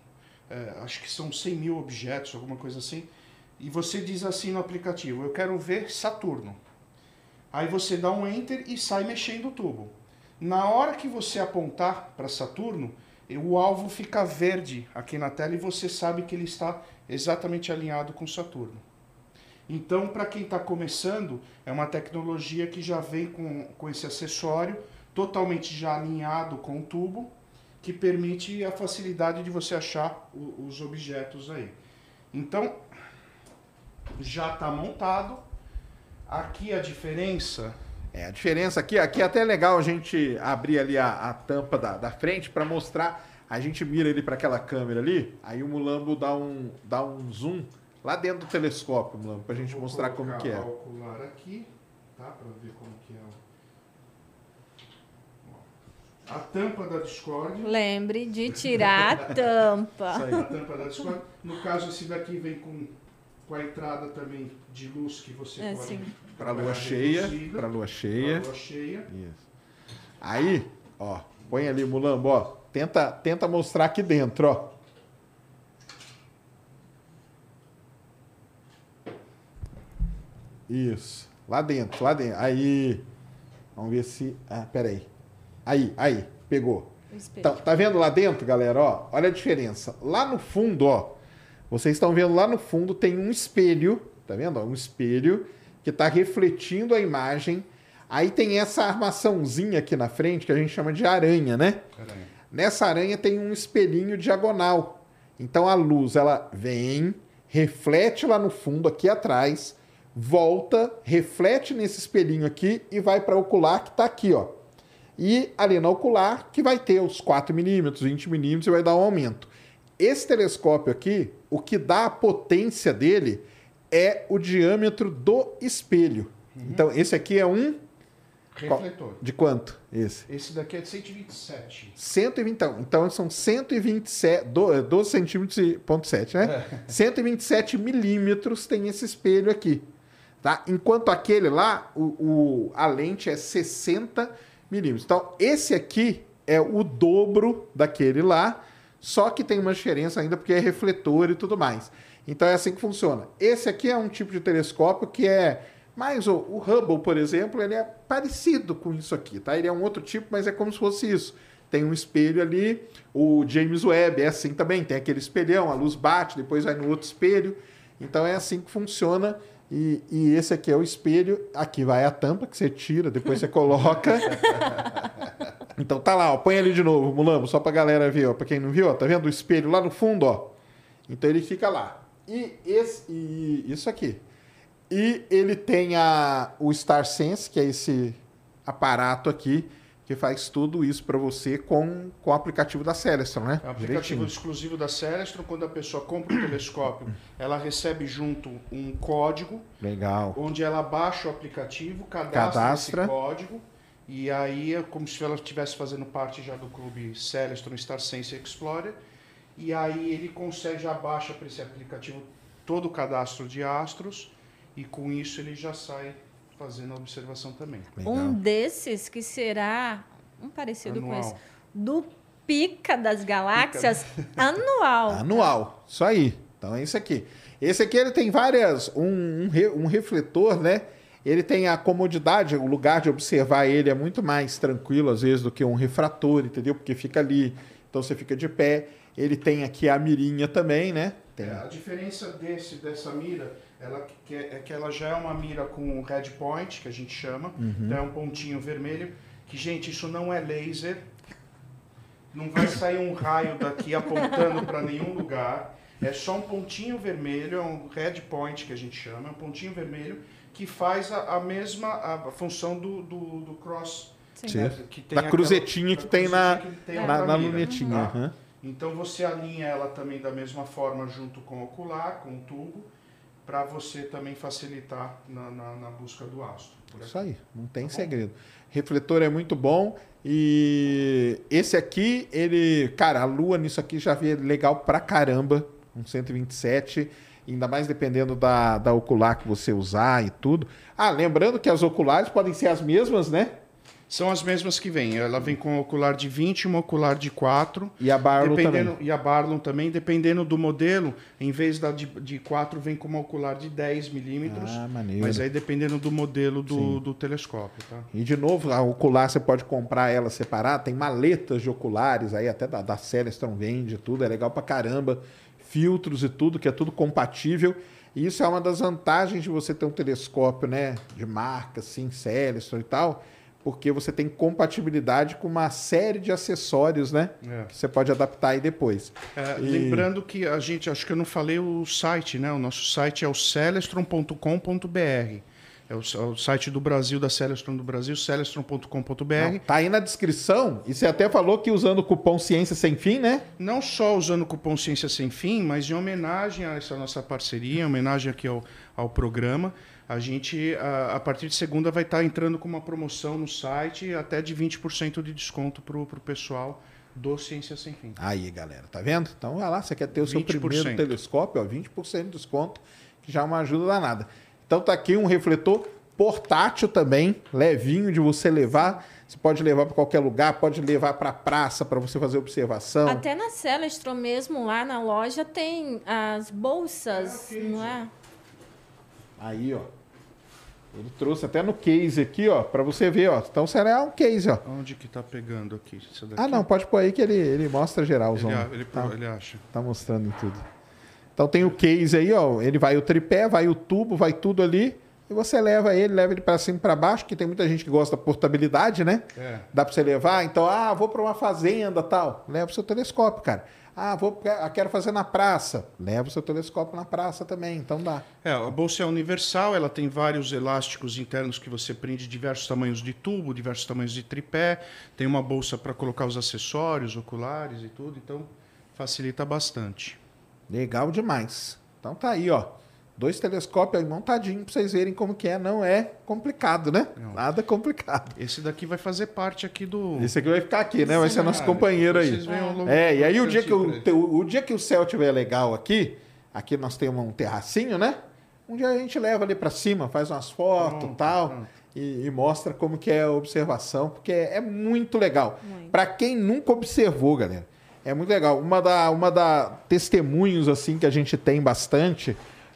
é, acho que são 100 mil objetos, alguma coisa assim, e você diz assim no aplicativo, eu quero ver Saturno. Aí você dá um enter e sai mexendo o tubo. Na hora que você apontar para Saturno, o alvo fica verde aqui na tela e você sabe que ele está exatamente alinhado com Saturno. Então, para quem está começando, é uma tecnologia que já vem com, com esse acessório totalmente já alinhado com o tubo, que permite a facilidade de você achar o- os objetos aí. Então, já está montado. Aqui a diferença É, a diferença aqui, aqui é até legal a gente abrir ali a, a tampa da, da frente para mostrar. A gente mira ele para aquela câmera ali, aí o Mulambo dá um, dá um zoom lá dentro do telescópio, Mulambo, pra gente Vou mostrar como que é. o ocular aqui, tá? Para ver como que é a tampa da Discord. Lembre de tirar a <laughs> tampa. A tampa da Discord. No caso, esse daqui vem com, com a entrada também de luz que você É, pode. Pra lua cheia. Pra lua pra cheia. lua cheia. Isso. Aí, ó, põe ali, Mulambo, ó. Tenta, tenta mostrar aqui dentro, ó. Isso. Lá dentro, lá dentro. Aí. Vamos ver se. Ah, peraí. Aí, aí. Pegou. Tá, tá vendo lá dentro, galera? Ó, olha a diferença. Lá no fundo, ó. Vocês estão vendo lá no fundo tem um espelho. Tá vendo? ó? Um espelho que está refletindo a imagem. Aí tem essa armaçãozinha aqui na frente que a gente chama de aranha, né? Nessa aranha tem um espelhinho diagonal. Então a luz ela vem, reflete lá no fundo aqui atrás, volta, reflete nesse espelhinho aqui e vai para o ocular que está aqui, ó. E ali na ocular que vai ter os 4 milímetros, 20 milímetros e vai dar um aumento. Esse telescópio aqui, o que dá a potência dele é o diâmetro do espelho. Então esse aqui é um Refletor. de quanto? Esse? Esse daqui é de 127. 120, então, então são 127, do- 12 centímetros e ponto 7, né? 127 milímetros tem esse espelho aqui, tá? Enquanto aquele lá, o, o- a lente é 60 milímetros. Então, esse aqui é o dobro daquele lá, só que tem uma diferença ainda porque é refletor e tudo mais. Então, é assim que funciona. Esse aqui é um tipo de telescópio que é mas o, o Hubble, por exemplo, ele é parecido com isso aqui, tá? Ele é um outro tipo, mas é como se fosse isso. Tem um espelho ali, o James Webb é assim também, tem aquele espelhão, a luz bate, depois vai no outro espelho. Então é assim que funciona. E, e esse aqui é o espelho, aqui vai a tampa que você tira, depois você coloca. <laughs> Então tá lá, ó, põe ali de novo, Mulambo, só pra galera ver, ó, pra quem não viu, ó, tá vendo o espelho lá no fundo, ó? Então ele fica lá. E, esse, e isso aqui. E ele tem a, o Star Sense, que é esse aparato aqui, que faz tudo isso para você com, com o aplicativo da Celestron, né? É um aplicativo Direitinho. exclusivo da Celestron. Quando a pessoa compra o telescópio, <coughs> ela recebe junto um código, Legal. onde ela baixa o aplicativo, cadastra, Cadastra. esse código, e aí é como se ela estivesse fazendo parte já do clube Celestron Star Sense Explorer, e aí ele consegue, já baixa para esse aplicativo todo o cadastro de astros, e com isso ele já sai fazendo a observação também. Legal. Um desses que será um parecido Anual. com esse, do Pica das Galáxias <laughs> anual. Anual. Isso aí. Então é isso aqui. Esse aqui ele tem várias. Um, um, re- um refletor, né? Ele tem a comodidade, o lugar de observar ele é muito mais tranquilo, às vezes, do que um refrator, entendeu? Porque fica ali, então você fica de pé. Ele tem aqui a mirinha também, né? Tem. É, a diferença desse dessa mira ela que é, é que ela já é uma mira com red point, que a gente chama. Então é um pontinho vermelho. Que, gente, isso não é laser. Não vai sair um raio daqui apontando para nenhum lugar. É só um pontinho vermelho, é um red point que a gente chama, é um pontinho vermelho que faz a, a mesma a função do, do, do cross. Sim. né, que tem Da aquela- cruzetinha da que tem na, que tem na, na na mira, lunetinha. tá? aham. Então você alinha ela também da mesma forma junto com o ocular, com o tubo, para você também facilitar na, na, na busca do astro. por Isso aí, não tem Tá segredo. Refletor é muito bom e esse aqui, ele, cara, a lua nisso aqui já vê legal pra caramba, um 127, ainda mais dependendo da, da ocular que você usar e tudo. Ah, lembrando que as oculares podem ser as mesmas, né? São as mesmas que vêm. Ela vem com um ocular de 20 e um ocular de 4. E a dependendo, também. E a Barlow também, dependendo do modelo, em vez da de, de 4, vem com uma ocular de 10 milímetros. Ah, maneiro. Mas aí dependendo do modelo do, do telescópio, tá? E de novo, a ocular você pode comprar ela separada, tem maletas de oculares aí, até da, da Celestron vende tudo, é legal pra caramba. Filtros e tudo, que é tudo compatível. E isso é uma das vantagens de você ter um telescópio, né, de marca, assim, Celestron e tal, porque você tem compatibilidade com uma série de acessórios, né, É. que você pode adaptar aí depois. É, E- Lembrando que a gente, acho que eu não falei o site, né? O nosso site é o celestron.com.br. É o, é o site do Brasil, da Celestron do Brasil, celestron.com.br. Tá aí na descrição. E você até falou que usando o cupom Ciência Sem Fim, né? Não só usando o cupom Ciência Sem Fim, mas em homenagem a essa nossa parceria, em homenagem aqui ao, ao programa, a gente, a, a partir de segunda, vai estar entrando com uma promoção no site até de 20% de desconto para o pessoal do Ciência Sem Fim. Aí, galera, tá vendo? Então vai lá, você quer ter o seu 20%. primeiro telescópio, ó, 20% de desconto, que já é uma ajuda danada. Então tá aqui um refletor portátil também, levinho de você levar. Você pode levar para qualquer lugar, pode levar para praça para você fazer observação. Até na Celestron mesmo, lá na loja, tem as bolsas, não é? Aí, ó. Ele trouxe até no case aqui, ó, para você ver, ó. Então será um case, ó. Onde que tá pegando aqui? Ah, não, pode pôr aí que ele, ele mostra geral, Ele, ele, tá, ele acha. tá mostrando tudo. Então tem o case aí, ó. Ele vai o tripé, vai o tubo, vai tudo ali. E você leva ele, leva ele para cima e para baixo, que tem muita gente que gosta da portabilidade, né? É. Dá para você levar. Então, ah, vou para uma fazenda tal. Leva o seu telescópio, cara. Ah, vou, ah, quero fazer na praça. Leva o seu telescópio na praça também. Então dá. É, a bolsa é universal, ela tem vários elásticos internos que você prende diversos tamanhos de tubo, diversos tamanhos de tripé. Tem uma bolsa para colocar os acessórios, oculares e tudo, então facilita bastante. Legal demais. Então tá aí, ó. Dois telescópios aí montadinho para vocês verem como que é. Não é complicado, né? Nada complicado. Esse daqui vai fazer parte aqui do. Esse aqui vai ficar aqui, né? Vai ser nosso companheiro aí. Vocês longo É, do e aí o dia, que o, o dia que o céu tiver legal aqui, aqui nós temos um terracinho, né? Um dia a gente leva ali para cima, faz umas fotos e tal, pronto. e, e mostra como que é a observação, porque é, é muito legal. Para quem nunca observou, galera, é muito legal. Uma da, uma da testemunhos assim que a gente tem bastante,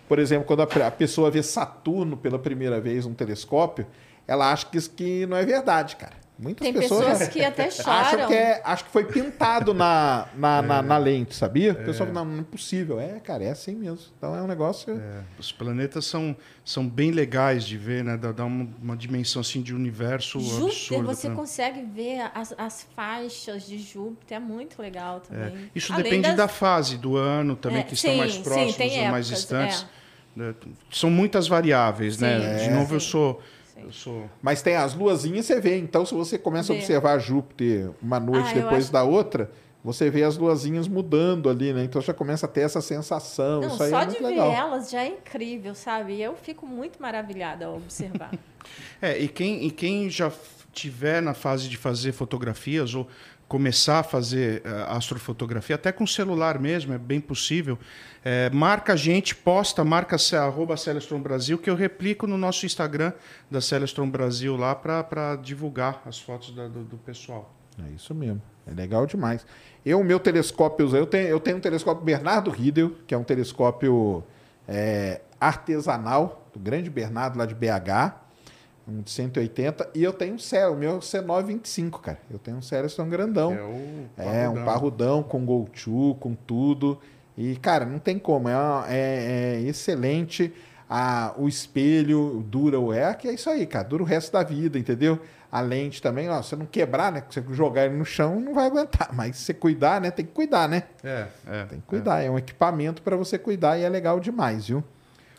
por exemplo, quando a, a pessoa vê Saturno pela primeira vez num telescópio, ela acha que isso que não é verdade, cara. Muitas Tem pessoas, pessoas <laughs> que até acham choram. que é, acho que foi pintado na, na, na, na lente, sabia? O pessoal fala, não, não é possível. É, cara, é assim mesmo. Então é um negócio. É, os planetas são, são bem legais de ver, né? Dá, dá uma, uma dimensão assim de universo Júpiter, absurdo. você né? consegue ver as, as faixas de Júpiter, é muito legal É, também. Isso Além depende das- da fase do ano também, É, que estão sim, mais sim, próximos tem ou mais épocas, distantes. Né? São muitas variáveis, né? Sim, De é. novo, eu sou, sim. eu sou. Mas tem as luazinhas, você vê. Então, se você começa a Vê. observar Júpiter uma noite Ah, depois acho- da outra, você vê as luazinhas mudando ali, né? Então já começa a ter essa sensação. Não, Isso aí só é de ver legal. elas já é incrível, sabe? E eu fico muito maravilhada ao observar. <laughs> É, e quem, e quem já tiver na fase de fazer fotografias ou começar a fazer eh, astrofotografia, até com celular mesmo, é bem possível, eh, marca a gente, posta, marca arroba Celestron Brasil, que eu replico no nosso Instagram da Celestron Brasil lá para divulgar as fotos da- do, do pessoal. É isso mesmo. É legal demais. Eu, meu telescópio, eu tenho, eu tenho um telescópio Bernardo Riedel, que é um telescópio é, artesanal, do grande Bernardo lá de BH, um de 180, e eu tenho um Cé- o meu C925, cara. Eu tenho um Celestron grandão. É o É, um parrudão. parrudão com Go-To, com tudo. E, cara, não tem como. É, uma- é- é excelente. Ah, o espelho dura o é, que é isso aí, cara. Dura o resto da vida, entendeu? A lente também, ó, você não quebrar, né? Você jogar ele no chão, não vai aguentar. Mas se você cuidar, né? Tem que cuidar, né? É, é. Tem que cuidar. É, um equipamento para você cuidar e é legal demais, viu?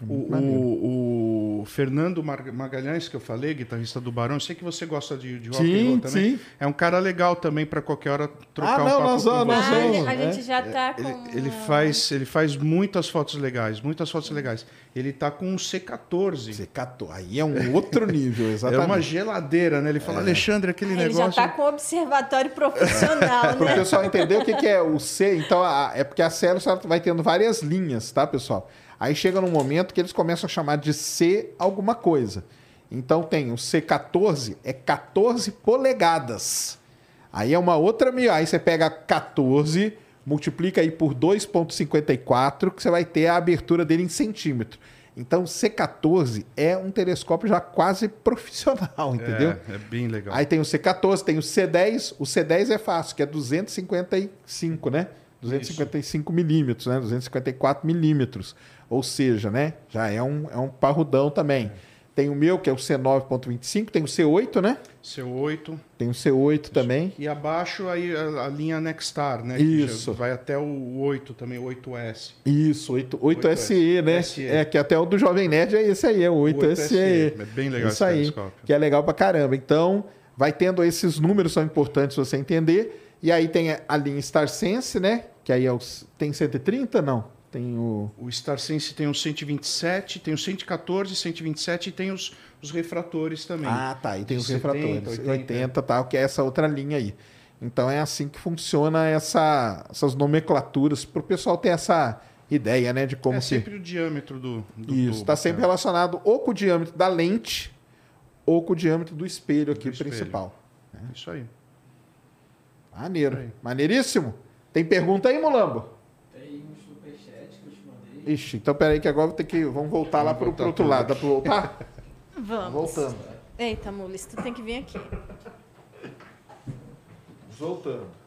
É O, o- o Fernando Magalhães, que eu falei, guitarrista do Barão, eu sei que você gosta de, de rock and Sim, roll também. sim. É um cara legal também para qualquer hora trocar Ah, um não, papo nós com nós você. Ah, vamos. a é. gente já tá com. Ele, ele faz, ele faz muitas fotos legais, muitas fotos legais. Ele tá com um C14. Você catou. Aí é um outro nível, <laughs> É exatamente. uma geladeira, né? Ele fala, Alexandre, aquele Ele negócio. já tá com o observatório profissional, <laughs> Para o né? pessoal entender o que, que é o C, então a- é porque a Celos ela vai tendo várias linhas, tá, pessoal? Aí chega num momento que eles começam a chamar de C alguma coisa. Então tem o C14, é 14 polegadas. Aí é uma outra. mi- Aí você pega 14, multiplica aí por 2,54, que você vai ter a abertura dele em centímetro. Então, C14 é um telescópio já quase <laughs> profissional, entendeu? É, é bem legal. Aí tem o C14, tem o C10. O C10 é fácil, que é 255, né? 255 milímetros, né? 254 milímetros. Ou seja, né? Já é um, é um parrudão também. Tem o meu, que é o C9.25, tem o C8, né? C8. Tem o C8 também. E abaixo aí a, a linha Nextar, né? Isso. vai até o 8 também, o 8S. Isso, 8, 8SE, né? SE. É, que até o do Jovem Nerd é esse aí, é o 8SE. 8SE. É bem legal Isso esse aí, telescópio. que é legal pra caramba. Então, vai tendo esses números, são importantes você entender. E aí tem a linha StarSense, né? Que aí é os, tem 130? Não. Tem o... O StarSense tem o 127, tem o 114, 127 e tem os, os refratores também. Ah, tá. E tem os 70, refratores. 80, 80, tal, que é essa outra linha aí. Então é assim que funciona essa, essas nomenclaturas, para o pessoal ter essa ideia, né? De como é que... sempre o diâmetro do, do Isso, está sempre né? relacionado ou com o diâmetro da lente ou com o diâmetro do espelho aqui Do espelho. principal. Isso aí. Maneiro. Aí. Maneiríssimo. Tem pergunta aí, Mulambo? Tem um superchat que eu te mandei. Ixi, então peraí que agora vou ter que... Vamos voltar lá Vamos pro, voltar pro outro lado. Dá para voltar? Vamos. Voltando. Eita, Mules, tu tem que vir aqui. Voltando.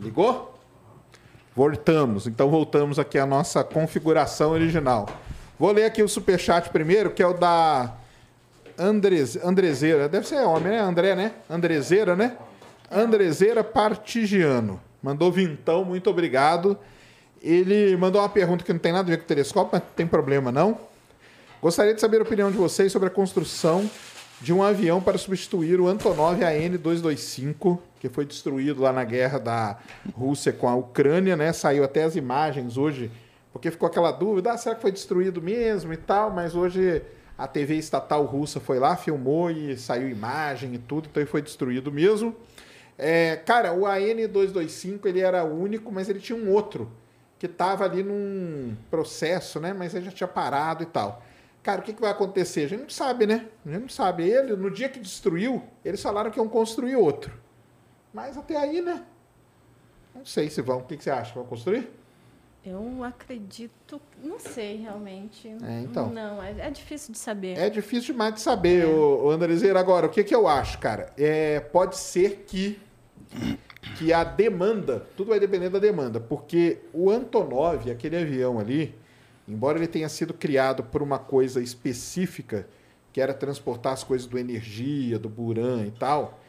Ligou? Voltamos. Então voltamos aqui à nossa configuração original. Vou ler aqui o superchat primeiro, que é o da Andres, Andrezeira. Deve ser homem, né? André, né? Andrezeira, né? Andrezeira Partigiano. Mandou vintão, muito obrigado. Ele mandou uma pergunta que não tem nada a ver com o telescópio, mas não tem problema não. Gostaria de saber a opinião de vocês sobre a construção de um avião para substituir o Antonov AN-225, que foi destruído lá na guerra da Rússia com a Ucrânia, né? Saiu até as imagens hoje, porque ficou aquela dúvida, ah, será que foi destruído mesmo e tal? Mas hoje a TV estatal russa foi lá, filmou e saiu imagem e tudo, então ele foi destruído mesmo. É, cara, o AN-225 ele era único, mas ele tinha um outro que estava ali num processo, né? Mas ele já tinha parado e tal. Cara, o que, que vai acontecer? A gente não sabe, né? A gente não sabe. Ele, no dia que destruiu, eles falaram que iam construir outro. Mas até aí, né? Não sei se vão. O que, que você acha? Vão construir? Eu acredito, não sei realmente. É, então. Não, é, é difícil de saber. É difícil demais de saber, o, o Andrezeiro. Agora, o que, que eu acho, cara? É, pode ser que, que a demanda, tudo vai depender da demanda, porque o Antonov, aquele avião ali, embora ele tenha sido criado por uma coisa específica, que era transportar as coisas do energia, do Buran e tal,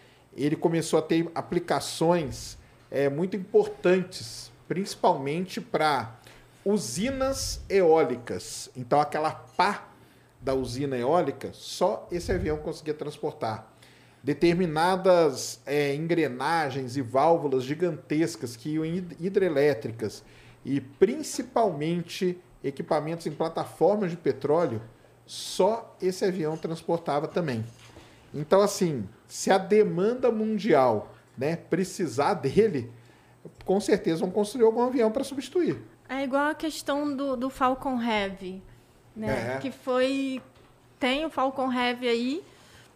ele começou a ter aplicações é, muito importantes, principalmente para usinas eólicas. Então, aquela pá da usina eólica, só esse avião conseguia transportar. Determinadas é, engrenagens e válvulas gigantescas que iam hid- hidrelétricas e principalmente equipamentos em plataformas de petróleo, só esse avião transportava também. Então, assim, se a demanda mundial né, precisar dele, com certeza vão construir algum avião para substituir. É igual a questão do, do Falcon Heavy, né? É. Que foi. Tem o Falcon Heavy aí,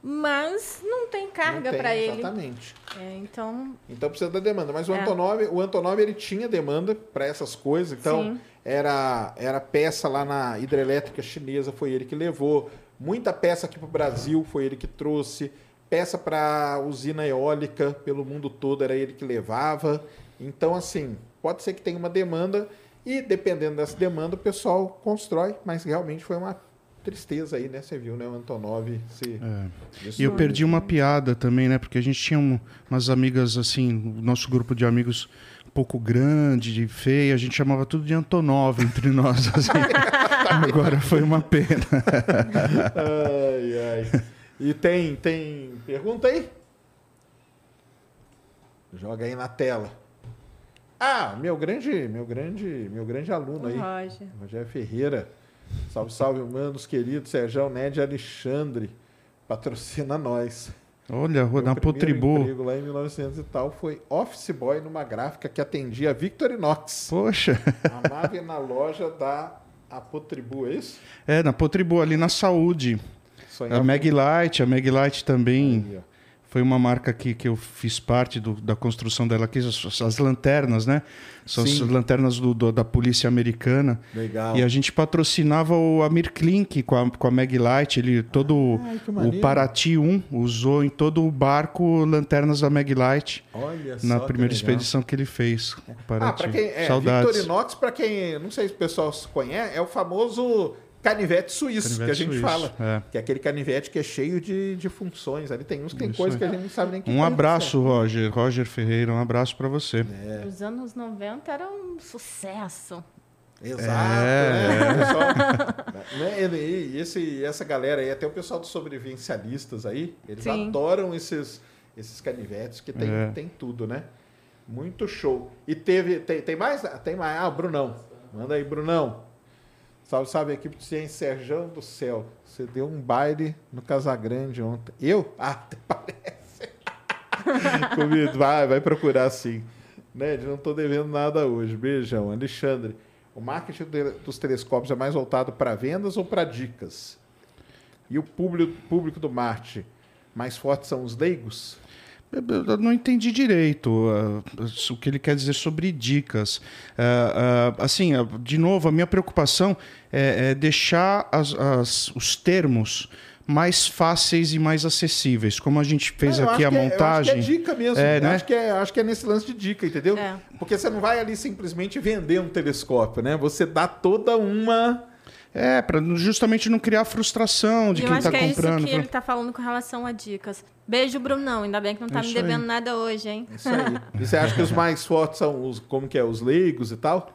mas não tem carga para ele. Exatamente. É, então, Então precisa da demanda. Mas o É. Antonov, o Antonov ele tinha demanda para essas coisas. Então Sim. era era peça lá na hidrelétrica chinesa, foi ele que levou. Muita peça aqui para o Brasil foi ele que trouxe. Peça para usina eólica pelo mundo todo era ele que levava. Então, assim, pode ser que tenha uma demanda e, dependendo dessa demanda, o pessoal constrói, mas realmente foi uma tristeza aí, né? Você viu, né? O Antonov se. É. E eu perdi uma piada também, né? Porque a gente tinha um, umas amigas, assim, o nosso grupo de amigos um pouco grande, de feia, a gente chamava tudo de Antonov entre <laughs> nós. Assim. <laughs> Agora foi uma pena. ai, ai. E tem, tem pergunta aí? Joga aí na tela. Ah, meu grande, meu grande, meu grande aluno aí. Roger. Rogério Ferreira. Salve, salve, humanos queridos. Sérgio Ned Alexandre. Patrocina nós. Olha, na primeiro Potribu. emprego lá em 1900 e tal foi office boy numa gráfica que atendia a Victorinox. Poxa. Amava na loja da Apotribu, é isso? É, na Potribu, ali na Saúde. Sonhava A Maglite, a Maglite também Aí, foi uma marca que, que eu fiz parte do- da construção dela aqui, as, as lanternas, né? São as Sim. lanternas do- do- da polícia americana. Legal. E a gente patrocinava o Amir Klink com a, com a Maglite. Ele, todo Ai, que o. Paraty 1 usou em todo o barco lanternas da Maglite Olha só na que primeira legal. expedição que ele fez. Ah, Paraty. para quem é Saudades. Victorinox, para quem não sei se o pessoal se conhece, é o famoso canivete suíço Canivete que a gente suíço, fala, é. que é aquele canivete que é cheio de, de funções. Ali tem uns que tem coisas que a gente não sabe nem que Um abraço, Roger. Roger Ferreira, um abraço para você. É. Os anos 90 era um sucesso. é. Exato, É, né? <laughs> Né? E, esse, essa galera aí, até o pessoal dos sobrevivencialistas aí, eles Sim. adoram esses, esses canivetes que tem, É. tem tudo, né? Muito show. E teve. Tem, tem mais? Ah, Tem mais. Ah, Brunão. Manda aí, Brunão. Salve, salve, equipe de ciência, Serjão do Céu. Você deu um baile no Casagrande ontem. Eu? Ah, até <laughs> parece. <laughs> Comido. Vai, vai procurar sim. Ned, não tô devendo nada hoje. Beijão. Alexandre, o marketing dos telescópios é mais voltado para vendas ou para dicas? E o público, público do Marte mais forte são os leigos? Eu não entendi direito ah, o que ele quer dizer sobre dicas. Ah, ah, assim, de novo, a minha preocupação é, é deixar as- as- os termos mais fáceis e mais acessíveis. Como a gente fez aqui a é- montagem. eu acho que é dica mesmo. É, Eu né? acho, que é, acho que é nesse lance de dica, entendeu? É. Porque você não vai ali simplesmente vender um telescópio, né? Você dá toda uma. É, para justamente não criar frustração de e eu quem acho está que é isso comprando. que ele tá falando com relação a dicas. Beijo, Brunão. Ainda bem que não tá É me isso aí. devendo nada hoje, hein? Isso aí. E você acha que os <laughs> mais fortes são os, como que é, os leigos e tal?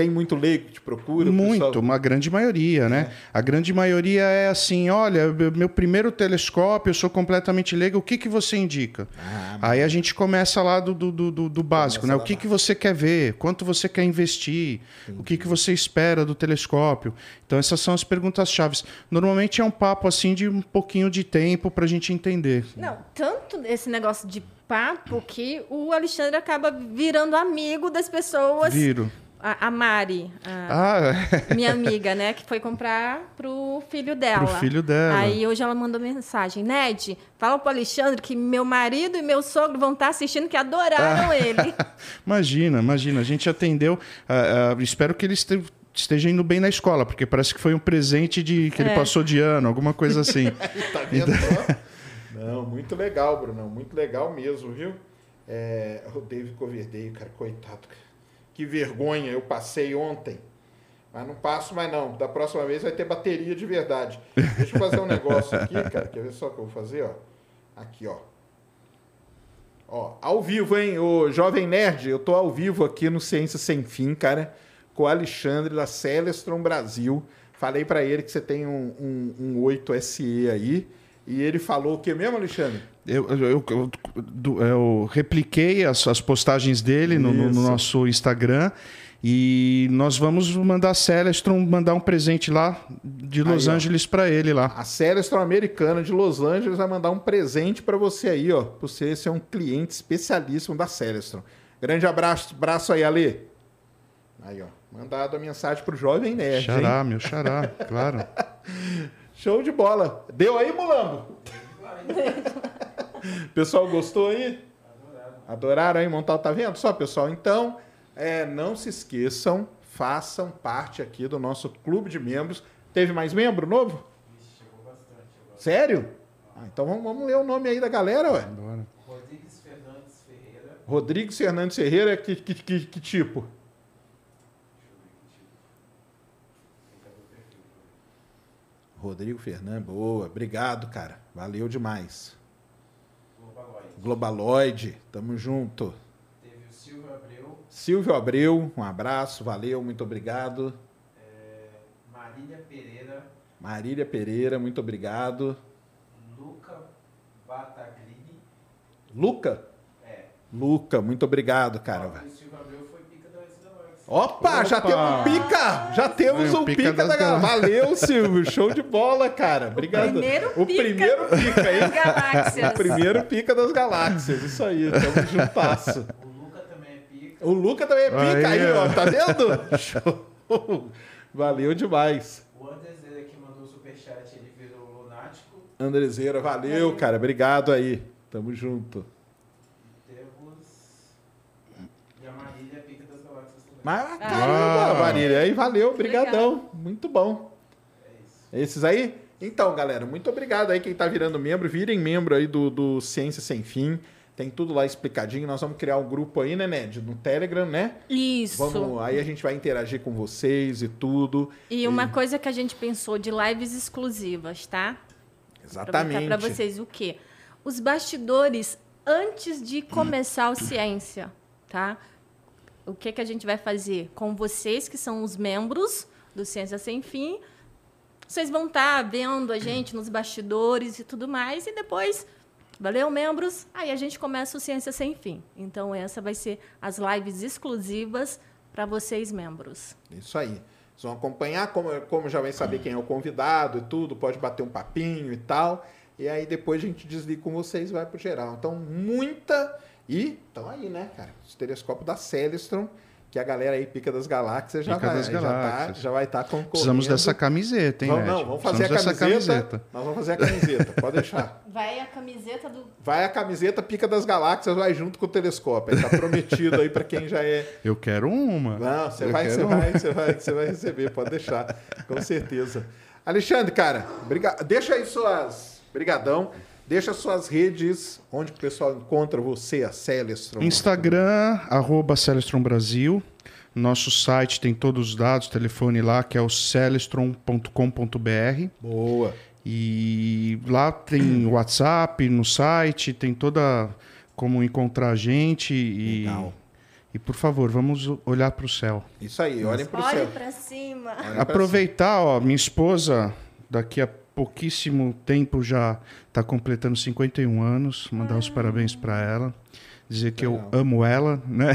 Tem muito leigo que te procura? Muito, pessoal- uma grande maioria, né? A grande maioria é assim, olha, meu- meu primeiro telescópio, eu sou completamente leigo, o que, que você indica? Aí a gente começa lá do, do, do, do básico, né? lá O que, que você quer ver? Quanto você quer investir? O que, que você espera do telescópio? Então essas são as perguntas chaves. Normalmente é um papo assim de um pouquinho de tempo para a gente entender. Não, tanto esse negócio de papo que o Alexandre acaba virando amigo das pessoas. Viro. A, a Mari, a Ah, minha <laughs> amiga, né, que foi comprar pro filho dela. Pro filho dela. Aí hoje ela mandou mensagem, Ned, fala pro Alexandre que meu marido e meu sogro vão estar assistindo que adoraram ele. <laughs> Imagina, imagina. A gente atendeu. ah, ah, espero que ele este- esteja indo bem na escola, porque parece que foi um presente de que ele É. passou de ano, alguma coisa assim. <laughs> Tá vendo só? Não, muito legal, Bruno. Muito legal mesmo, viu? É, o David Coverdale, cara, coitado. Que vergonha, eu passei ontem. Mas não passo mais não. Da próxima vez vai ter bateria de verdade. Deixa eu fazer um negócio aqui, cara. Quer ver só o que eu vou fazer, ó? Aqui, ó. Ó, ao vivo, hein? O Jovem Nerd, eu tô ao vivo aqui no Ciência Sem Fim, cara, com o Alexandre da Celestron Brasil. Falei pra ele que você tem um, um, um 8SE aí. E ele falou o que mesmo, Alexandre? Eu, eu, eu- eu- repliquei as, as postagens dele no, no- nosso Instagram e nós vamos mandar a Celestron mandar um presente lá de Los Aí. Angeles para ele lá. A Celestron Americana de Los Angeles vai mandar um presente pra você aí, ó. Você ser um cliente especialíssimo da Celestron. Grande abraço, abraço aí, Ale. Aí, ó. Mandado a mensagem pro Jovem Nerd, hein? Xará, meu xará, claro. <laughs> Show de bola. Deu aí, Mulambo? <laughs> <laughs> pessoal gostou aí? Adoraram aí montar o Tá vendo? Só, pessoal. Então, é, não se esqueçam, façam parte aqui do nosso clube de membros. Teve mais membro novo? Sério? Ah, então vamos, vamos ler o nome aí da galera, ué. Bora. Rodrigues Fernandes Ferreira. Rodrigues Fernandes Ferreira, que, que, que, que tipo? Rodrigo Fernandes, boa. Obrigado, cara. Valeu demais. Globaloid. Tamo junto. Teve o Silvio Abreu. Silvio Abreu, um abraço, valeu, muito obrigado. é, Marília Pereira. Marília Pereira, muito obrigado. Luca Bataglini. Luca? É. Luca, muito obrigado, cara. O Silvio Abreu foi pica da Alex Opa, já Opa! temos um pica! Já temos um pica pica, das da galera. galáxias. Valeu, Silvio. Show de bola, cara. Obrigado. primeiro o pica primeiro pica, hein? das galáxias. O primeiro pica das galáxias. Isso aí, tamo juntasso. O Luca também é pica. O Luca também é pica aí, Aí, ó. Tá vendo? Show. Valeu demais. O Anderzeira que mandou o superchat, ele virou lunático. Andrezeira, valeu, cara. Obrigado aí. Tamo junto. Temos. E a Marília é pica das galáxias também. Mas caramba, Uau. Marília. Aí, valeu, brigadão. Muito bom. Esses aí? Então, galera, muito obrigado aí quem tá virando membro. Virem membro aí do, do Ciência Sem Fim. Tem tudo lá explicadinho. Nós vamos criar um grupo aí, né, Ned? No Telegram, né? Isso. Vamos, aí a gente vai interagir com vocês e tudo. E uma coisa que a gente pensou de lives exclusivas, tá? Exatamente. para vocês o quê? Os bastidores antes de começar o <clears throat> ciência, tá? O que que a gente vai fazer com vocês que são os membros do Ciência Sem Fim? Vocês vão estar vendo a gente nos bastidores e tudo mais e depois Valeu, membros? Aí a gente começa o Ciência Sem Fim. Então, essa vai ser as lives exclusivas para vocês, membros. Isso aí. Vocês vão acompanhar, como, como já vai saber quem é o convidado e tudo, pode bater um papinho e tal. E aí depois a gente desliga com vocês e vai pro geral. Então, muita. E estão aí, né, cara? Os telescópios da Celestron, que a galera aí, Pica das Galáxias, já Pica vai das já tá, já vai estar concorrendo. Precisamos dessa camiseta, hein, Vamos, não, vamos fazer a Precisamos camiseta, dessa Nós vamos fazer a camiseta, pode deixar. <laughs> Vai a camiseta do. Vai a camiseta Pica das Galáxias, vai junto com o telescópio. Aí tá prometido aí para quem já é Eu quero uma. Não, você vai, você vai, você vai, você vai receber, pode deixar, com certeza. Alexandre, cara, briga... deixa aí suas, brigadão, deixa suas redes, onde o pessoal encontra você, a Celestron. Instagram, arroba Celestron Brasil. Nosso site tem todos os dados, telefone lá, que é o celestron.com.br. Boa. E lá tem WhatsApp no site, tem toda como encontrar a gente. E, Legal. e por favor, vamos olhar para o céu. Isso aí, olhem pro Olhe céu. para cima. Olhem Aproveitar, ó, minha esposa daqui a pouquíssimo tempo já está completando 51 anos. Mandar os parabéns para ela. Dizer que Legal. eu amo ela, né?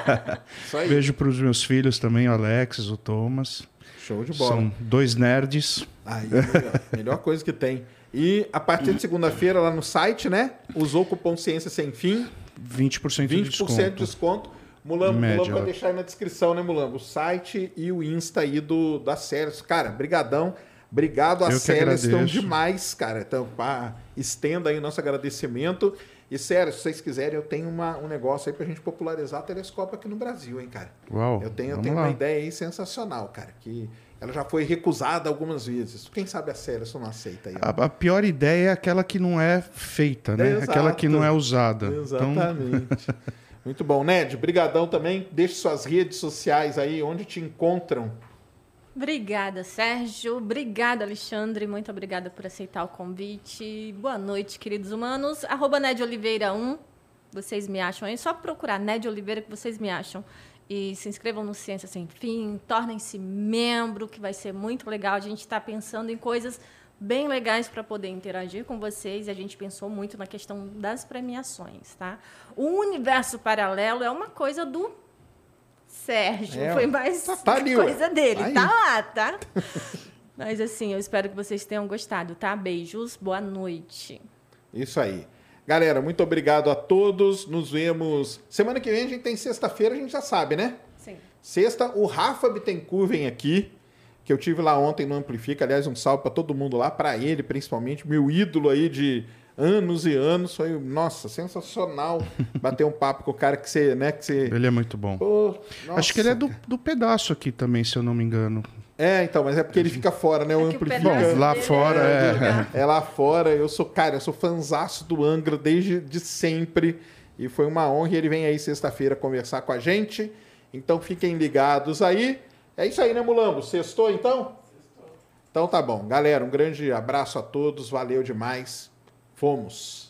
<laughs> Beijo para os meus filhos também, o Alexis, o Thomas. show de bola. São dois nerds. Aí, melhor, melhor coisa que tem. E a partir de segunda-feira, lá no site, né? Usou o cupom Ciência Sem Fim, 20% de 20% desconto. de desconto. Mulambo, média, Mulambo vai deixar aí na descrição, né, Mulambo? O site e o Insta aí do, da Celestron. Cara, brigadão. Obrigado a Celestron agradeço. demais, cara. Então, pá, estenda aí o nosso agradecimento. E, sério, se vocês quiserem, eu tenho uma, um negócio aí pra gente popularizar telescópio aqui no Brasil, hein, cara. Uau, Eu tenho, eu tenho lá. uma ideia aí sensacional, cara, que ela já foi recusada algumas vezes. Quem sabe a Celestron não aceita aí. A, a pior ideia é aquela que não é feita, né? Exato. Aquela que não é usada. Então, Exatamente. <laughs> Muito bom. Ned, brigadão também. Deixe suas redes sociais aí, onde te encontram. Obrigada, Sérgio. Obrigada, Alexandre. Muito obrigada por aceitar o convite. Boa noite, queridos humanos. Arroba Ned Oliveira 1. Vocês me acham aí. Só procurar Ned Oliveira que vocês me acham. E se inscrevam no Ciência Sem Fim. Tornem-se membro, que vai ser muito legal. A gente está pensando em coisas bem legais para poder interagir com vocês. E a gente pensou muito na questão das premiações, tá? O universo paralelo é uma coisa do Sérgio. É, Foi mais tá- tá ali, coisa dele. Tá. Tá lá, tá? <laughs> Mas assim, eu espero que vocês tenham gostado, tá? Beijos, boa noite. Isso aí. Galera, muito obrigado a todos. Nos vemos. Semana que vem a gente tem sexta-feira, a gente já sabe, né? Sim. Sexta, o Rafa Bittencourt vem aqui, que eu tive lá ontem no Amplifica. Aliás, um salve para todo mundo lá, para ele principalmente, meu ídolo aí de anos e anos. Foi, nossa, sensacional <laughs> bater um papo com o cara que você, né, que você... ele é muito bom. Pô, Acho que ele é do, do pedaço aqui também, se eu não me engano. É, então, mas é porque ele fica fora, né? O É o amplifica. Bom, lá fora é- lugar. É lá fora, eu sou, cara, eu sou fanzaço do Angra desde de sempre. E foi uma honra. e Ele vem aí sexta-feira conversar com a gente. Então fiquem ligados aí. É isso aí, né, Mulambo? Sextou então? Então tá bom. Galera, um grande abraço a todos. Valeu demais. Fomos.